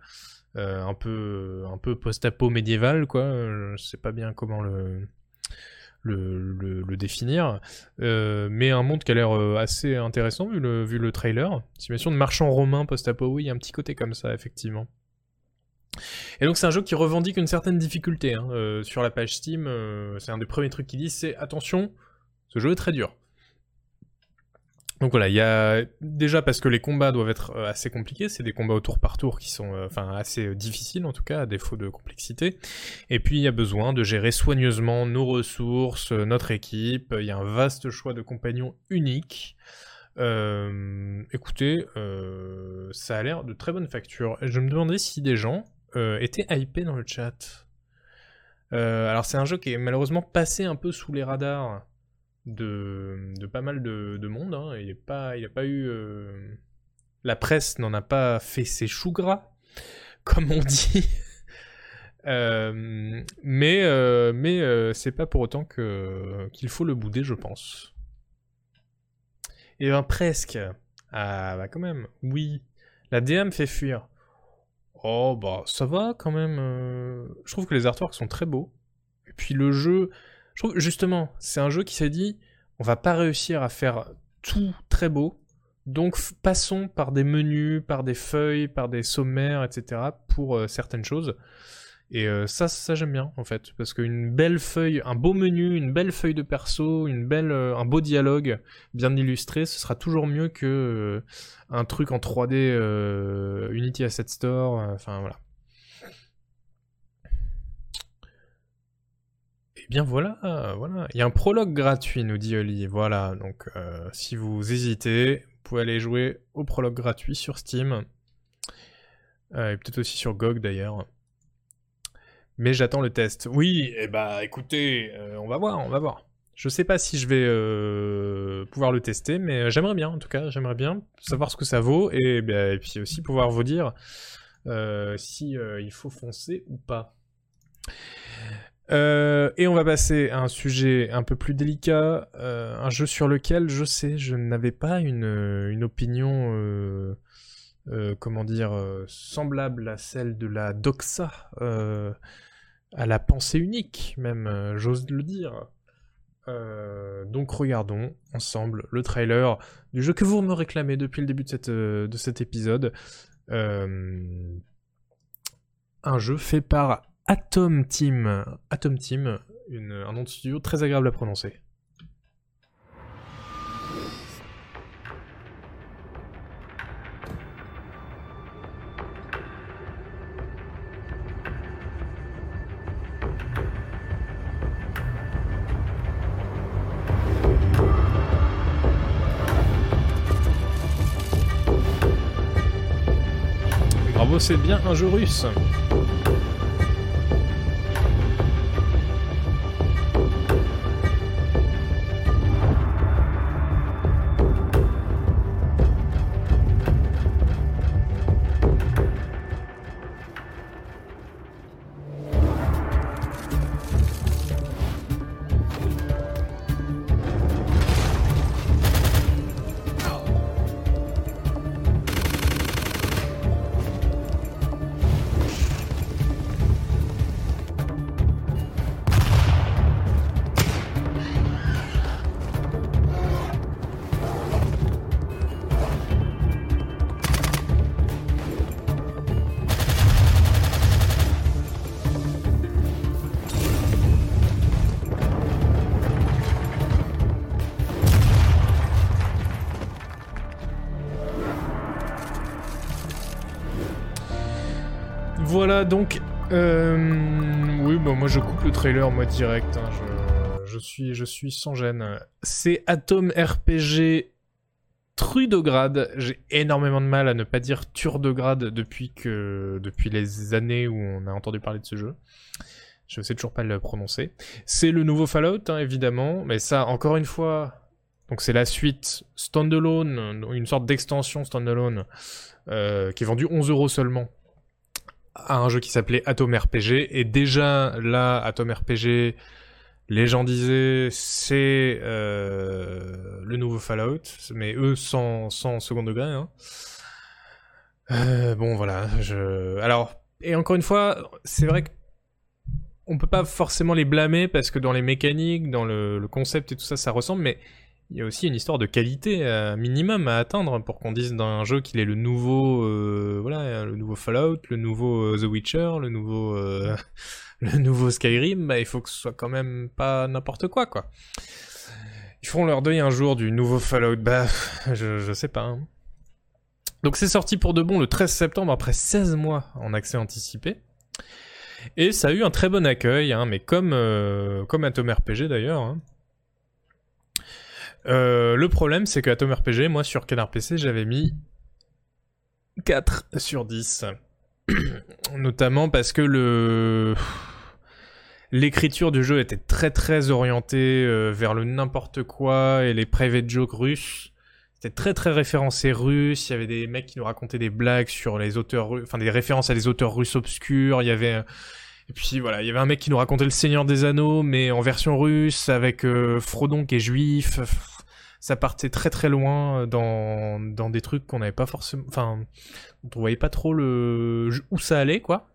euh, un peu, un post-apo médiéval, quoi. Euh, Je sais pas bien comment le, définir, mais un monde qui a l'air assez intéressant vu le, vu le trailer. Simulation de marchand romain post-apo, oui, un petit côté comme ça, effectivement. Et donc c'est un jeu qui revendique une certaine difficulté. hein. Sur la page Steam, c'est un des premiers trucs qu'ils disent, c'est attention, ce jeu est très dur. Donc voilà, il y a déjà parce que les combats doivent être euh, assez compliqués, c'est des combats au tour par tour qui sont euh, assez euh, difficiles en tout cas, à défaut de complexité. Et puis il y a besoin de gérer soigneusement nos ressources, notre équipe. Il y a un vaste choix de compagnons uniques. Écoutez, ça a l'air de très bonne facture. Je me demandais si des gens étaient hypés dans le chat. Alors c'est un jeu qui est malheureusement passé un peu sous les radars de, pas mal de, de monde. hein. Il n'a pas, a pas eu... euh, La presse n'en a pas fait ses choux gras, <laughs> comme on dit. <laughs> Euh, mais euh, mais c'est pas pour autant que qu'il faut le bouder, je pense. Et ben presque. Ah bah quand même, oui. La DA me fait fuir. Oh bah ça va quand même. Je trouve que les artworks sont très beaux. Et puis le jeu, je trouve justement, c'est un jeu qui s'est dit, on va pas réussir à faire tout très beau. Donc passons par des menus, par des feuilles, par des sommaires, etc. pour euh, certaines choses. Et euh, ça, ça j'aime bien en fait, parce qu'une belle feuille, un beau menu, une belle feuille de perso, une belle, euh, un beau dialogue bien illustré, ce sera toujours mieux que un truc en 3D euh, Unity Asset Store. Enfin voilà. Bien voilà, voilà. Il y a un prologue gratuit, nous dit Oli. Voilà, donc euh, si vous hésitez, vous pouvez aller jouer au prologue gratuit sur Steam. Euh, et peut-être aussi sur GOG d'ailleurs. Mais j'attends le test. Oui, et bah écoutez, euh, on va voir, on va voir. Je sais pas si je vais pouvoir le tester, mais j'aimerais bien en tout cas, j'aimerais bien savoir ce que ça vaut et, bah, et puis aussi pouvoir vous dire si il faut foncer ou pas. Euh, et on va passer à un sujet un peu plus délicat, euh, un jeu sur lequel je sais je n'avais pas une, une opinion, euh, euh, comment dire, euh, semblable à celle de la doxa, euh, à la pensée unique même, euh, j'ose le dire. Euh, donc regardons ensemble le trailer du jeu que vous me réclamez depuis le début de, cette, euh, de cet épisode. Euh, un jeu fait par Atom Team. Atom Team, une- un nom de studio très agréable à prononcer. Bravo, c'est bien un jeu russe. Voilà donc. euh, oui, bah moi je coupe le trailer moi direct. hein, je, suis, je suis sans gêne. C'est Atom RPG Trudograd. J'ai énormément de mal à ne pas dire Turdograd depuis que depuis les années où on a entendu parler de ce jeu. Je sais toujours pas le prononcer. C'est le nouveau Fallout, hein, évidemment, mais ça, encore une fois, donc c'est la suite standalone, une sorte d'extension standalone, euh, qui est vendue 11 euros seulement à un jeu qui s'appelait Atom RPG. Et déjà, là, Atom RPG, les gens disaient c'est euh, le nouveau Fallout, mais eux sans, sans second degré. Hein. Euh, bon, voilà. Je... Alors, et encore une fois, c'est vrai que on peut pas forcément les blâmer parce que dans les mécaniques, dans le, le concept et tout ça, ça ressemble, mais il y a aussi une histoire de qualité euh, minimum à atteindre pour qu'on dise d'un jeu qu'il est le nouveau, euh, voilà, le nouveau Fallout, le nouveau euh, The Witcher, le nouveau, euh, <laughs> le nouveau Skyrim. Bah, il faut que ce soit quand même pas n'importe quoi, quoi. Ils feront leur deuil un jour du nouveau Fallout. Bah, <laughs> je, je sais pas. hein. Donc c'est sorti pour de bon le 13 septembre après 16 mois en accès anticipé. Et ça a eu un très bon accueil, hein, mais comme, euh, comme Atom RPG d'ailleurs. hein. Euh, le problème, c'est que Atom RPG, moi sur Canard PC, j'avais mis 4 sur 10. <clears throat> Notamment parce que. L'écriture du jeu était très très orientée euh, vers le n'importe quoi et les private jokes russes. C'était très très référencé russe. Il y avait des mecs qui nous racontaient des blagues sur les auteurs, ru- enfin des références à des auteurs russes obscurs. Il y avait et puis voilà, il y avait un mec qui nous racontait le Seigneur des Anneaux, mais en version russe, avec euh, Frodon qui est juif. Ça partait très très loin dans, dans des trucs qu'on n'avait pas forcément... Enfin, on voyait pas trop le où ça allait, quoi.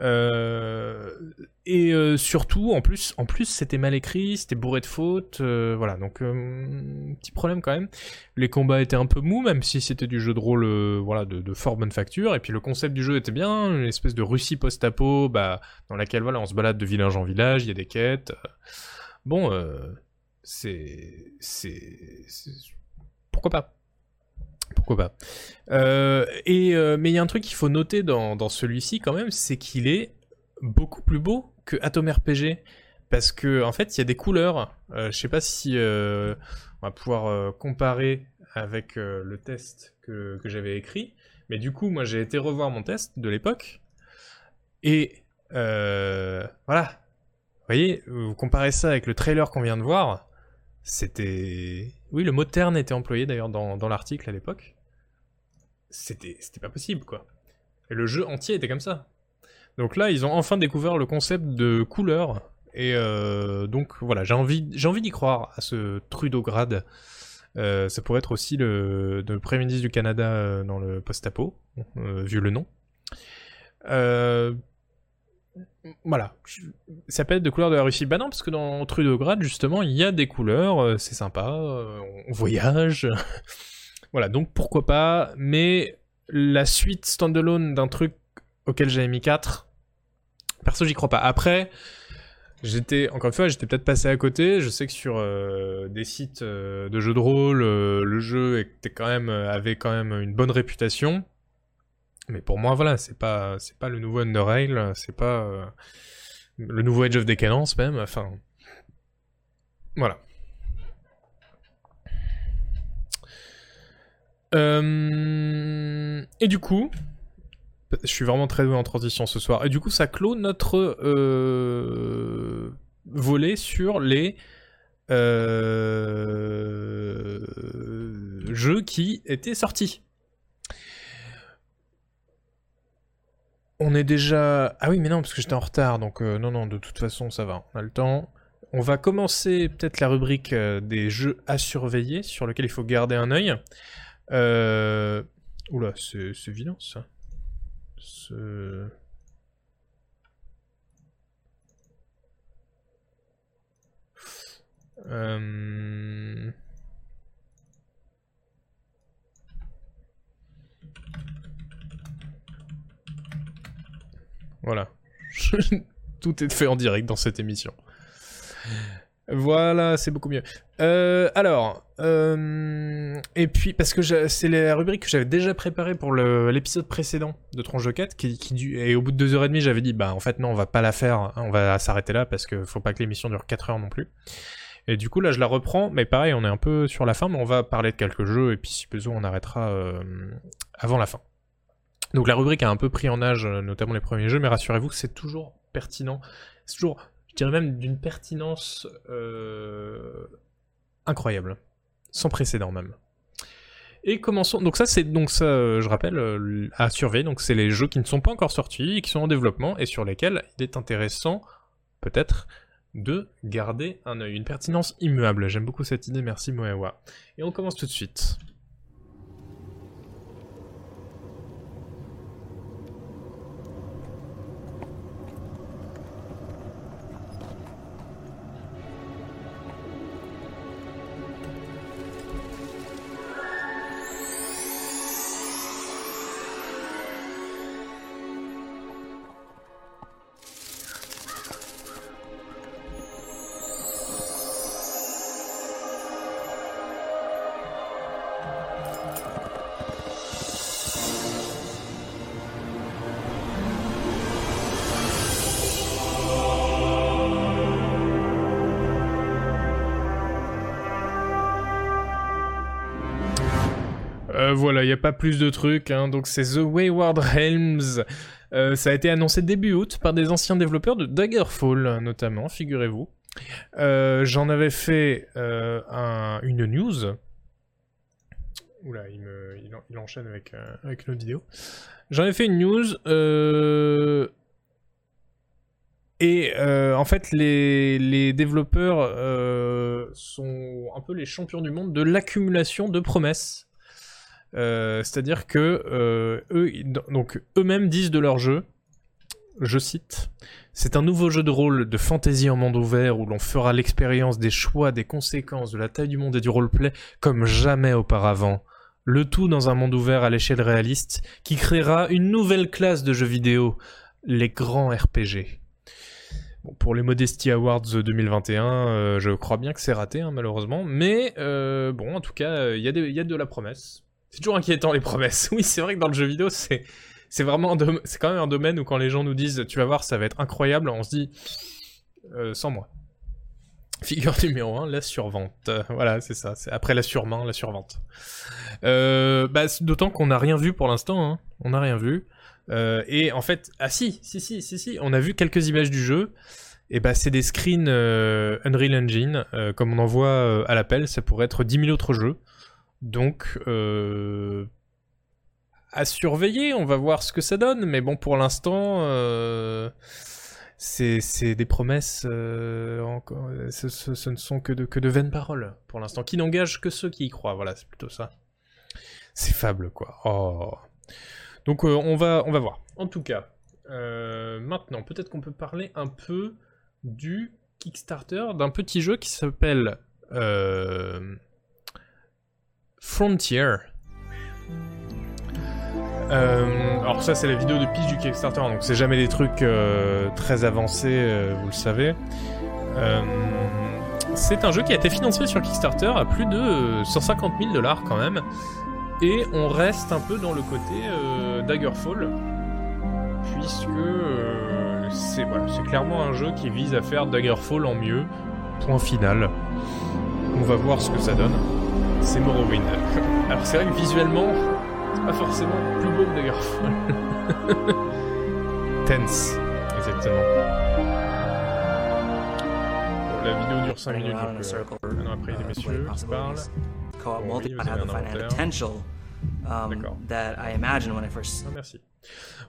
Euh, et euh, surtout, en plus, en plus, c'était mal écrit, c'était bourré de fautes, euh, voilà. Donc, euh, petit problème quand même. Les combats étaient un peu mous, même si c'était du jeu de rôle, euh, voilà, de, de fort bonne facture. Et puis le concept du jeu était bien, une espèce de Russie post-apo, bah, dans laquelle voilà, on se balade de village en village, il y a des quêtes. Bon, euh, c'est, c'est, pourquoi pas? Pourquoi pas? Euh, et euh, mais il y a un truc qu'il faut noter dans, dans celui-ci quand même, c'est qu'il est beaucoup plus beau que Atom RPG parce que en fait il y a des couleurs. Euh, je sais pas si euh, on va pouvoir comparer avec le test que, que j'avais écrit, mais du coup moi j'ai été revoir mon test de l'époque et voilà. Vous voyez, vous comparez ça avec le trailer qu'on vient de voir, c'était... Oui, le mot terne était employé d'ailleurs dans, dans l'article à l'époque. C'était c'était pas possible, quoi. Et le jeu entier était comme ça. Donc là, ils ont enfin découvert le concept de couleur. Et euh, donc voilà, j'ai envie, d'y croire à ce Trudograd. Euh, ça pourrait être aussi le, le Premier ministre du Canada euh, dans le post-apo, euh, vu le nom. Voilà. Ça peut être de couleurs de la Russie. Bah non, parce que dans Trudograd, justement, il y a des couleurs, euh, c'est sympa, euh, on voyage. <laughs> voilà, donc pourquoi pas, mais la suite standalone d'un truc auquel j'avais mis 4, perso, j'y crois pas. Après, j'étais, encore une fois, j'étais peut-être passé à côté. Je sais que sur euh, des sites de jeux de rôle, le jeu était avait quand même une bonne réputation. Mais pour moi, voilà, c'est pas, c'est pas le nouveau Underrail, c'est pas euh, le nouveau Edge of Decadence même. Enfin, voilà. Euh, et du coup, je suis vraiment très doué en transition ce soir. Et du coup, ça clôt notre euh, volet sur les jeux qui étaient sortis. On est déjà... Ah oui, mais non, parce que j'étais en retard, donc euh, non, non, de toute façon, ça va, on a le temps. On va commencer peut-être la rubrique euh, des jeux à surveiller, sur lequel il faut garder un œil. Euh... Oula, c'est vilain, ça. Ce... Euh... Voilà. <laughs> Tout est fait en direct dans cette émission. Voilà, c'est beaucoup mieux. Euh, alors, euh, et puis parce que c'est la rubrique que j'avais déjà préparée pour l'épisode précédent de Tronche de 4, qui, qui et au bout de deux heures et demie, j'avais dit bah en fait non, on va pas la faire, hein, on va s'arrêter là parce que faut pas que l'émission dure 4 heures non plus. Et du coup, là, je la reprends, mais pareil, on est un peu sur la fin, mais on va parler de quelques jeux, et puis si besoin, on arrêtera euh, avant la fin. Donc la rubrique a un peu pris en âge, euh, notamment les premiers jeux, mais rassurez-vous que c'est toujours pertinent. C'est toujours, je dirais même, d'une pertinence euh, incroyable. Sans précédent même. Et commençons. Donc ça, c'est donc ça, euh, je rappelle, à surveiller. Donc c'est les jeux qui ne sont pas encore sortis, qui sont en développement et sur lesquels il est intéressant, peut-être, de garder un œil, une pertinence immuable. J'aime beaucoup cette idée. Merci Moewa. Et on commence tout de suite. Pas plus de trucs, hein. donc c'est The Wayward Realms. Euh, ça a été annoncé début août par des anciens développeurs de Daggerfall, notamment, figurez-vous. Euh, J'en avais fait euh, un- une news. Oula, il, il, en- il enchaîne avec, avec une autre vidéo. J'en ai fait une news. Et en fait, les, développeurs sont un peu les champions du monde de l'accumulation de promesses. Euh, C'est-à-dire que euh, eux-mêmes disent de leur jeu, je cite, c'est un nouveau jeu de rôle de fantasy en monde ouvert où l'on fera l'expérience des choix, des conséquences, de la taille du monde et du roleplay comme jamais auparavant. Le tout dans un monde ouvert à l'échelle réaliste qui créera une nouvelle classe de jeux vidéo, les grands RPG. Pour les Modesty Awards 2021, euh, je crois bien que c'est raté, hein, malheureusement. Mais bon, en tout cas, il y a de la promesse. C'est toujours inquiétant les promesses. <laughs> Oui, c'est vrai que dans le jeu vidéo, c'est c'est vraiment c'est quand même un domaine où quand les gens nous disent tu vas voir, ça va être incroyable, on se dit euh, sans moi. Figure numéro 1, la survente. Euh, voilà, c'est ça. Après la surmain, la survente. Euh, bah, D'autant qu'on n'a rien vu pour l'instant. hein. On n'a rien vu. Et en fait, ah si, si, si, si, si, on a vu quelques images du jeu. Et bah, c'est des screens Unreal Engine, comme on en voit à l'appel. Ça pourrait être 10 000 autres jeux. Donc, euh, à surveiller. On va voir ce que ça donne. Mais bon, pour l'instant, euh, c'est des promesses. euh, ce, ne sont que de, vaines paroles pour l'instant, qui n'engagent que ceux qui y croient. Voilà, c'est plutôt ça. C'est fable, quoi. Oh. Donc, on, va, voir. En tout cas, maintenant, peut-être qu'on peut parler un peu du Kickstarter d'un petit jeu qui s'appelle Frontier. Euh, alors ça c'est la vidéo de pitch du Kickstarter, donc c'est jamais des trucs euh, très avancés, euh, vous le savez. C'est un jeu qui a été financé sur Kickstarter à plus de euh, 150 000 dollars quand même, et on reste un peu dans le côté Daggerfall, puisque c'est clairement un jeu qui vise à faire Daggerfall en mieux. Point final. On va voir ce que ça donne. C'est Morrowind. <laughs> Alors c'est vrai que visuellement, c'est pas forcément plus beau que Daggerfall. <laughs> Tense, exactement. Bon, la vidéo dure 5 minutes, donc euh, après messieurs qui parlent. Bon, oui, vous avez un financial inventaire. potential um, that I imagined when I first. Ah, merci.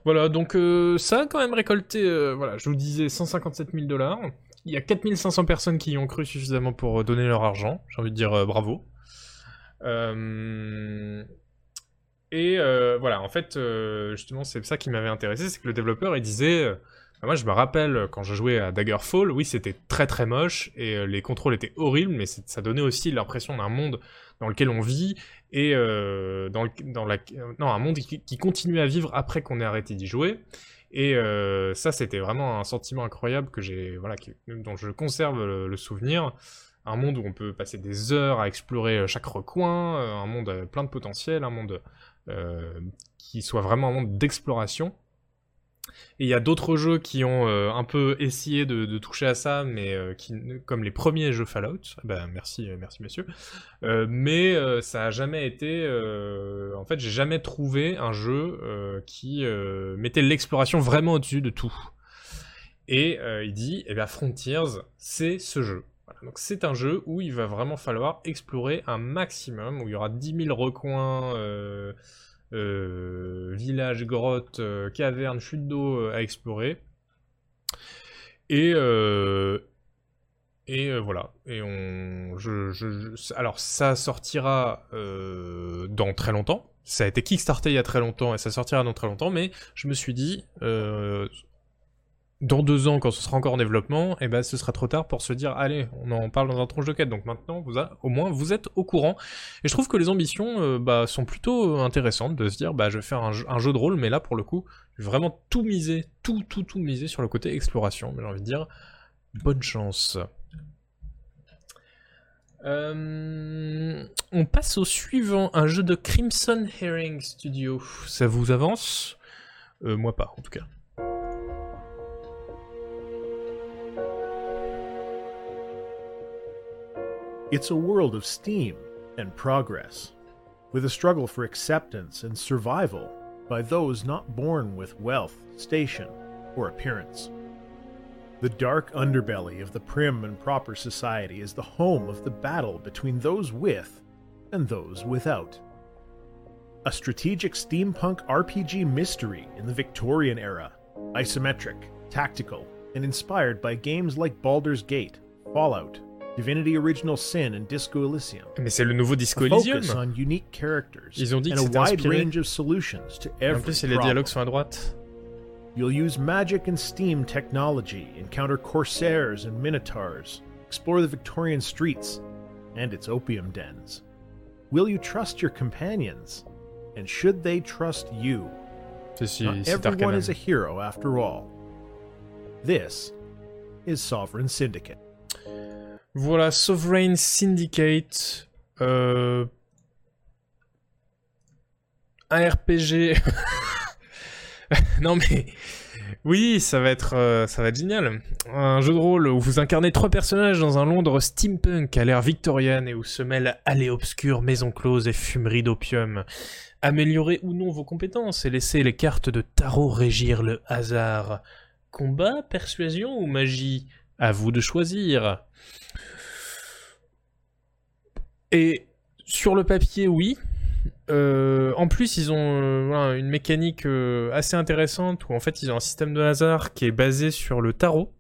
Voilà, donc euh, ça a quand même récolté, euh, voilà, je vous disais 157 000 dollars. Il y a 4500 personnes qui y ont cru suffisamment pour euh, donner leur argent. J'ai envie de dire euh, bravo. Euh, Et euh, voilà, en fait, euh, justement, c'est ça qui m'avait intéressé, c'est que le développeur, il disait... bah, moi, je me rappelle, quand je jouais à Daggerfall, oui, c'était très très moche, et les contrôles étaient horribles, mais ça donnait aussi l'impression d'un monde dans lequel on vit, et dans, le- dans la... Non, un monde qui, qui continue à vivre après qu'on ait arrêté d'y jouer. Et ça, c'était vraiment un sentiment incroyable que voilà, dont je conserve le souvenir. Un monde où on peut passer des heures à explorer euh, chaque recoin, euh, un monde euh, plein de potentiel, un monde qui soit vraiment un monde d'exploration. Et il y a d'autres jeux qui ont un peu essayé de, toucher à ça, mais qui, comme les premiers jeux Fallout, ben merci, merci messieurs. Mais ça a jamais été, en fait, j'ai jamais trouvé un jeu qui mettait l'exploration vraiment au-dessus de tout. Et il dit, eh bien Frontiers, c'est ce jeu. Donc c'est un jeu où il va vraiment falloir explorer un maximum, où il y aura 10 000 recoins, euh, euh, villages, grottes, euh, cavernes, chutes d'eau à explorer. Et, et voilà. Et on, alors ça sortira dans très longtemps. Ça a été kickstarté il y a très longtemps et ça sortira dans très longtemps. Mais je me suis dit, dans deux ans, quand ce sera encore en développement, et ben ce sera trop tard pour se dire, allez, on en parle dans un tronche de quête. Donc maintenant, vous au moins, vous êtes au courant. Et je trouve que les ambitions euh, bah, sont plutôt intéressantes de se dire, bah je vais faire un jeu, de rôle, mais là pour le coup, je vais vraiment tout miser, tout, tout, tout miser sur le côté exploration. Mais j'ai envie de dire, bonne chance. Euh, on passe au suivant, un jeu de Crimson Herring Studio. Ça vous avance? Euh, Moi pas, en tout cas. It's a world of steam and progress, with a struggle for acceptance and survival by those not born with wealth, station, or appearance. The dark underbelly of the prim and proper society is the home of the battle between those with and those without. A strategic steampunk RPG mystery in the Victorian era, isometric, tactical, and inspired by games like Baldur's Gate, Fallout, Divinity Original Sin, and Disco Elysium. Mais c'est le nouveau Disco Elysium. focus on unique characters Ils ont dit que and a wide inspiré. range of solutions to Et en every plus, les dialogues sont à droite. You'll use magic and steam technology, encounter corsairs and minotaurs, explore the Victorian streets and its opium dens. Will you trust your companions? And should they trust you? Si, Not everyone is a hero after all. This is Sovereign Syndicate. Voilà, Sovereign Syndicate. Euh... Un RPG. <laughs> non mais. Oui, ça va être, euh, ça va être génial. Un jeu de rôle où vous incarnez trois personnages dans un Londres steampunk à l'ère victorienne et où se mêlent allées obscures, maisons closes et fumeries d'opium. Améliorez ou non vos compétences et laissez les cartes de tarot régir le hasard. Combat, persuasion ou magie? À vous de choisir. Et sur le papier, oui. Euh, en plus, ils ont euh, une mécanique euh, assez intéressante où en fait ils ont un système de hasard qui est basé sur le tarot.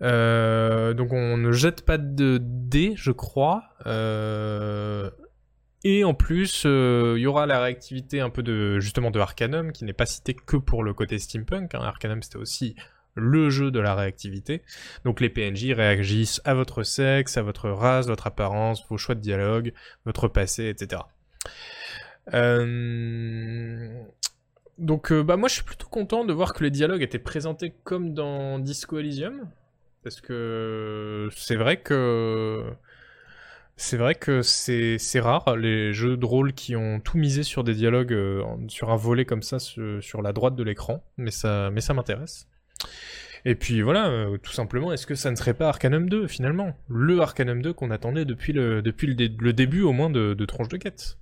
Donc on ne jette pas de dés, je crois. Et en plus, il y aura la réactivité un peu de justement de Arcanum qui n'est pas cité que pour le côté steampunk. hein. Arcanum c'était aussi le jeu de la réactivité. Donc les PNJ réagissent à votre sexe, à votre race, votre apparence, vos choix de dialogue, votre passé, etc. Euh, Donc euh, bah moi je suis plutôt content de voir que les dialogues étaient présentés comme dans Disco Elysium. Parce que c'est vrai que c'est vrai que c'est c'est rare les jeux de rôle qui ont tout misé sur des dialogues euh, sur un volet comme ça sur, sur la droite de l'écran, mais ça mais ça m'intéresse. Et puis voilà, euh, tout simplement, est-ce que ça ne serait pas Arcanum 2 finalement? Le Arcanum 2 qu'on attendait depuis le début au moins de, de Tronche de Quête.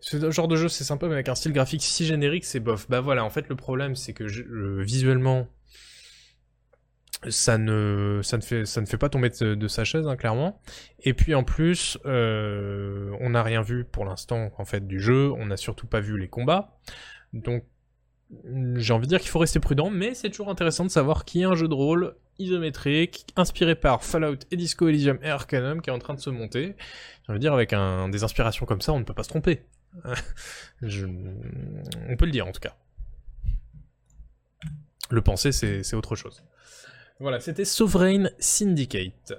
Ce genre de jeu c'est sympa mais avec un style graphique si générique c'est bof. Bah voilà, en fait le problème c'est que visuellement ça ne, fait, pas tomber de, de sa chaise, hein, clairement. Et puis en plus, euh, on n'a rien vu pour l'instant en fait du jeu, on n'a surtout pas vu les combats. Donc j'ai envie de dire qu'il faut rester prudent, mais c'est toujours intéressant de savoir qu'il y a un jeu de rôle isométrique, inspiré par Fallout et Disco Elysium et Arcanum, qui est en train de se monter. J'ai envie de dire, avec des inspirations comme ça, on ne peut pas se tromper. <laughs> On peut le dire en tout cas. Le penser, c'est autre chose. Voilà, c'était Sovereign Syndicate.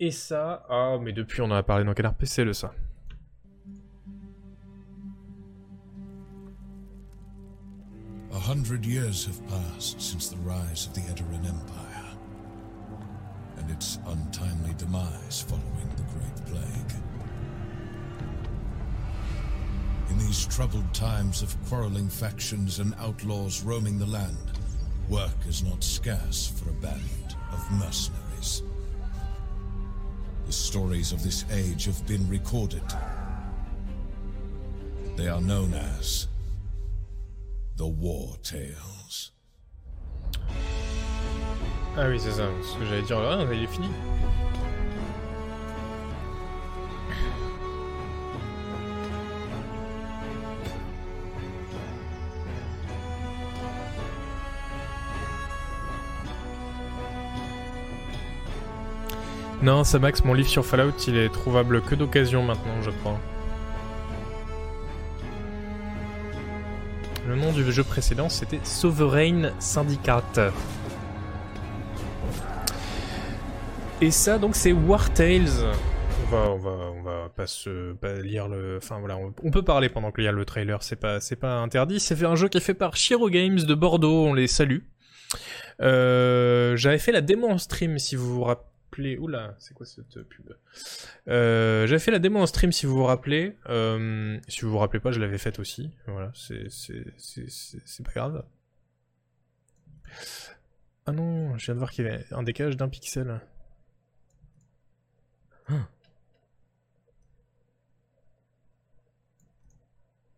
Et ça, ah, mais depuis on en a parlé dans quel RPC le ça A hundred years have passed since the rise of the Edoran Empire, and its untimely demise following the Great Plague. In these troubled times of quarreling factions and outlaws roaming the land, work is not scarce for a band of mercenaries. The stories of this age have been recorded. They are known as the War Tales. Ah oui, c'est ça. Ce que j'allais dire, ah, il est fini. Non, ça Max, mon livre sur Fallout, il est trouvable que d'occasion maintenant, je crois. Le nom du jeu précédent, c'était Sovereign Syndicate. Et ça, donc, c'est War Tales. On va, on va, on va pas se pas lire le. Enfin voilà, on, peut parler pendant qu'il y a le trailer. C'est pas, c'est pas interdit. C'est un jeu qui est fait par Shiro Games de Bordeaux. On les salue. Euh, J'avais fait la démo en stream, si vous vous rappelez. Oula, c'est quoi cette pub? Euh, J'avais fait la démo en stream, si vous vous rappelez. Euh, si vous vous rappelez pas, je l'avais faite aussi. Voilà, c'est, pas grave. Ah non, je viens de voir qu'il y avait un décalage d'un pixel. Ah.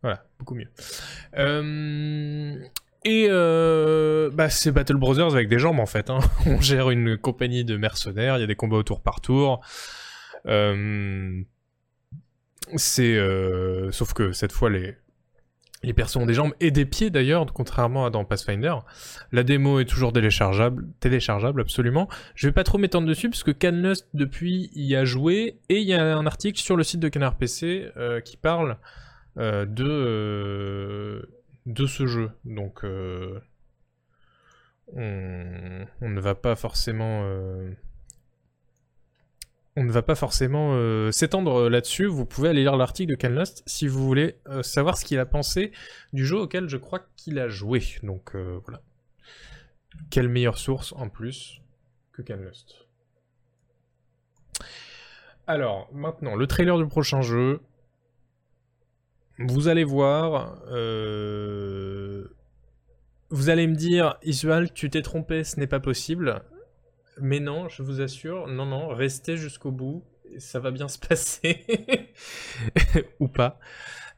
Voilà, beaucoup mieux. Euh, et euh, bah, c'est Battle Brothers avec des jambes en fait. hein. <laughs> On gère une compagnie de mercenaires, il y a des combats au tour par tour. Euh, c'est euh, sauf que cette fois les les persos ont des jambes et des pieds d'ailleurs, contrairement à dans Pathfinder. La démo est toujours téléchargeable, téléchargeable absolument. Je vais pas trop m'étendre dessus parce que Canlust depuis y a joué et il y a un article sur le site de Canard PC qui parle de de ce jeu. Donc euh, on, ne va pas forcément euh, on ne va pas forcément euh, s'étendre là-dessus. Vous pouvez aller lire l'article de Canlust si vous voulez savoir ce qu'il a pensé du jeu auquel je crois qu'il a joué. Donc voilà. Quelle meilleure source en plus que Canlust. Alors, maintenant, le trailer du prochain jeu. Vous allez voir. euh, Vous allez me dire, Isual, tu t'es trompé, ce n'est pas possible. Mais non, je vous assure, non, non, restez jusqu'au bout, ça va bien se passer. <laughs> Ou pas.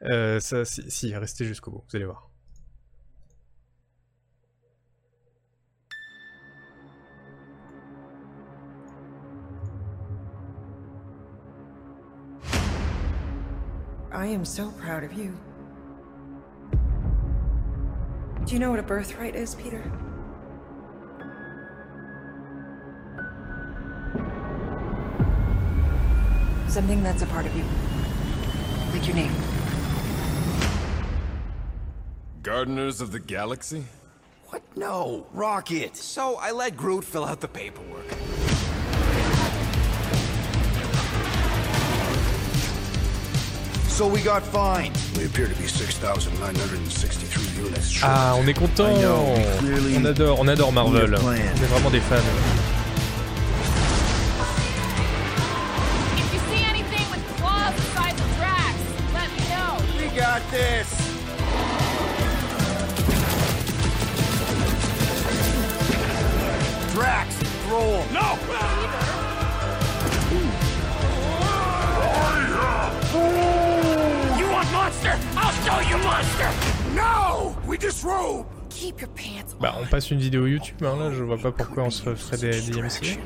Euh, si, restez jusqu'au bout, vous allez voir. I am so proud of you. Do you know what a birthright is, Peter? Something that's a part of you. Like your name. Gardeners of the Galaxy? What? No, Rocket. So I let Groot fill out the paperwork. So we got fined. We appear to be 6,963 units short. Ah, on est content. I know, we clearly On adore, on adore Marvel. need a plan. On est vraiment des fans. If you see anything with show you monster! No! We disrobe! Keep your pants Bah, on passe une vidéo YouTube, hein, là, je vois pas pourquoi on se ferait des DMC.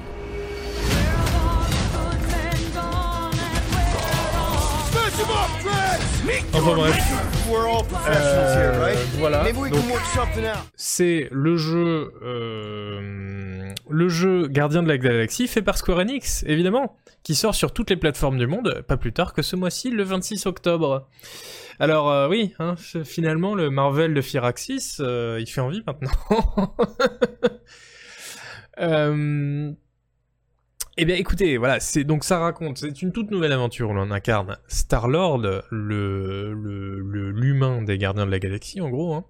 Enfin bref. maker. We're all professionals here, Euh, voilà, Maybe we donc- can work something out. C'est le jeu, euh, le jeu Gardien de la Galaxie fait par Square Enix, évidemment, qui sort sur toutes les plateformes du monde, pas plus tard que ce mois-ci, le 26 octobre. Alors euh, oui, hein, finalement le Marvel de Firaxis, euh, il fait envie maintenant. <laughs> Euh, Eh bien, écoutez, voilà, c'est donc ça raconte, c'est une toute nouvelle aventure où l'on incarne Star-Lord, l'humain des Gardiens de la Galaxie, en gros. Hein.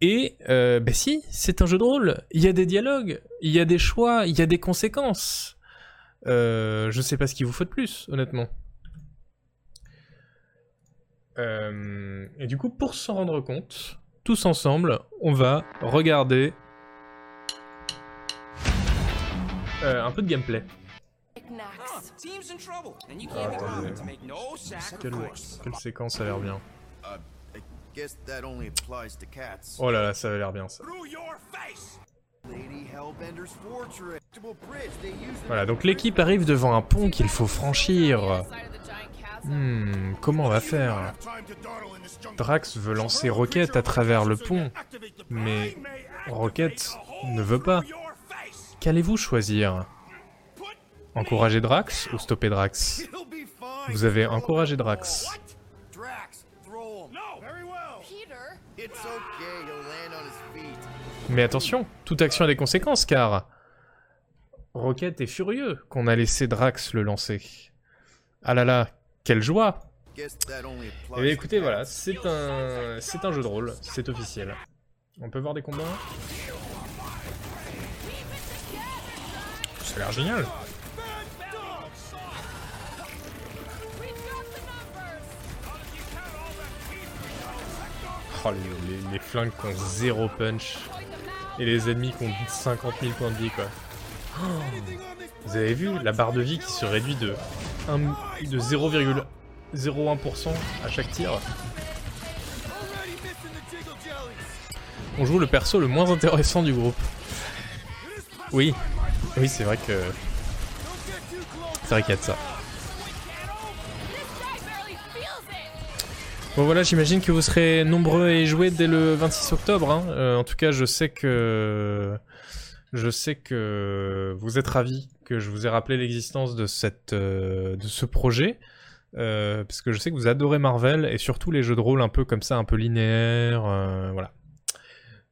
Et, euh, bah si, c'est un jeu de rôle. Il y a des dialogues, il y a des choix, il y a des conséquences. Euh, je sais pas ce qu'il vous faut de plus, honnêtement. Euh, et du coup, pour s'en rendre compte, tous ensemble, on va regarder euh, un peu de gameplay. Ah, no Quelle, quelle séquence ça a l'air bien. Uh. Oh là là, ça a l'air bien ça. Voilà, donc l'équipe arrive devant un pont qu'il faut franchir. Hmm, comment on va faire? Drax veut lancer Rocket à travers le pont, mais Rocket ne veut pas. Qu'allez-vous choisir? Encourager Drax ou stopper Drax? Vous avez encouragé Drax. Mais attention, toute action a des conséquences car Rocket est furieux qu'on a laissé Drax le lancer. Ah là là, quelle joie Eh bien écoutez, voilà, c'est un, c'est un jeu de rôle, c'est officiel. On peut voir des combats? Ça a l'air génial. Oh, les, les- les flingues qui ont zéro punch. Et les ennemis qui ont 50 000 points de vie, quoi. Oh, vous avez vu la barre de vie qui se réduit de, de 0,01% à chaque tir On joue le perso le moins intéressant du groupe. Oui, oui, c'est vrai que. C'est vrai qu'il y a de ça. Bon voilà, j'imagine que vous serez nombreux à y jouer dès le 26 octobre. hein. Euh, en tout cas, je sais que je sais que vous êtes ravis que je vous ai rappelé l'existence de euh, de ce projet. euh, parce que je sais que vous adorez Marvel et surtout les jeux de rôle un peu comme ça, un peu linéaires, euh, voilà.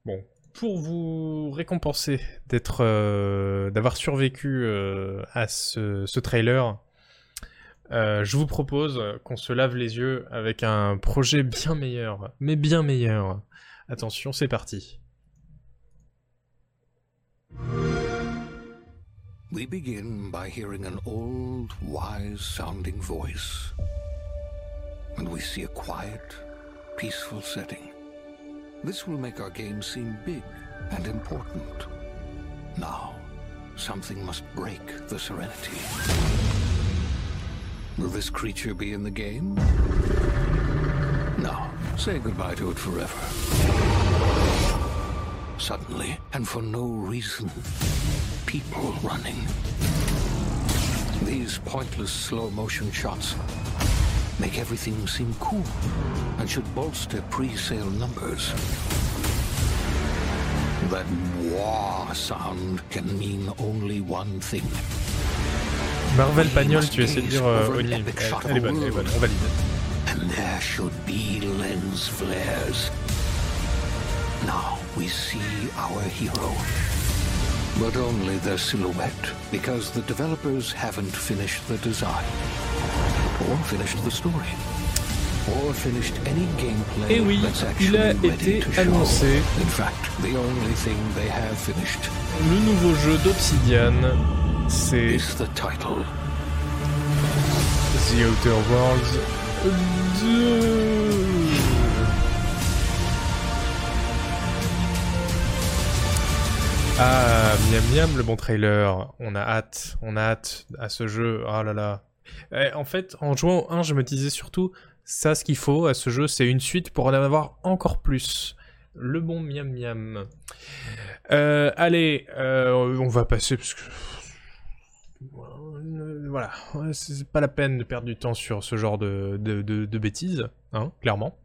Bon, pour vous récompenser d'être, d'avoir survécu à ce, ce trailer, je vous propose qu'on se lave les yeux avec un projet bien meilleur, mais bien meilleur. Attention, c'est parti. We begin by hearing an old, wise sounding voice. And we see a quiet, peaceful setting. This will make our game seem big and important. Now, something must break the serenity. Will this creature be in the game? No. Say goodbye to it forever. Suddenly, and for no reason, people running. These pointless slow motion shots make everything seem cool and should bolster pre-sale numbers. That wah sound can mean only one thing. Marvel Pagnol, tu essaies de dire euh, Oni. Elle, elle est bonne, elle est bonne, on valide. And there should be lens flares. Now we see our hero. But only their silhouette, because the developers haven't finished the design, or finished the story, or finished any gameplay Et oui, that's il a actually ready été to show. In fact, the only thing they have finished Le nouveau jeu d'Obsidian, c'est is the title. The Outer Worlds 2. Ah, miam miam, le bon trailer. On a hâte, on a hâte à ce jeu. Ah là là. Eh, en fait, en jouant au 1, je me disais surtout, ça, ce qu'il faut à ce jeu, c'est une suite pour en avoir encore plus. Le bon miam miam. Euh, allez, euh, on va passer parce que voilà, c'est pas la peine de perdre du temps sur ce genre de bêtises, hein, clairement.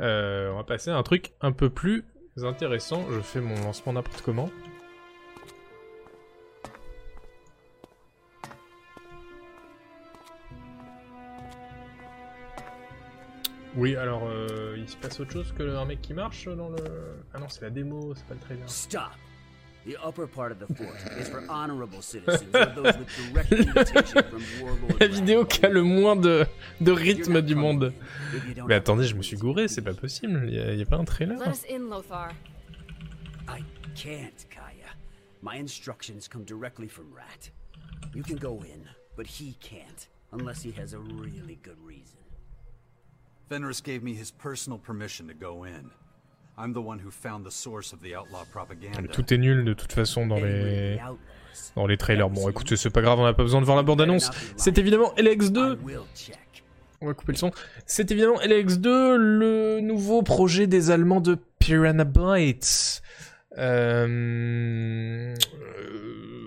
Euh, on va passer à un truc un peu plus intéressant. Je fais mon lancement n'importe comment. Oui, alors euh, il se passe autre chose que un mec qui marche dans le. Ah non, c'est la démo, c'est pas le trailer. Stop. The upper part of the fort is for honorable citizens or those with direct invitation from Warlord La vidéo qui a le moins de, de rythme du monde. Mais attendez, je me suis gouré, c'est pas possible. Il y, y a pas un trailer Let us in, Lothar. I can't, Kaya. My instructions come directly from Rat. You can go in, but he can't, unless he has a really good reason. Fenris gave me his personal permission to go in. I'm the one who found the source of the outlaw propaganda. Tout est nul de toute façon dans les dans les trailers. Bon, écoutez, c'est pas grave, on n'a pas besoin de voir la bande-annonce. C'est évidemment LX2. On va couper le son. C'est évidemment LX2, le nouveau projet des Allemands de Piranha Bytes. Euh...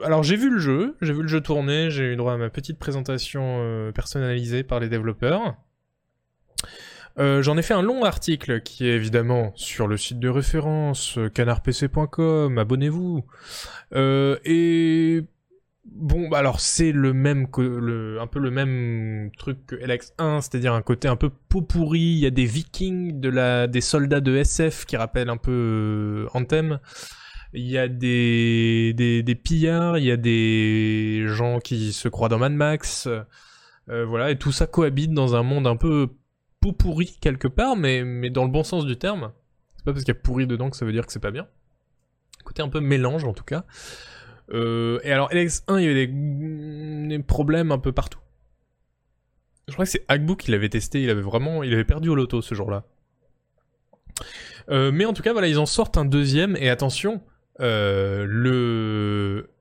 Alors j'ai vu le jeu, j'ai vu le jeu tourner, j'ai eu droit à ma petite présentation euh, personnalisée par les développeurs. Euh, J'en ai fait un long article qui est évidemment sur le site de référence euh, canardpc.com, abonnez-vous. Euh, et bon, bah alors c'est le même un peu le même truc que LX1, c'est-à-dire un côté un peu pot pourri. Il y a des Vikings, des soldats de SF qui rappellent un peu Anthem. Il y a des, des, pillards, il y a des gens qui se croient dans Mad Max. Voilà, et tout ça cohabite dans un monde un peu pot pourri quelque part, mais, mais dans le bon sens du terme. C'est pas parce qu'il y a pourri dedans que ça veut dire que c'est pas bien. Côté un peu mélange en tout cas. Euh, et alors LX1, il y avait des, problèmes un peu partout. Je crois que c'est Agbu qui l'avait testé, il avait vraiment, il avait perdu au loto ce jour-là. Euh, mais en tout cas, voilà, ils en sortent un deuxième, et attention, euh, le...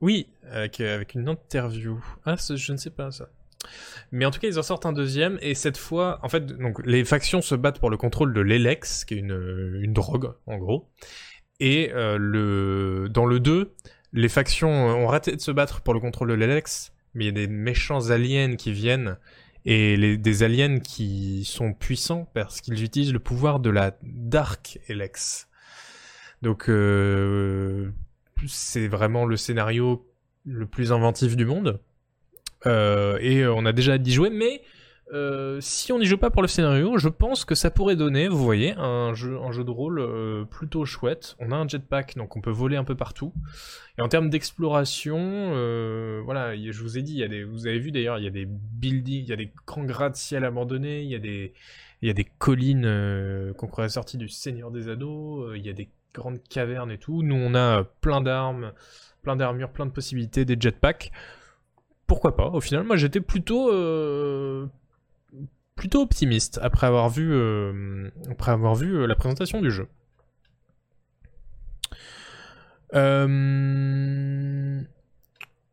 Oui, avec, avec une interview. Ah, je ne sais pas ça. Mais en tout cas, ils en sortent un deuxième, et cette fois, en fait, donc les factions se battent pour le contrôle de l'Elex, qui est une, une drogue, en gros. Et euh, le dans le 2, les factions ont raté de se battre pour le contrôle de l'Elex, mais il y a des méchants aliens qui viennent, et des aliens qui sont puissants parce qu'ils utilisent le pouvoir de la Dark Elex. Donc euh, c'est vraiment le scénario le plus inventif du monde. Euh, et on a déjà d'y jouer, mais euh, si on n'y joue pas pour le scénario, je pense que ça pourrait donner, vous voyez, un jeu, de rôle euh, plutôt chouette. On a un jetpack, donc on peut voler un peu partout. Et en termes d'exploration, euh, voilà, je vous ai dit, y a des, vous avez vu d'ailleurs, il y a des buildings, il y a des grands gratte-ciel abandonnés, il y a des, y a des collines euh, qu'on croirait sorties du Seigneur des Anneaux, il y a des grandes cavernes et tout. Nous, on a plein d'armes, plein d'armures, plein de possibilités, des jetpacks pourquoi pas Au final, moi j'étais plutôt euh, plutôt optimiste après avoir vu euh, après avoir vu euh, la présentation du jeu.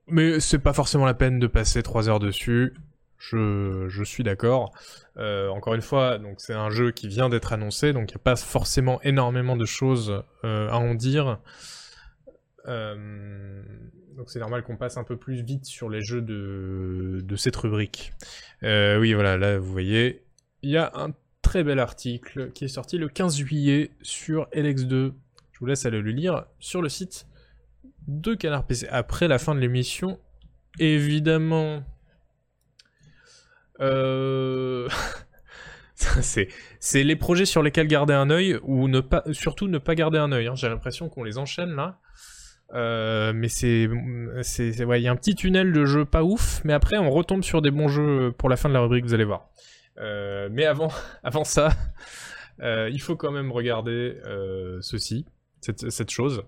Mais c'est pas forcément la peine de passer 3 heures dessus. Je, je suis d'accord. encore une fois, donc c'est un jeu qui vient d'être annoncé, donc il n'y a pas forcément énormément de choses à en dire. Donc c'est normal qu'on passe un peu plus vite sur les jeux de, cette rubrique. Euh, oui, voilà, là vous voyez, il y a un très bel article qui est sorti le 15 juillet sur LX2. Je vous laisse aller le lire sur le site de Canard PC. Après la fin de l'émission, évidemment. Euh... <laughs> c'est les projets sur lesquels garder un œil ou ne pas, surtout ne pas garder un œil. Hein. J'ai l'impression qu'on les enchaîne là. Euh, mais c'est, c'est, ouais, il y a un petit tunnel de jeux pas ouf, mais après on retombe sur des bons jeux pour la fin de la rubrique, vous allez voir. Euh, mais avant, <laughs> avant ça, euh, il faut quand même regarder ceci, cette, chose.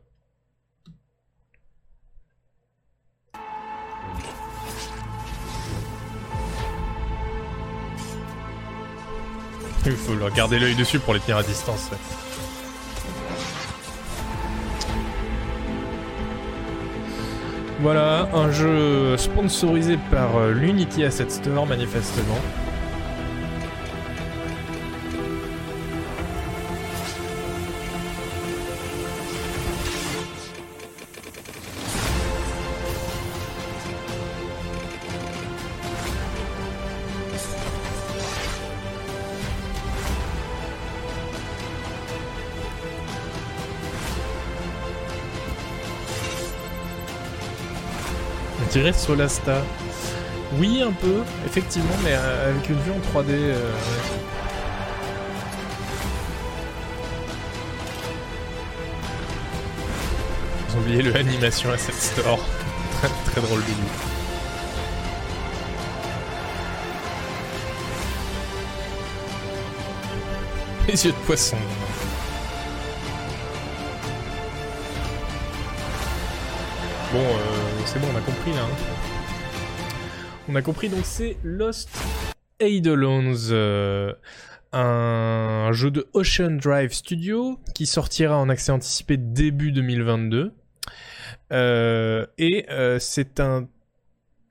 Il faut leur garder l'œil dessus pour les tenir à distance. Voilà, un jeu sponsorisé par euh, l'Unity Asset Store manifestement. On dirait Solasta. Oui, un peu, effectivement, mais euh, avec une vue en 3D. Euh. J'ai oublié le animation à cette store. <laughs> très, drôle de lui. Les yeux de poisson. C'est bon, on a compris là. Hein. On a compris, donc c'est Lost Eidolons. Euh, un jeu de Ocean Drive Studio qui sortira en accès anticipé début 2022. Euh, et euh, c'est un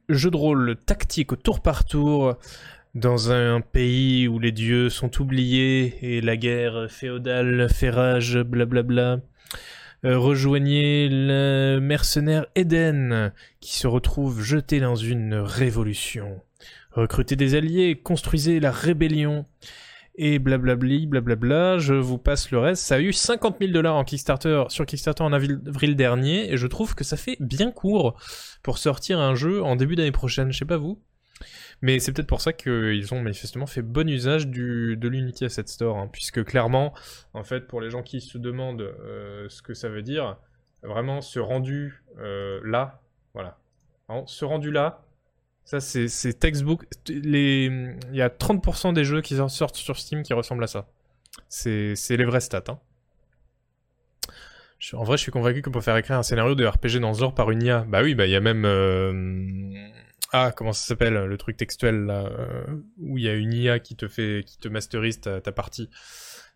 jeu de rôle tactique au tour par tour dans un pays où les dieux sont oubliés et la guerre féodale fait rage, blablabla. Rejoignez le mercenaire Eden qui se retrouve jeté dans une révolution. Recrutez des alliés, construisez la rébellion et blablabli, blablabla, je vous passe le reste. Ça a eu 50 000 dollars en Kickstarter, sur Kickstarter en avril, avril dernier, et je trouve que ça fait bien court pour sortir un jeu en début d'année prochaine, je sais pas vous. Mais c'est peut-être pour ça qu'ils ont manifestement fait bon usage de l'Unity Asset Store, hein, puisque clairement, en fait, pour les gens qui se demandent euh, ce que ça veut dire, vraiment, ce rendu euh, là, voilà, Vraiment, ce rendu là, ça c'est textbook. Il y a 30% des jeux qui sortent sur Steam qui ressemblent à ça. C'est les vraies stats. Hein. En vrai, je suis convaincu qu'on peut faire écrire un scénario de RPG dans genre par une IA. Bah oui, bah il y a même... euh, Ah, comment ça s'appelle Le truc textuel, là, euh, où il y a une IA qui te fait... qui te masterise ta, ta partie.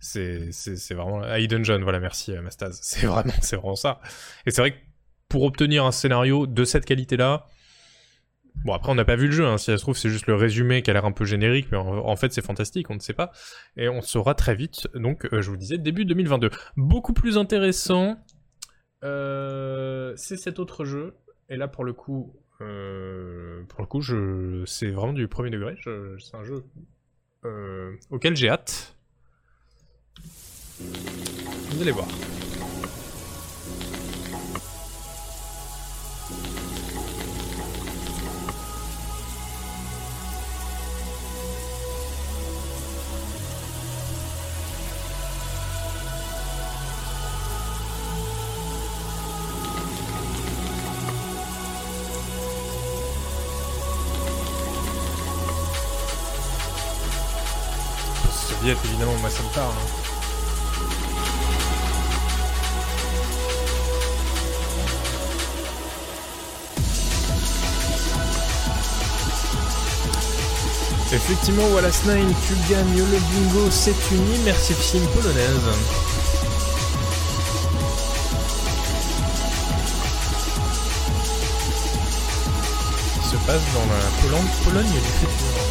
C'est c'est- vraiment... Ah, Dungeon, voilà, merci euh, Mastaz. <laughs> C'est vraiment, c'est vraiment ça. Et c'est vrai que pour obtenir un scénario de cette qualité-là, Bon, après, on n'a pas vu le jeu, hein. si ça se trouve, c'est juste le résumé qui a l'air un peu générique, mais en, fait, c'est fantastique, on ne sait pas. Et on saura très vite, donc, euh, je vous disais, début 2022. Beaucoup plus intéressant, c'est cet autre jeu, et là, pour le coup, euh, pour le coup, je, c'est vraiment du premier degré, c'est un jeu euh, auquel j'ai hâte. Vous allez voir. Évidemment, moi ça me parle. hein. Effectivement, Wallace 9, tu gagnes le bingo, c'est uni, merci Sim polonaise. Qui se passe dans la Pologne, Pologne du.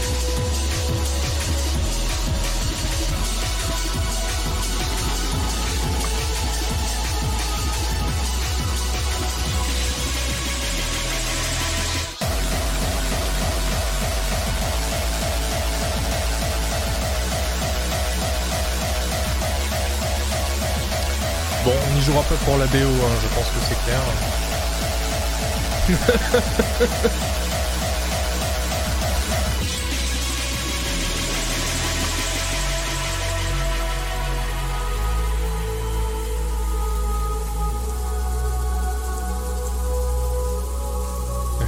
Pas pour la BO, hein, je pense que c'est clair. <laughs>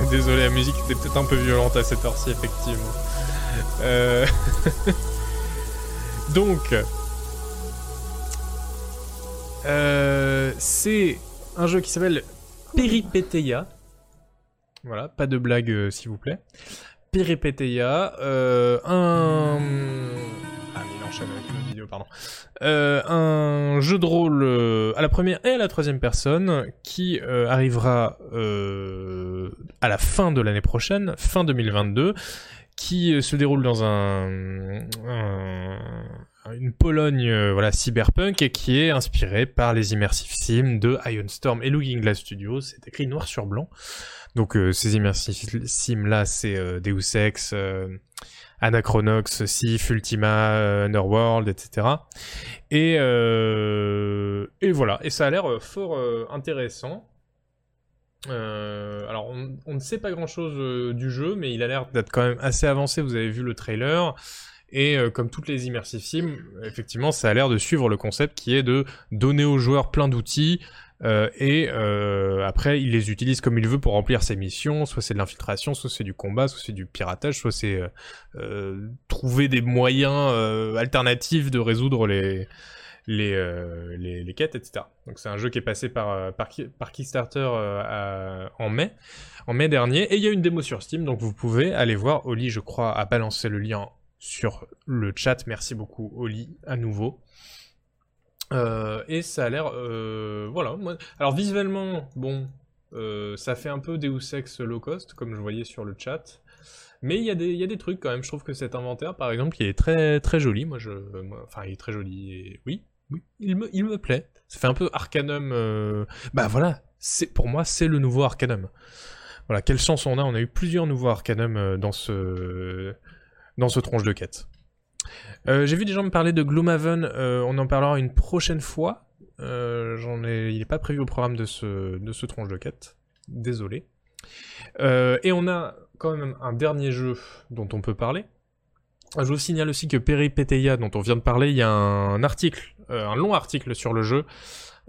Désolé, la musique était peut-être un peu violente à cette heure-ci, effectivement. Euh... <laughs> Donc, euh, c'est un jeu qui s'appelle Peripeteia. Voilà, pas de blague euh, s'il vous plaît. Peripeteia, euh, un... Ah avec une vidéo, pardon. Un jeu de rôle à la première et à la troisième personne qui arrivera à la fin de l'année prochaine, fin 2022, qui se déroule dans un- une Pologne euh, voilà cyberpunk et qui est inspiré par les immersive sims de Ionstorm et Looking Glass Studios. C'est écrit noir sur blanc. Donc euh, ces immersive sims là, c'est euh, Deus Ex, Anachronox, Sif, Ultima, Underworld, etc. Et et voilà. Et ça a l'air fort intéressant. Alors, on, on ne sait pas grand chose du jeu, mais il a l'air d'être quand même assez avancé. Vous avez vu le trailer. Et euh, comme toutes les immersive sims, effectivement, ça a l'air de suivre le concept qui est de donner aux joueurs plein d'outils. euh, et euh, après, il les utilise comme il veut pour remplir ses missions. Soit c'est de l'infiltration, soit c'est du combat, soit c'est du piratage, soit c'est trouver des moyens alternatifs de résoudre les, les, les, quêtes, etc. Donc c'est un jeu qui est passé par, par, Ki- par Kickstarter en mai, en mai dernier, et il y a une démo sur Steam, donc vous pouvez aller voir. Oli, je crois, a balancé le lien sur le chat. Merci beaucoup, Oli, à nouveau. Euh, et ça a l'air, euh, voilà. Alors visuellement, bon, euh, ça fait un peu Deus Ex low cost, comme je voyais sur le chat. Mais il y, a des- il y a des trucs quand même. Je trouve que cet inventaire, par exemple, il est très très joli. Moi, je, enfin, il est très joli. Oui, oui, il me, il me plaît. Ça fait un peu Arcanum. Bah voilà, c'est pour moi, c'est le nouveau Arcanum. Voilà, quelle chance on a. On a eu plusieurs nouveaux Arcanum dans ce dans ce tronche de quête. Euh, J'ai vu des gens me parler de Gloomhaven, euh, on en parlera une prochaine fois. Euh, il n'est pas prévu au programme de ce, tronche de quête. Désolé. Et on a quand même un dernier jeu dont on peut parler. Je vous signale aussi que Peripeteia, dont on vient de parler, il y a un article, un long article sur le jeu,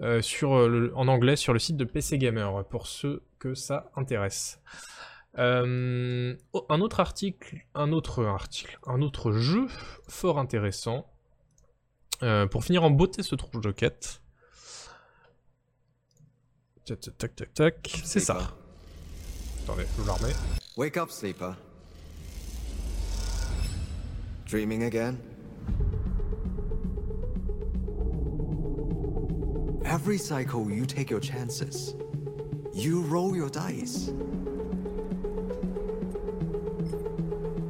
en anglais sur le site de PC Gamer, pour ceux que ça intéresse. Euh, oh, un autre article, un autre article, un autre jeu fort intéressant. Euh, pour finir en beauté ce tronche de quête. Tac tac tac tac c'est ça. Attendez, je remets. Wake up, sleeper. Dreaming again? Every cycle, you take your chances. You roll your dice.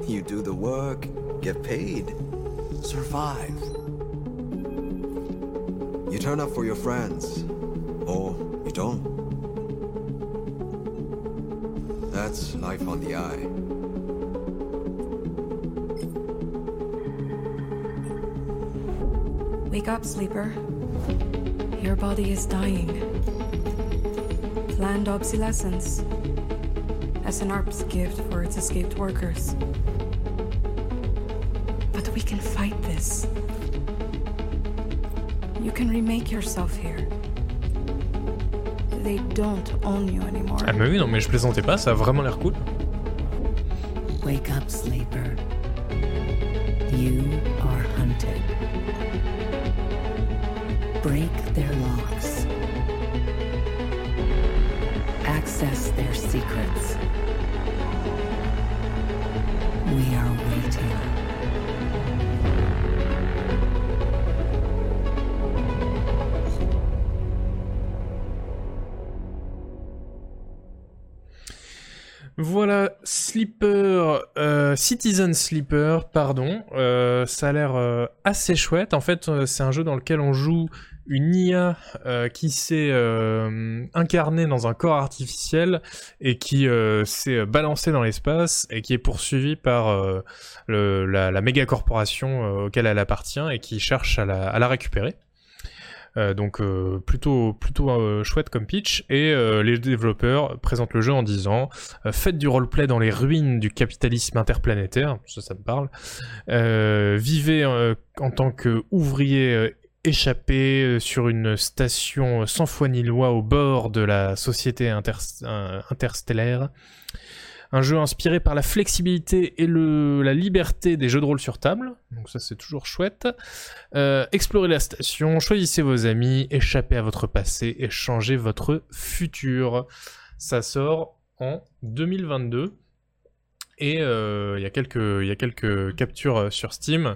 You do the work, get paid, survive. You turn up for your friends, or you don't. That's life on the eye. Wake up, sleeper. Your body is dying. Planned obsolescence. As an ARP's gift for its escaped workers. Can fight this. You can remake yourself here. They don't own you anymore. Ah mais oui, non mais je plaisantais pas, ça a vraiment l'air cool. Citizen Sleeper, pardon. Euh, ça a l'air euh, assez chouette. En fait, euh, c'est un jeu dans lequel on joue une IA qui s'est incarnée dans un corps artificiel et qui s'est balancée dans l'espace et qui est poursuivie par la, méga corporation auquel elle appartient et qui cherche à la récupérer. Euh, donc euh, plutôt plutôt euh, chouette comme pitch. Et les développeurs présentent le jeu en disant faites du roleplay dans les ruines du capitalisme interplanétaire. Ça ça me parle. Vivez en tant qu'ouvrier échappé sur une station sans foi ni loi au bord de la société inter- interstellaire un jeu inspiré par la flexibilité et le, la liberté des jeux de rôle sur table. Donc ça c'est toujours chouette. Euh, explorez la station, choisissez vos amis, échappez à votre passé et changez votre futur. Ça sort en 2022. Et euh, il y, a quelques- y a quelques captures euh, sur Steam.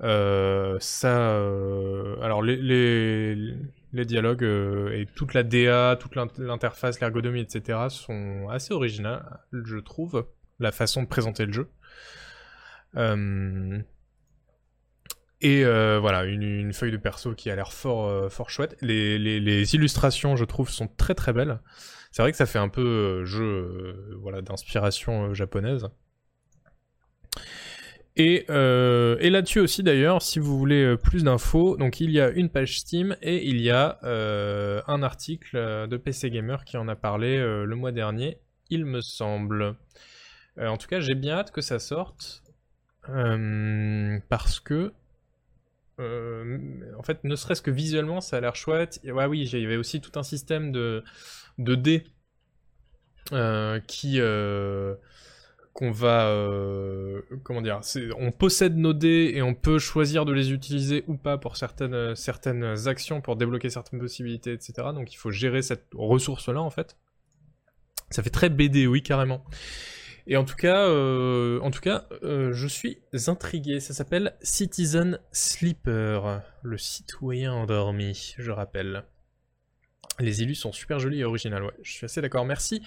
Ça, alors les, les dialogues euh, et toute la DA, toute l'in- l'interface, l'ergonomie, etc. sont assez originales, je trouve, la façon de présenter le jeu. Euh, et euh, voilà, une, feuille de perso qui a l'air fort, chouette. Les, illustrations, je trouve, sont très très belles. C'est vrai que ça fait un peu jeu voilà, d'inspiration japonaise. Et, euh, et là-dessus aussi d'ailleurs, si vous voulez euh, plus d'infos, donc il y a une page Steam et il y a euh, un article de PC Gamer qui en a parlé le mois dernier, il me semble. En tout cas, j'ai bien hâte que ça sorte parce que en fait, ne serait-ce que visuellement, ça a l'air chouette. Et ouais, oui, il y avait aussi tout un système de, de dés qui va euh, comment dire on possède nos dés et on peut choisir de les utiliser ou pas pour certaines certaines actions pour débloquer certaines possibilités etc donc il faut gérer cette ressource là en fait ça fait très BD oui carrément Et en tout cas, euh, euh, je suis intrigué. Ça s'appelle Citizen Sleeper, le citoyen endormi, je rappelle. Les illus sont super jolis et originales, ouais. Je suis assez d'accord. Merci.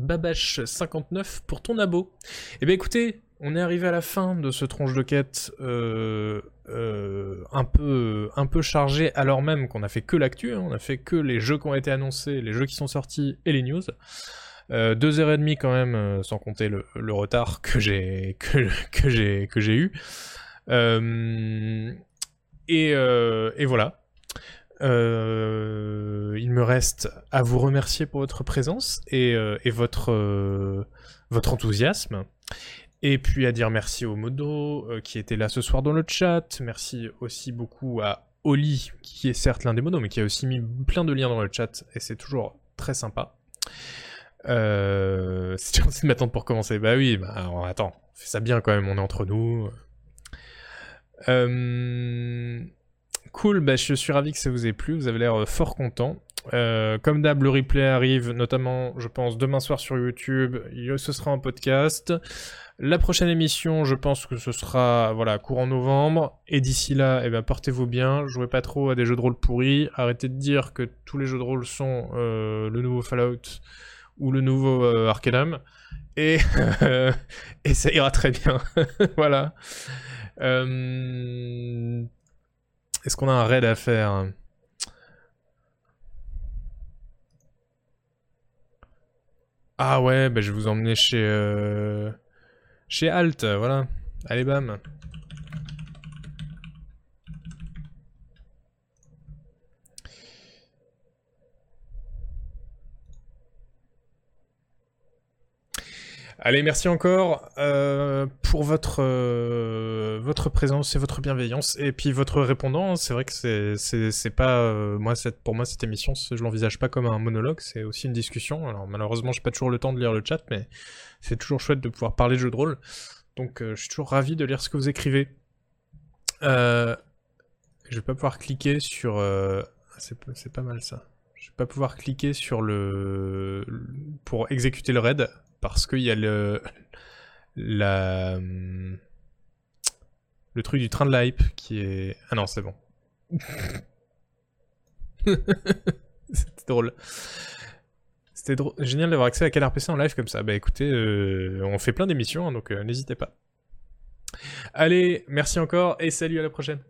Babache59 pour ton abo. Eh bien écoutez, on est arrivé à la fin de ce tronche de quête euh, euh, un, peu, un peu chargé, alors même qu'on a fait que l'actu, hein. on a fait que les jeux qui ont été annoncés, les jeux qui sont sortis et les news. Euh, deux heures et demie quand même, sans compter le, retard que j'ai que, que j'ai eu. Et voilà. Euh, il me reste à vous remercier pour votre présence et, euh, euh, votre enthousiasme. Et puis à dire merci au Modo qui était là ce soir dans le chat. Merci aussi beaucoup à Oli qui est certes l'un des modos mais qui a aussi mis plein de liens dans le chat et c'est toujours très sympa. <laughs> C'est gentil de m'attendre pour commencer. Bah oui, bah on fait ça bien quand même, on est entre nous. Cool, bah je suis ravi que ça vous ait plu, vous avez l'air euh, fort content. Euh, comme d'hab, le replay arrive, notamment, je pense, demain soir sur YouTube. Ce sera en podcast. La prochaine émission, je pense que ce sera, voilà, courant novembre. Et d'ici là, eh ben, portez-vous bien. Jouez pas trop à des jeux de rôle pourris. Arrêtez de dire que tous les jeux de rôle sont euh, le nouveau Fallout ou le nouveau euh, Arcanum. Et, <laughs> et ça ira très bien. <laughs> voilà. Est-ce qu'on a un raid à faire Ah ouais, bah je vais vous emmener chez... euh, Chez Alt, voilà. Allez bam. Allez, merci encore euh, pour votre euh, votre présence et votre bienveillance et puis votre répondant. C'est vrai que c'est pas euh, moi cette pour moi cette émission je l'envisage pas comme un monologue, c'est aussi une discussion. Alors malheureusement j'ai pas toujours le temps de lire le chat, mais c'est toujours chouette de pouvoir parler de jeux de rôle. Donc je suis toujours ravi de lire ce que vous écrivez. Je vais pas pouvoir cliquer sur c'est pas mal ça. Je vais pas pouvoir cliquer sur le pour exécuter le raid parce qu'il y a le le truc du train de la qui est ah non c'est bon. <laughs> C'était drôle. C'était drôle. Génial d'avoir accès à Canard PC en live comme ça. Bah écoutez euh, on fait plein d'émissions hein, donc euh, n'hésitez pas. Allez merci encore et salut à la prochaine